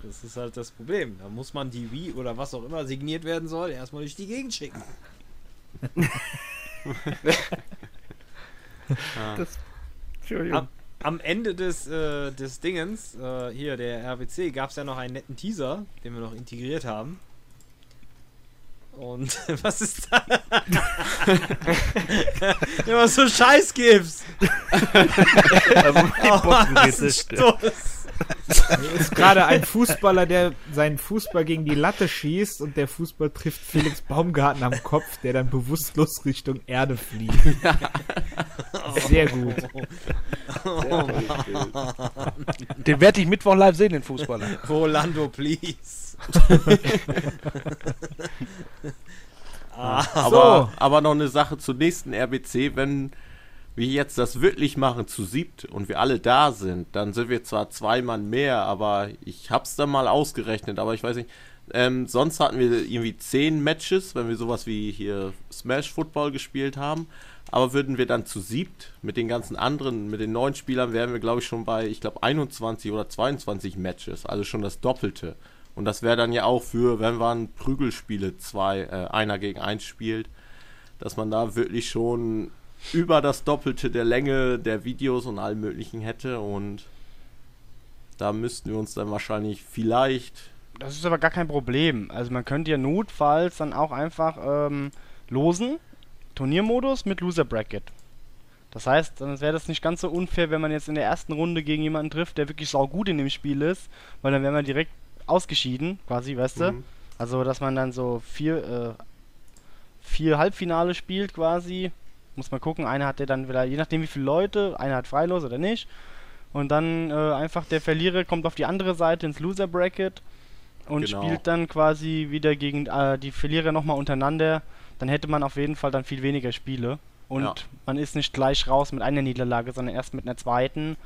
Das ist halt das Problem. Da muss man die Wii oder was auch immer signiert werden soll, erstmal durch die Gegend schicken. Entschuldigung. Am, am Ende des, äh, des Dingens, äh, hier der RWC, gab es ja noch einen netten Teaser, den wir noch integriert haben. Und was ist da? Immer so Scheiß gibst. Also mein Oh, Bocken was geht ein es. Stoß. Hier ist gerade ein Fußballer, der seinen Fußball gegen die Latte schießt und der Fußball trifft Felix Baumgarten am Kopf, der dann bewusstlos Richtung Erde fliegt. Sehr gut. Den werde ich Mittwoch live sehen, den Fußballer. Rolando, please. ah, Aber, aber noch eine Sache zur nächsten RBC, wenn wir jetzt das wirklich machen zu siebt und wir alle da sind, dann sind wir zwar zwei Mann mehr, aber ich hab's dann mal ausgerechnet, aber ich weiß nicht. Ähm, sonst hatten wir irgendwie zehn Matches, wenn wir sowas wie hier Smash Football gespielt haben. Aber würden wir dann zu siebt mit den ganzen anderen, mit den neuen Spielern, wären wir, glaube ich, schon bei, ich glaube, 21 oder 22 Matches, also schon das Doppelte. Und das wäre dann ja auch für, wenn man Prügelspiele zwei, äh, einer gegen eins spielt, dass man da wirklich schon über das Doppelte der Länge der Videos und allem möglichen hätte und da müssten wir uns dann wahrscheinlich vielleicht Das ist aber gar kein Problem. Also man könnte ja notfalls dann auch einfach ähm, losen, Turniermodus mit Loser Bracket. Das heißt, dann wäre das nicht ganz so unfair, wenn man jetzt in der ersten Runde gegen jemanden trifft, der wirklich saugut in dem Spiel ist, weil dann wäre man direkt ausgeschieden, quasi, weißt du? Mhm. Also, dass man dann so vier, äh, vier Halbfinale spielt quasi. Muss man gucken, einer hat der dann wieder, je nachdem wie viele Leute, einer hat Freilos oder nicht. Und dann äh, einfach der Verlierer kommt auf die andere Seite ins Loser Bracket und Genau. spielt dann quasi wieder gegen äh, die Verlierer nochmal untereinander. Dann hätte man auf jeden Fall dann viel weniger Spiele. Und Ja. man ist nicht gleich raus mit einer Niederlage, sondern erst mit einer zweiten.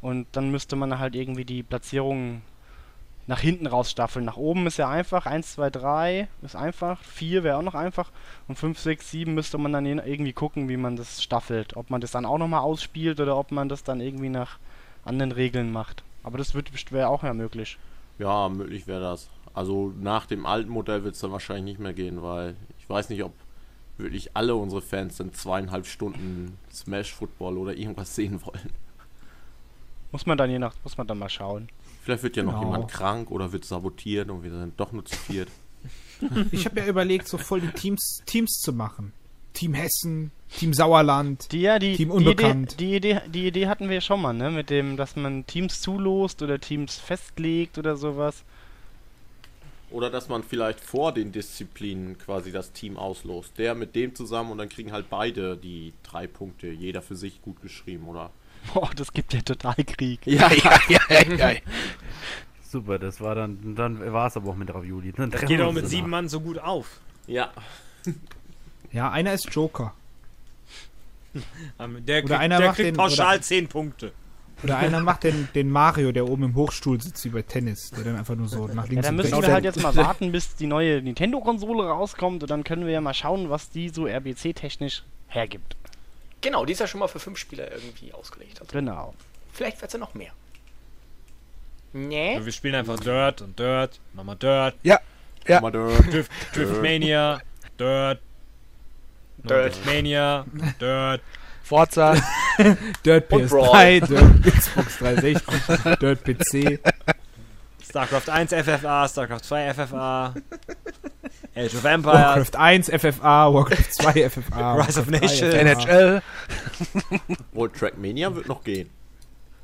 Und dann müsste man halt irgendwie die Platzierungen nach hinten rausstaffeln. Nach oben ist ja einfach. 1, 2, 3 ist einfach. 4 wäre auch noch einfach. Und 5, 6, 7 müsste man dann irgendwie gucken, wie man das staffelt. Ob man das dann auch nochmal ausspielt oder ob man das dann irgendwie nach anderen Regeln macht. Aber das wird wäre auch ja möglich. Ja, möglich wäre das. Also nach dem alten Modell wird es dann wahrscheinlich nicht mehr gehen, weil ich weiß nicht, ob wirklich alle unsere Fans dann zweieinhalb Stunden Smash Football oder irgendwas sehen wollen. Muss man dann je nach, muss man dann mal schauen. Vielleicht wird ja noch Genau. jemand krank oder wird sabotiert und wir sind doch nur zu viert. Ich habe ja überlegt, so voll die Teams, Teams zu machen. Team Hessen, Team Sauerland. Die, ja, die, Team die, Idee, Unbekannt. die, Idee, die Idee hatten wir schon mal, ne? Mit dem, dass man Teams zulost oder Teams festlegt oder sowas. Oder dass man vielleicht vor den Disziplinen quasi das Team auslost. Der mit dem zusammen und dann kriegen halt beide die drei Punkte, jeder für sich gut geschrieben, oder? Boah, das gibt ja total Krieg. Ja, ja, ja, ja, ja. Super, das war dann, dann war es aber auch mit Ravioli. Dann Das geht auch mit sieben Mann so gut auf. Ja. Ja, einer ist Joker. Ähm, Der Oder kriegt, einer der macht kriegt den- pauschal oder- 10 Punkte. Oder einer macht den, den Mario, der oben im Hochstuhl sitzt, wie bei Tennis. Der dann einfach nur so nach Ja, links dann und müssen wir halt jetzt mal warten, bis die neue Nintendo-Konsole rauskommt und dann können wir ja mal schauen, was die so RBC-technisch hergibt. Genau, die ist ja schon mal für fünf Spieler irgendwie ausgelegt. Also Genau. vielleicht wird es ja noch mehr. Nee? Wir spielen einfach Dirt und Dirt, nochmal Dirt, Ja, ja. Mal Dirt. Drift, Driftmania, Dirt, Dirt. Driftmania, Dirt. Forza. Dirt Und PS3, Dirt Xbox 360, Dirt PC. StarCraft 1 FFA, StarCraft 2 FFA, Age of Empires, Warcraft 1 FFA, Warcraft 2 FFA. Rise of Warcraft 3 Nations. NHL. World Trackmania wird noch gehen.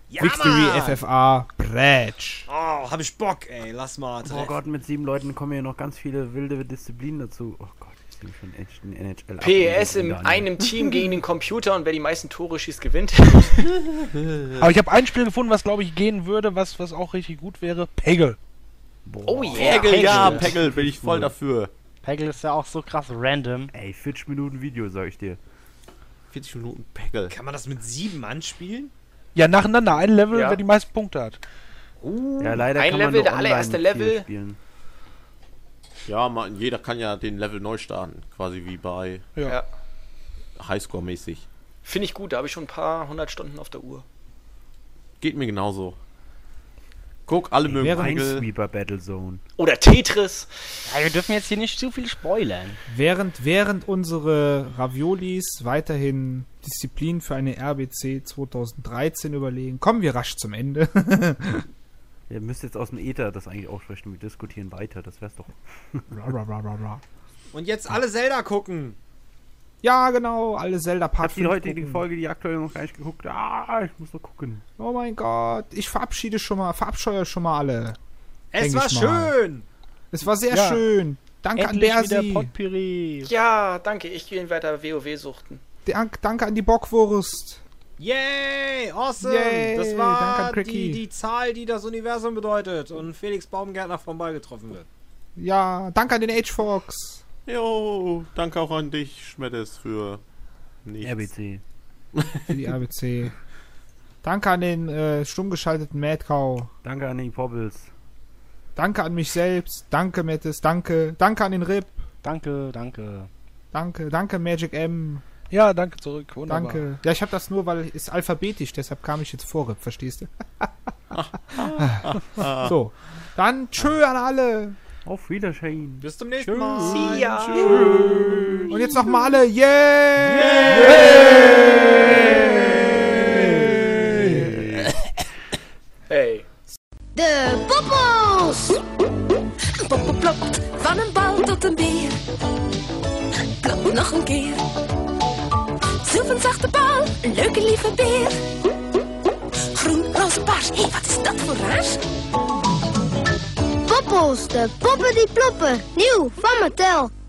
ja, Victory Mann! FFA, Bratsch. Oh, hab ich Bock, ey, lass mal. Oh Gott, mit sieben Leuten kommen ja noch ganz viele wilde Disziplinen dazu. Oh Gott, ich bin schon echt ein NHL. PES abgehoben, in einem Team gegen den Computer und wer die meisten Tore schießt, gewinnt. Aber ich habe ein Spiel gefunden, was glaube ich gehen würde, was, was auch richtig gut wäre. Peggle. Oh yeah, Peggle, ja, Peggle. Peggle bin ich voll dafür. Peggle ist ja auch so krass random. Ey, 40 Minuten Video, sag ich dir. 40 Minuten Peggle. Kann man das mit sieben Mann spielen? Ja, nacheinander. Ein Level, Ja. wer die meisten Punkte hat. Ja, leider Ein kann Level, man nur der allererste Level. Spielen. Ja, man, jeder kann ja den Level neu starten. Quasi wie bei Ja. Ja. Highscore-mäßig. Finde ich gut, da habe ich schon ein paar hundert Stunden auf der Uhr. Geht mir genauso. Guck, alle mögen wäre Peggle. Minesweeper Battlezone. Oder Tetris. Ja, wir dürfen jetzt hier nicht zu viel spoilern. Während, während unsere Raviolis weiterhin Disziplin für eine RBC 2013 überlegen, kommen wir rasch zum Ende. Ihr müsst jetzt aus dem Ether das eigentlich aussprechen. Wir diskutieren weiter. Das wär's doch. Und jetzt alle Zelda gucken. ja, genau, alle Zelda Part Habt ihr 5 heute die gucken. Folge, die aktuell noch gar nicht geguckt? Ah, ich muss noch gucken. Oh mein Gott, ich verabschiede schon mal, verabscheue schon mal alle. Es war ich schön. Es war sehr Ja. schön. Danke Endlich an Bersi. Potpourri. Ja, danke, ich gehe weiter WoW suchten. Dank, danke an die Bockwurst. Yay, awesome. Yay, das war die, die Zahl, die das Universum bedeutet. Und Felix Baumgärtner vom Ball getroffen wird. Ja, danke an den H-Fox. Jo, danke auch an dich, Schmettes, für nichts. RBC. Für die ABC. Danke an den äh, stumm geschalteten Mad Cow. Danke an die Pobbles. Danke an mich selbst. Danke, Mettes. Danke. Danke an den Rip. Danke, danke. Danke. Danke, Magic M. Ja, danke zurück. Wunderbar. Danke. Ja, ich habe das nur, weil es alphabetisch, deshalb kam ich jetzt vor verstehst du? so. Dann tschö an alle. Auf Wiedersehen. Bis zum nächsten Mal. See ya. Und jetzt nochmal alle. Yeah! Hey. De poppels! Poppel plopt van een bal tot een beer. Klopt nog een keer. Een zachte bal, een leuke lieve beer. Groen, roze, paars, hé, wat is dat voor raars? Poppels, de poppen die ploppen. Nieuw van Mattel.